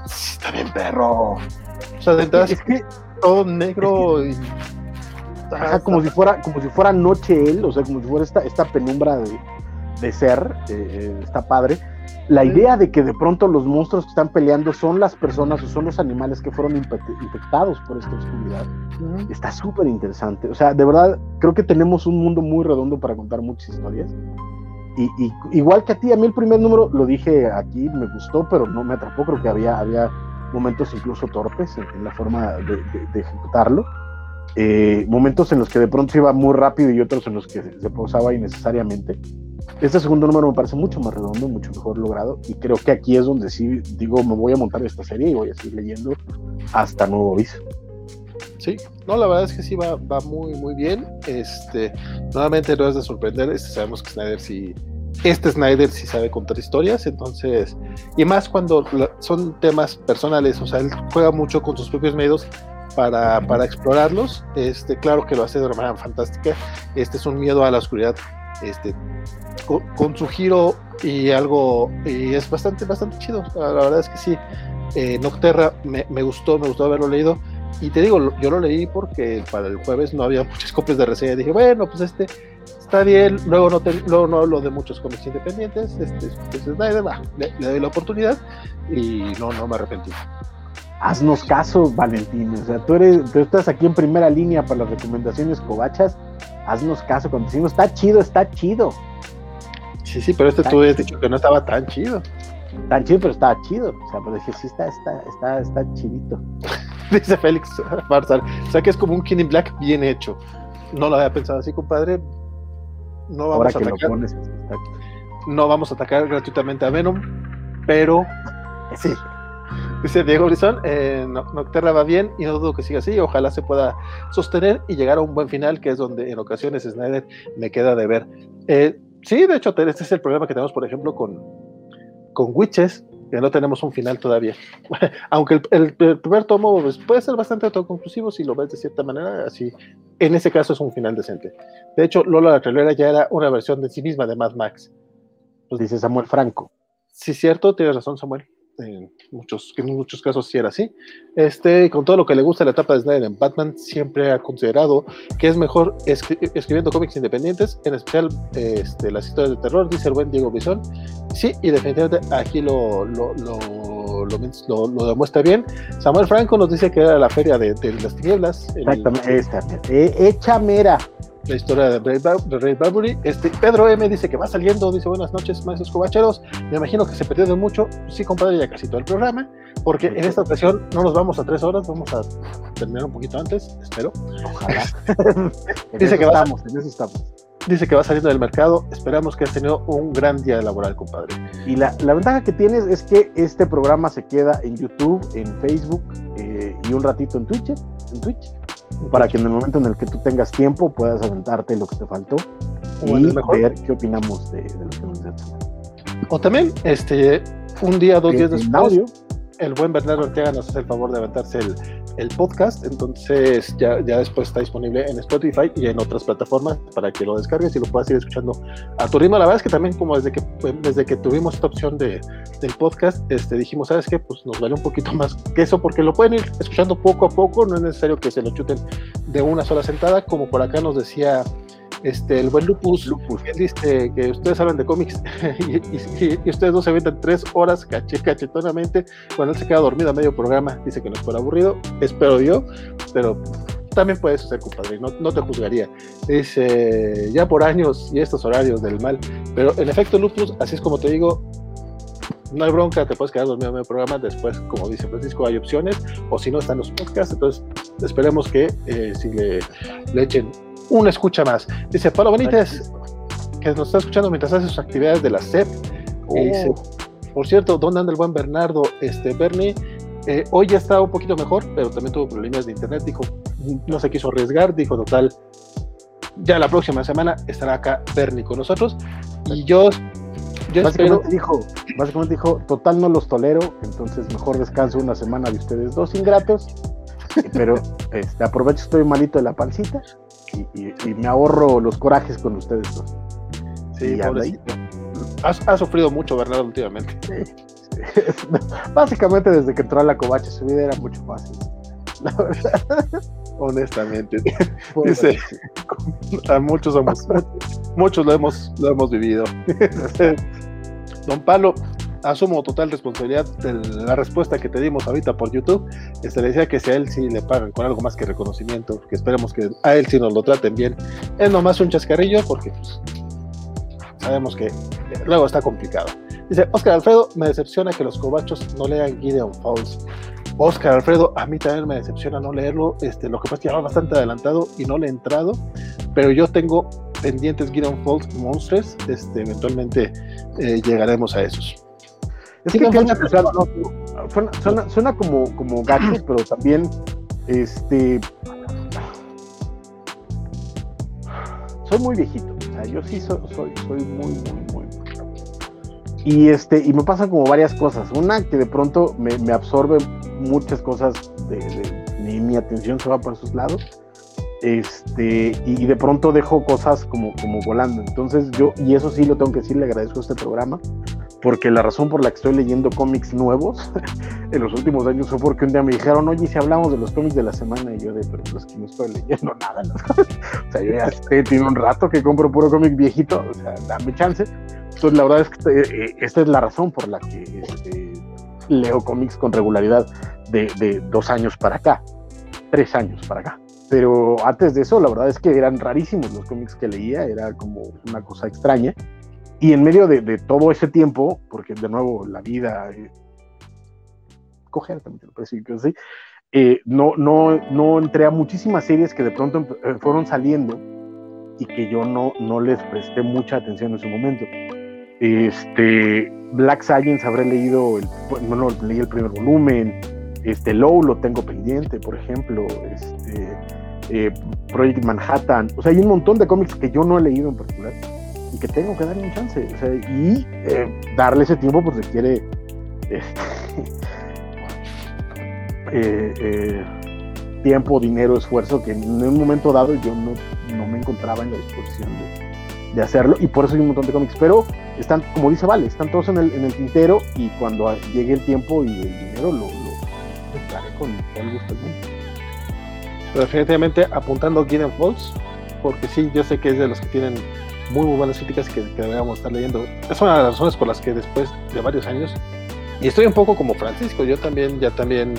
Sí, está bien perro. O sea, de entrada es que todo negro y. como si fuera, como si fuera noche él, o sea, como si fuera esta, esta penumbra de, de ser, eh, eh está padre. La idea de que de pronto los monstruos que están peleando son las personas o son los animales que fueron infectados por esta oscuridad. Está súper interesante. O sea, de verdad, creo que tenemos un mundo muy redondo para contar muchas historias. Y, igual que a ti, a mí el primer número, lo dije aquí, me gustó, pero no me atrapó, creo que había, había momentos incluso torpes en, la forma de, ejecutarlo. Eh, momentos en los que de pronto se iba muy rápido y otros en los que se, pausaba innecesariamente. Este segundo número me parece mucho más redondo, mucho mejor logrado, y creo que aquí es donde sí digo, me voy a montar esta serie y voy a seguir leyendo hasta nuevo aviso. Sí, no, la verdad es que sí va, va muy, muy bien. Este, nuevamente no es de sorprender, este, sabemos que Snyder sí, este Snyder sí sabe contar historias, entonces, y más cuando son temas personales, o sea, él juega mucho con sus propios medios para, para explorarlos. Este, claro que lo hace de una manera fantástica. Este es un miedo a la oscuridad, este, con, su giro y algo, y es bastante, bastante chido. La, verdad es que sí. Eh, Nocterra me, me gustó, me gustó haberlo leído y te digo, yo lo leí porque para el jueves no había muchas copias de reseña. Dije, bueno, pues este está bien. Luego no, te, luego no hablo de muchos cómics independientes. Este, pues, va, le, le, doy la oportunidad y no, no me arrepentí. Haznos caso, Valentín. O sea, tú, eres, tú estás aquí en primera línea para las recomendaciones cobachas. Haznos caso cuando decimos está chido, está chido. Sí, sí, pero este tú habías dicho que no estaba tan chido. Tan chido, pero estaba chido. O sea, pero dije, sí, está, está, está, está chidito. dice Félix Barzal. O sea que es como un King Black bien hecho. No lo había pensado así, compadre. No vamos a atacar. no vamos a atacar gratuitamente a Venom, pero sí. Dice Diego Brizón, eh, Nocterra va bien y no dudo que siga así. Ojalá se pueda sostener y llegar a un buen final, que es donde en ocasiones Snyder me queda de ver. Eh, sí, de hecho, este es el problema que tenemos, por ejemplo, con, con Witches, que no tenemos un final todavía. Aunque el, primer tomo pues, puede ser bastante autoconclusivo si lo ves de cierta manera, así en ese caso es un final decente. De hecho, Lola la Trailera ya era una versión de sí misma de Mad Max. Pues dice Samuel Franco. Sí, cierto, tienes razón, Samuel en muchos, en muchos casos sí era así. Este, con todo lo que le gusta la etapa de Snyder en Batman, siempre ha considerado que es mejor escribiendo cómics independientes, en especial este, las historias de terror, dice el buen Diego Bison. Sí, y definitivamente aquí lo, lo, lo, lo, demuestra bien. Samuel Franco nos dice que era la feria de, de las tinieblas. Exactamente, esta, hecha mera la historia de Ray, Bradbury. Este, Pedro M dice que va saliendo, dice buenas noches, maestros covacheros. Me imagino que se perdieron mucho. Sí, compadre, ya casi todo el programa, porque en esta ocasión no nos vamos a tres horas, vamos a terminar un poquito antes, espero. Ojalá. dice que estamos, en eso estamos. Dice que va saliendo del mercado. Esperamos que has tenido un gran día laboral, compadre. Y la, la ventaja que tienes es que este programa se queda en YouTube, en Facebook eh, y un ratito en Twitch. En Twitch para que en el momento en el que tú tengas tiempo puedas aventarte lo que te faltó y ver qué opinamos de, lo que nos dicho. O también, este, un día, dos días después, el buen Bernardo Ortega nos hace el favor de aventarse el, el podcast, entonces ya, ya después está disponible en Spotify y en otras plataformas para que lo descargues y lo puedas ir escuchando a tu ritmo. La verdad es que también como desde que, desde que tuvimos esta opción de, del podcast, este, dijimos, ¿sabes qué? Pues nos vale un poquito más que eso porque lo pueden ir escuchando poco a poco, no es necesario que se lo chuten de una sola sentada, como por acá nos decía este, el buen Lupus, Lupus. él dice que ustedes hablan de cómics y, ustedes dos se aventan tres horas cachetonamente cuando él se queda dormido a medio programa. Dice que no es por aburrido, espero yo, pero también puede ser, compadre, no, no te juzgaría. Dice, ya por años y estos horarios del mal, pero en efecto, Lupus, así es como te digo, no hay bronca, te puedes quedar dormido en el programa. Después, como dice Francisco, hay opciones, o si no, están los podcasts. Entonces, esperemos que eh, si le, le, echen una escucha más. Dice Pablo Benítez, que nos está escuchando mientras hace sus actividades de la SEP. Oh. por cierto, ¿dónde anda el buen Bernardo? Este, Bernie, eh, hoy ya está un poquito mejor, pero también tuvo problemas de internet. Dijo, no se quiso arriesgar. Dijo, total, ya la próxima semana estará acá Bernie con nosotros. Y yo, básicamente, dijo, básicamente dijo, total no los tolero, entonces mejor descanso una semana de ustedes dos ingratos. pero este, aprovecho, estoy malito de la pancita y, me ahorro los corajes con ustedes. Sí, ha sufrido mucho Bernardo últimamente. Básicamente desde que entró a la covacha su vida era mucho fácil. La verdad. Honestamente. Dice, a muchos somos, muchos lo hemos, lo hemos vivido. Don Pablo, asumo total responsabilidad de la respuesta que te dimos ahorita por YouTube. Este, le decía que si a él sí le pagan con algo más que reconocimiento, que esperemos que a él sí nos lo traten bien. Es nomás un chascarrillo porque pues, sabemos que luego está complicado. Dice, Oscar Alfredo, me decepciona que los cobachos no lean Gideon Falls. Oscar Alfredo, a mí también me decepciona no leerlo. Este, lo que pasa es que ya va bastante adelantado y no le he entrado, pero yo tengo pendientes Gideon Falls Monsters. Este, eventualmente eh, llegaremos a esos. Es que suena, suena, como, como gatos, pero también este soy muy viejito. O sea, yo sí soy, soy, soy muy, muy, muy. Y este, y me pasan como varias cosas. Una que de pronto me, me absorbe muchas cosas de, de mi, atención se va por esos lados. Este, y, de pronto dejo cosas como, como volando. Entonces yo, y eso sí lo tengo que decir, le agradezco este programa, porque la razón por la que estoy leyendo cómics nuevos en los últimos años fue porque un día me dijeron, oye, si hablamos de los cómics de la semana, y yo de, pero pues que no estoy leyendo nada. o sea, yo ya tiene un rato que compro puro cómic viejito, o sea, dame chance. Entonces, la verdad es que eh, eh, esta es la razón por la que este, leo cómics con regularidad de, de dos años para acá, tres años para acá. Pero antes de eso, la verdad es que eran rarísimos los cómics que leía, era como una cosa extraña. Y en medio de, todo ese tiempo, porque de nuevo la vida, eh, coger también te lo puedo decir, así, eh, no, no, no entré a muchísimas series que de pronto eh, fueron saliendo y que yo no, no les presté mucha atención en su momento. Este, Black Science habré leído, el, bueno, leí el primer volumen, este, Low lo tengo pendiente, por ejemplo, este, Project Manhattan, o sea, hay un montón de cómics que yo no he leído en particular que tengo que darle un chance. Y eh, darle ese tiempo pues requiere este, eh, eh, tiempo, dinero, esfuerzo que en un momento dado yo no, no me encontraba en la disposición de, hacerlo y por eso hay un montón de cómics. Pero están, como dice Vale, están todos en el, en el tintero y cuando llegue el tiempo y el dinero lo, lo con el gusto definitivamente apuntando a Gideon Falls, porque sí, yo sé que es de los que tienen muy, muy buenas críticas que, deberíamos estar leyendo. Es una de las razones por las que después de varios años, y estoy un poco como Francisco, yo también, ya también,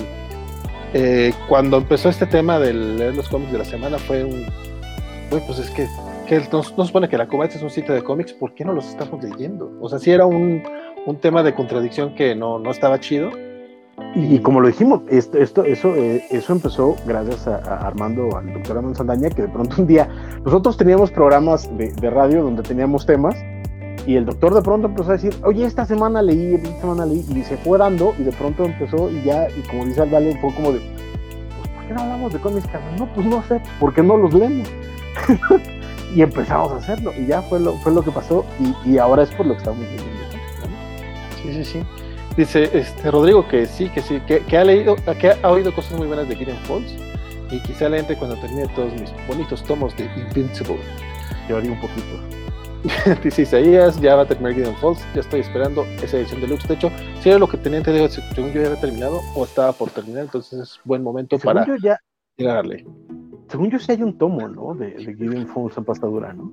eh, cuando empezó este tema de leer los cómics de la semana, fue un, pues es que, que nos, nos supone que la Covacha es un sitio de cómics, ¿por qué no los estamos leyendo? O sea, sí era un, un tema de contradicción que no, no estaba chido, y, como lo dijimos, esto, esto, eso, eh, eso empezó gracias a, Armando, al doctor Armando Saldaña, que de pronto un día, nosotros teníamos programas de, radio donde teníamos temas, y el doctor de pronto empezó a decir, oye, esta semana leí, esta semana leí, y se fue dando, y de pronto empezó, y ya, y como dice Alvale, fue como de, pues, ¿por qué no hablamos de cómics, No, pues no sé, ¿por qué no los leemos? y empezamos a hacerlo, y ya fue lo, fue lo que pasó, y, y ahora es por lo que estamos leyendo. Sí, sí, sí. Dice este Rodrigo que sí, que sí, que, ha leído, que ha oído cosas muy buenas de Gideon Falls y quizá le entre cuando termine todos mis bonitos tomos de Invincible. Llevaría un poquito. dice Isaías, ya va a terminar Gideon Falls, ya estoy esperando esa edición deluxe. De hecho, si era lo que tenía entendido, según yo ya había terminado o estaba por terminar, entonces es buen momento para ya, llegarle. Según yo sí hay un tomo, ¿no? De, de Gideon Falls en pastadura, ¿no?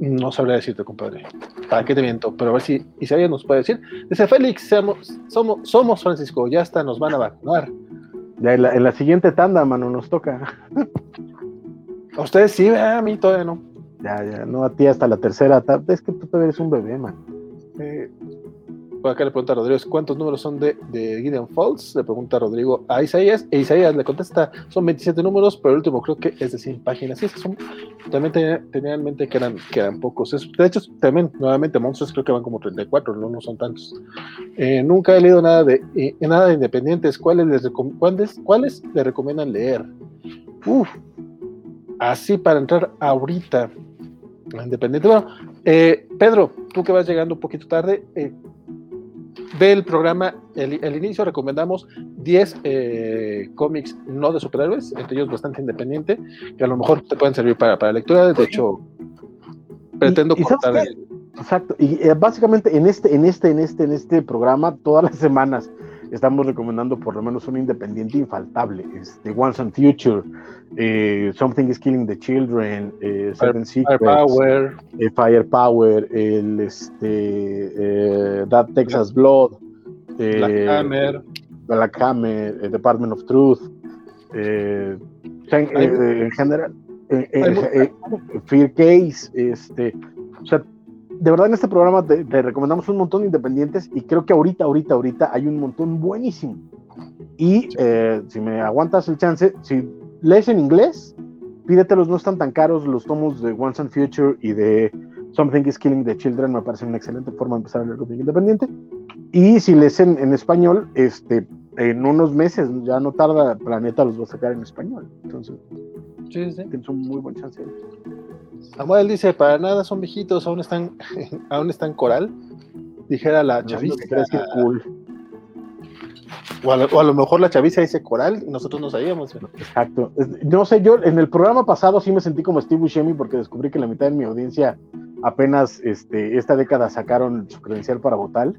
No sabría decirte, compadre. ¿Para qué te miento? Pero a ver si Isaías nos puede decir. Dice Félix, somos, somos, Francisco, ya está, nos van a vacunar. Ya en la, siguiente tanda, mano, nos toca. A ustedes sí, a mí todavía no. Ya, ya, no a ti hasta la tercera. Es que tú todavía eres un bebé, man. Eh, acá le pregunta a Rodrigo, ¿cuántos números son de, de Gideon Falls? Le pregunta Rodrigo a Isaías, e Isaías le contesta, son 27 números, pero el último creo que es de 100 páginas. Sí, son, también tenía, en mente que eran, que eran pocos. de hecho, también, nuevamente, Monstruos creo que van como 34, no, no son tantos. Eh, nunca he leído nada de, eh, nada de independientes. ¿Cuáles, les cuáles, ¿Cuáles le recomiendan leer? Uf, así para entrar ahorita. Independiente. Bueno, eh, Pedro, tú que vas llegando un poquito tarde, ve el programa, el, inicio recomendamos 10 eh, cómics no de superhéroes, entre ellos bastante independiente, que a lo mejor te pueden servir para, para lectura. De hecho, pretendo cortar Exacto, y básicamente en este, en este, en este, en este programa, todas las semanas estamos recomendando por lo menos un independiente infaltable. Este, Once and Future, eh, Something is Killing the Children, eh, Seven Secrets, Firepower, eh, Firepower, el este, eh, That Texas Blood, Black Hammer, Black Hammer, Department of Truth, en general, Fear Case, este, o sea, de verdad en este programa te, recomendamos un montón de independientes y creo que ahorita, ahorita, ahorita hay un montón buenísimo. Y eh, si me aguantas el chance, si lees en inglés, pídetelos, no están tan caros los tomos de Once and Future y de Something is Killing the Children, me parece una excelente forma de empezar a leer cómic independiente. Y si lees en, en, español, este, en unos meses, ya no tarda, Planeta los va a sacar en español. Entonces, sí, sí. tienes un muy buen chance. Samuel dice, para nada son viejitos, aún están, aún están coral. Dijera la chaviza. Cool. O, a lo, mejor la chaviza dice coral y nosotros no sabíamos. Exacto. No sé, yo en el programa pasado sí me sentí como Steve Buscemi porque descubrí que la mitad de mi audiencia apenas este, esta década sacaron su credencial para votar.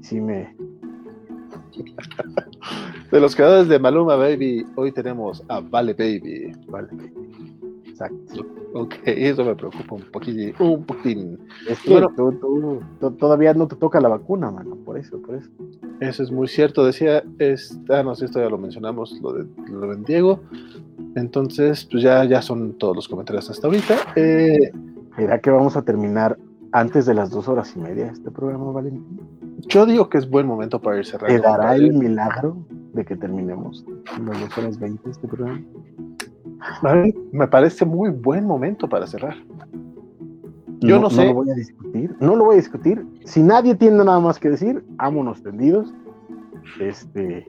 Sí me... De los creadores de Maluma Baby, hoy tenemos a Vale Baby. Vale Baby. Exacto. Ok, eso me preocupa un poquito, un poquitín. Es que bueno, todavía no te toca la vacuna, mano, por eso, por eso. Eso es muy cierto, decía, ah, no sé, esto ya lo mencionamos, lo de, lo de Diego. Entonces, pues ya, ya son todos los comentarios hasta ahorita. Eh, ¿Será que vamos a terminar antes de las dos horas y media este programa, Valentín? Yo digo que es buen momento para ir cerrando. ¿Te dará el milagro de que terminemos las dos horas veinte este programa? Me parece muy buen momento para cerrar. Yo no, sé. No lo voy a discutir. No lo voy a discutir. Si nadie tiene nada más que decir, ámonos tendidos. Este.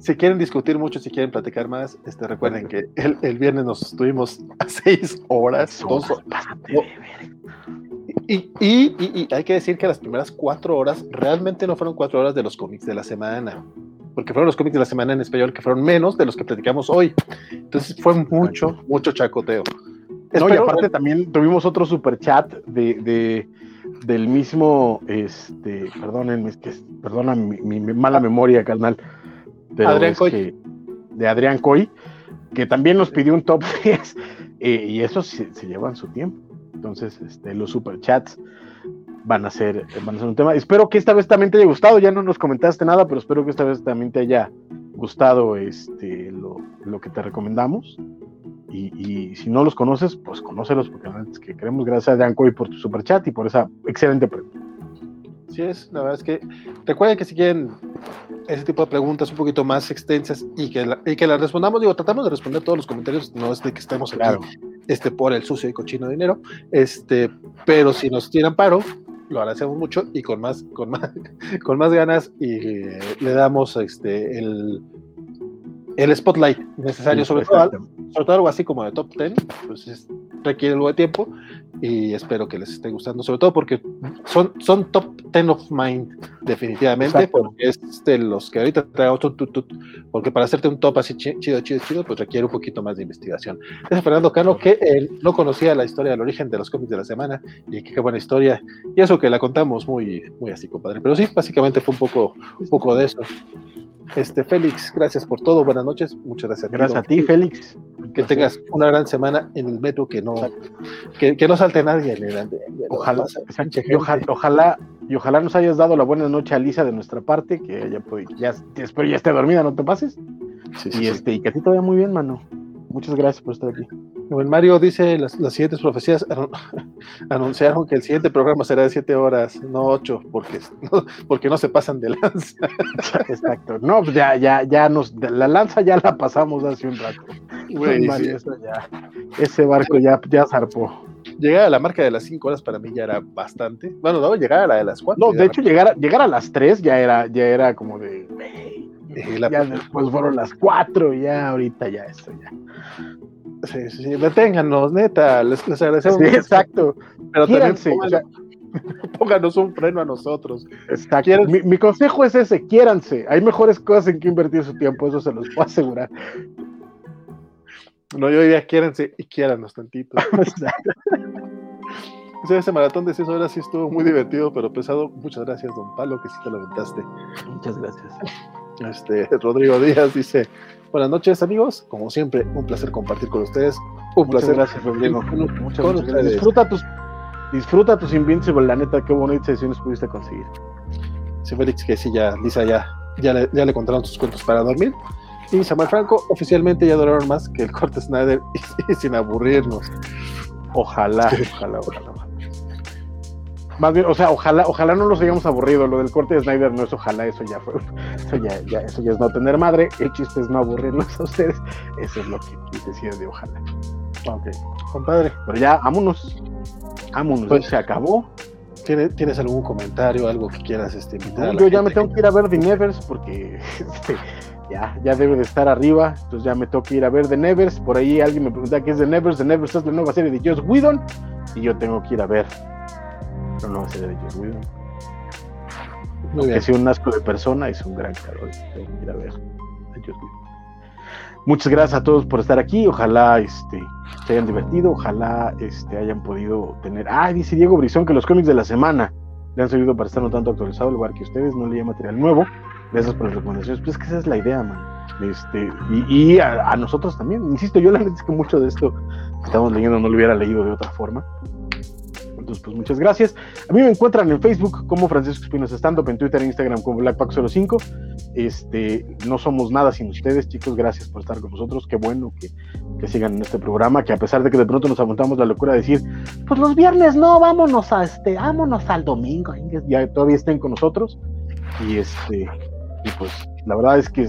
Si quieren discutir mucho, si quieren platicar más, este, recuerden que el, viernes nos estuvimos a seis horas. Dos, y, y, hay que decir que las primeras cuatro horas realmente no fueron cuatro horas de los cómics de la semana porque fueron los cómics de la semana en español que fueron menos de los que platicamos hoy. Entonces fue mucho, mucho chacoteo. No, y aparte también tuvimos otro super chat de, del mismo, este, perdónenme, que, perdona mi, mala memoria, carnal. Adrián Coy. de Adrián Coy, que también nos pidió un top 10, eh, y eso se, se llevan su tiempo. Entonces, este, los super chats van a ser, van a ser un tema. Espero que esta vez también te haya gustado, ya no nos comentaste nada, pero espero que esta vez también te haya gustado este, lo, lo que te recomendamos. Y, y, si no los conoces, pues conócelos, porque es que queremos gracias a Dan Coy por tu super chat y por esa excelente pregunta. Sí es, la verdad es que recuerden que si quieren ese tipo de preguntas un poquito más extensas y que, la, y que las respondamos, digo, tratamos de responder todos los comentarios, no es de que estemos aquí este, por el sucio y cochino dinero, este, pero si nos tiran paro, lo agradecemos mucho y con más, con más, con más ganas y le damos este, el, el spotlight necesario, sobre, todo, sobre todo algo así como de top 10, pues requiere algo de tiempo y espero que les esté gustando, sobre todo porque son, son top 10 of mind, definitivamente, porque es de los que ahorita traigo, porque para hacerte un top así chido, chido, chido, pues requiere un poquito más de investigación. Es Fernando Cano, que él no conocía la historia del origen de los cómics de la semana, y qué buena historia, y eso que la contamos muy, muy así, compadre. Pero sí, básicamente fue un poco, un poco de eso. Este, Félix, gracias por todo. Buenas noches. Muchas gracias. Gracias a ti, Félix. Que tengas una gran semana en el metro, que no, que, no salte nadie. Ojalá, y ojalá, y ojalá, nos hayas dado la buena noche a Lisa de nuestra parte, que ella puede, ya, espero ya esté dormida, no te pases. y este, y que a ti te vaya muy bien, mano. Muchas gracias por estar aquí. Bueno, Mario dice las, las siguientes profecías anunciaron que el siguiente programa será de 7 horas, no 8, porque no, porque no se pasan de lanza. Exacto. No, pues ya, ya, ya nos, la lanza ya la pasamos hace un rato. Mario, ya, ese barco ya, ya zarpó. Llegar a la marca de las 5 horas para mí ya era bastante. Bueno, no, llegar a la de las 4. No, de hecho, llegar a, llegar a las 3 ya era, ya era como de. ya después fueron las 4, ya ahorita ya eso ya. Sí, sí, sí, deténganos, neta, les, les agradecemos. Sí, exacto. Pero también pónganos, un freno a nosotros. Exacto. Mi, mi, consejo es ese, quiéranse. Hay mejores cosas en que invertir su tiempo, eso se los puedo asegurar. No, yo diría quiéranse y quiéranos tantito. Ese maratón de 6 horas sí estuvo muy divertido, pero pesado. Muchas gracias, don Palo, que sí te lo aventaste. Muchas gracias. Este, Rodrigo Díaz dice: Buenas noches, amigos. Como siempre, un placer compartir con ustedes. Un muchas placer. Gracias, Rodrigo. Muchas, muchas gracias. Disfruta tus, disfruta tus Invincible, la neta, qué bonitas sesiones pudiste conseguir. Sí, Félix, que sí, ya, Lisa ya, ya, le, ya le contaron sus cuentos para dormir. Y Samuel Franco, oficialmente ya duraron más que el corte Snyder y, y sin aburrirnos. Ojalá, ojalá, ojalá. Más bien, o sea, ojalá, ojalá no los hayamos aburrido. Lo del corte de Snyder no es ojalá, eso ya fue, eso ya, ya, eso ya es no tener madre. El chiste es no aburrirnos a ustedes. Eso es lo que decía de ojalá. Ok, compadre. Pero ya, vámonos. Vámonos, pues, se acabó. ¿Tienes algún comentario, algo que quieras este, invitar? No, yo ya me tengo que ir a ver The Nevers porque este, ya, ya debe de estar arriba. Entonces ya me tengo que ir a ver The Nevers. Por ahí alguien me pregunta qué es The Nevers. The Nevers es la nueva serie de Joss Whedon. Y yo tengo que ir a ver no va a ser de Whedon. Muy bien. Es un asco de persona, es un gran calor. Ir a ver Muchas gracias a todos por estar aquí. Ojalá este, se hayan divertido, ojalá este, hayan podido tener. Ah, dice Diego Brizón que los cómics de la semana le han servido para estar no tanto actualizado, al lugar que ustedes no leían material nuevo. Gracias por las recomendaciones. Pues es que esa es la idea, man. Este, y, y a, a, nosotros también. Insisto, yo la verdad es que mucho de esto que estamos leyendo no lo hubiera leído de otra forma. Entonces, pues muchas gracias. A mí me encuentran en Facebook como Francisco Espinosa Stand en Twitter e Instagram como BlackPack05. Este, no somos nada sin ustedes, chicos. Gracias por estar con nosotros. Qué bueno que, que sigan en este programa, que a pesar de que de pronto nos aguantamos la locura de decir, pues los viernes no, vámonos a este, vámonos al domingo, ya todavía estén con nosotros. Y este, y pues la verdad es que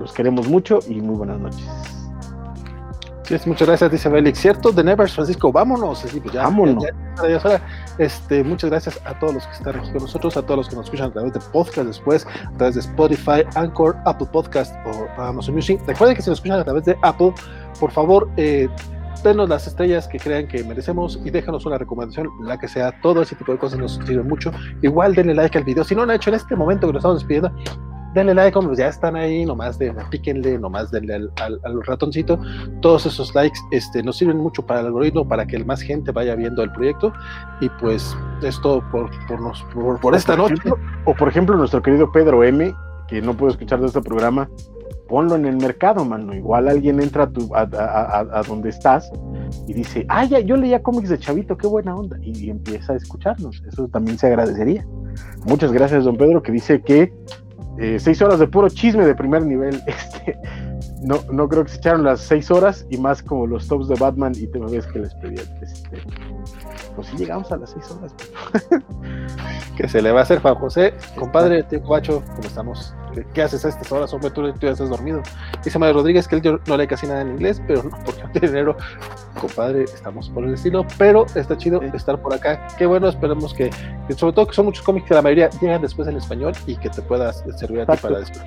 los queremos mucho y muy buenas noches. Muchas gracias, dice Félix. Cierto, de Nevers, Francisco, vámonos. Sí, pues ya, vámonos. Ya, ya, este, muchas gracias a todos los que están aquí con nosotros, a todos los que nos escuchan a través de podcast después, a través de Spotify, Anchor, Apple Podcast o Amazon Music. Recuerden que si nos escuchan a través de Apple, por favor, eh, denos las estrellas que crean que merecemos y déjanos una recomendación, la que sea. Todo ese tipo de cosas nos sirven mucho. Igual denle like al video. Si no lo han hecho en este momento que nos estamos despidiendo, denle like, como ya están ahí, nomás de, píquenle, nomás denle al, al, al, ratoncito. Todos esos likes este, nos sirven mucho para el algoritmo, para que más gente vaya viendo el proyecto. Y pues esto por, por, nos, por, por esta noche. Ejemplo, o por ejemplo, nuestro querido Pedro M, que no puedo escuchar de este programa, ponlo en el mercado, mano. Igual alguien entra a, tu, a, a, a donde estás y dice, ah, ya, yo leía cómics de Chavito, qué buena onda. Y, y empieza a escucharnos. Eso también se agradecería. Muchas gracias, don Pedro, que dice que eh, seis horas de puro chisme de primer nivel. Este, no, no creo que se echaron las seis horas y más como los tops de Batman y te ves que les pedía. Este, pues sí llegamos a las seis horas. que se le va a hacer Juan José, compadre, tío Cuacho, ¿cómo estamos? ¿Qué, ¿Qué, haces a estas horas? Hombre, tú, tú ya estás dormido. Dice Mario Rodríguez que él no lee casi nada en inglés, pero no, porque no tiene dinero. Compadre, estamos por el estilo, pero está chido sí. estar por acá. Qué bueno, esperemos que, que, sobre todo que son muchos cómics que la mayoría llegan después en español y que te puedas servir a ti para después.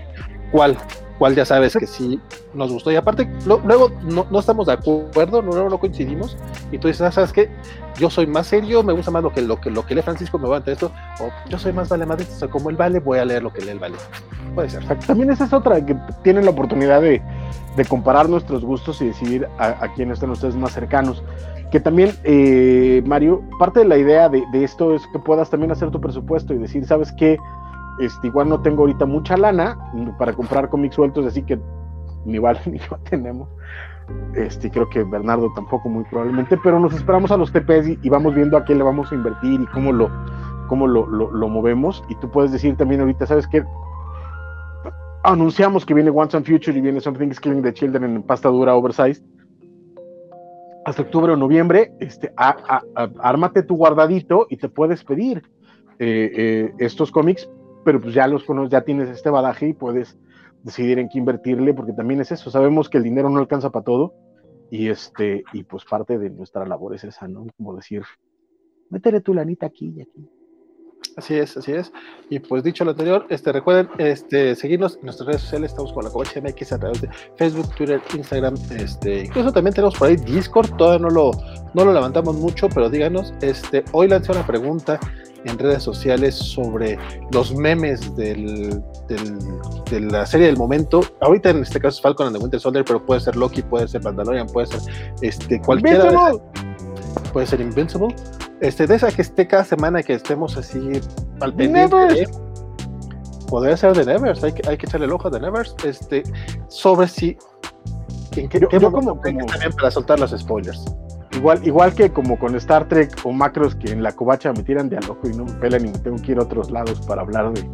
¿Cuál? ¿Cuál ya sabes que sí nos gustó? Y aparte, lo, luego no, no, estamos de acuerdo, no, no coincidimos, y tú dices, ah, ¿sabes qué? Yo soy más serio, me gusta más lo que, lo que, lo que lee Francisco, me voy a esto, o yo soy más vale madrid, o sea, como él vale, voy a leer lo que lee el vale. Puede ser. También esa es otra, que tienen la oportunidad de, de comparar nuestros gustos y decidir a, a quiénes están ustedes más cercanos. Que también, eh, Mario, parte de la idea de, de esto es que puedas también hacer tu presupuesto y decir, ¿sabes qué? Este, igual no tengo ahorita mucha lana para comprar cómics sueltos, así que ni vale ni yo tenemos. Este, creo que Bernardo tampoco muy probablemente, pero nos esperamos a los TPs y, y vamos viendo a qué le vamos a invertir y cómo lo, cómo lo, lo, movemos. Y tú puedes decir también ahorita, ¿sabes qué? Anunciamos que viene Once and Future y viene Something is Killing the Children en pasta dura oversized. hasta octubre o noviembre, este, ármate tu guardadito y te puedes pedir eh, eh, estos cómics, pero pues ya los conoces, ya tienes este badaje y puedes decidir en qué invertirle, porque también es eso, sabemos que el dinero no alcanza para todo, y este, y pues parte de nuestra labor es esa, ¿no? Como decir, métele tu lanita aquí y aquí. Así es, así es. Y pues dicho lo anterior, este, recuerden este, seguirnos en nuestras redes sociales, estamos con la Covacha MX a través de Facebook, Twitter, Instagram, este, incluso también tenemos por ahí Discord, todavía no lo, no lo levantamos mucho, pero díganos, este, hoy lancé una pregunta en redes sociales sobre los memes del, de la serie del momento. Ahorita en este caso es Falcon and the Winter Soldier, pero puede ser Loki, puede ser Mandalorian, puede ser este, cualquiera. puede ser Invincible este, de esa que esté cada semana que estemos así al pendiente. podría ser de Nevers, hay que, hay que echarle el ojo de Nevers. Este, sobre si. En qué, yo, como, también para soltar los spoilers. Igual, igual que como con Star Trek o Macros que en la covacha me tiran de a loco y no me pelan y me tengo que ir a otros lados para hablar de,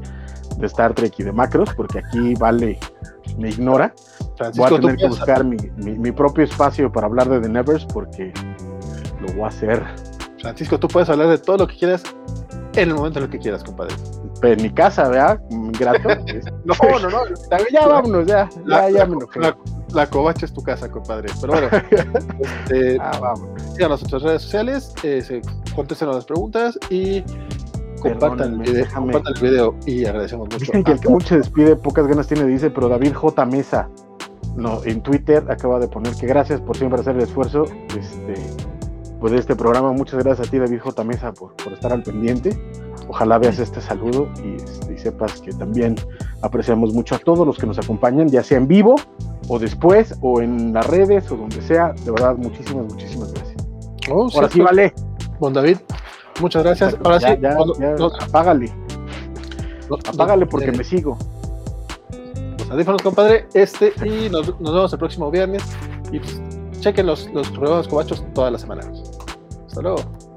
de Star Trek y de Macros, porque aquí vale, me ignora. voy a tener que buscar mi, mi, mi, propio espacio para hablar de The Nevers porque lo voy a hacer Francisco, tú puedes hablar de todo lo que quieras en el momento en el que quieras, compadre. Pero en mi casa, ¿verdad? Grato. no, no, no. Ya vámonos, ya. La, ya, me la, la, covacha es tu casa, compadre. Pero bueno, este, ah, vamos. en nuestras redes sociales, eh, contesten las preguntas y compartan el, video, compartan el, video, y agradecemos mucho. Dicen que el que mucho despide, pocas ganas tiene, dice, pero David J. Mesa, no, en Twitter acaba de poner que gracias por siempre hacer el esfuerzo. Este, pues, de este programa. Muchas gracias a ti, David J. Mesa, por, por estar al pendiente. Ojalá veas este saludo este, y, sepas que también apreciamos mucho a todos los que nos acompañan, ya sea en vivo o después o en las redes o donde sea. De verdad, muchísimas, muchísimas gracias. Oh, Ahora sí, vale. Bon David, muchas gracias. Ahora sí, apágale. apágale porque eh, me sigo. Los audífonos, compadre. Este y nos, nos vemos el próximo viernes. Y pues, chequen los, los programas cobachos todas las semanas. Hasta luego.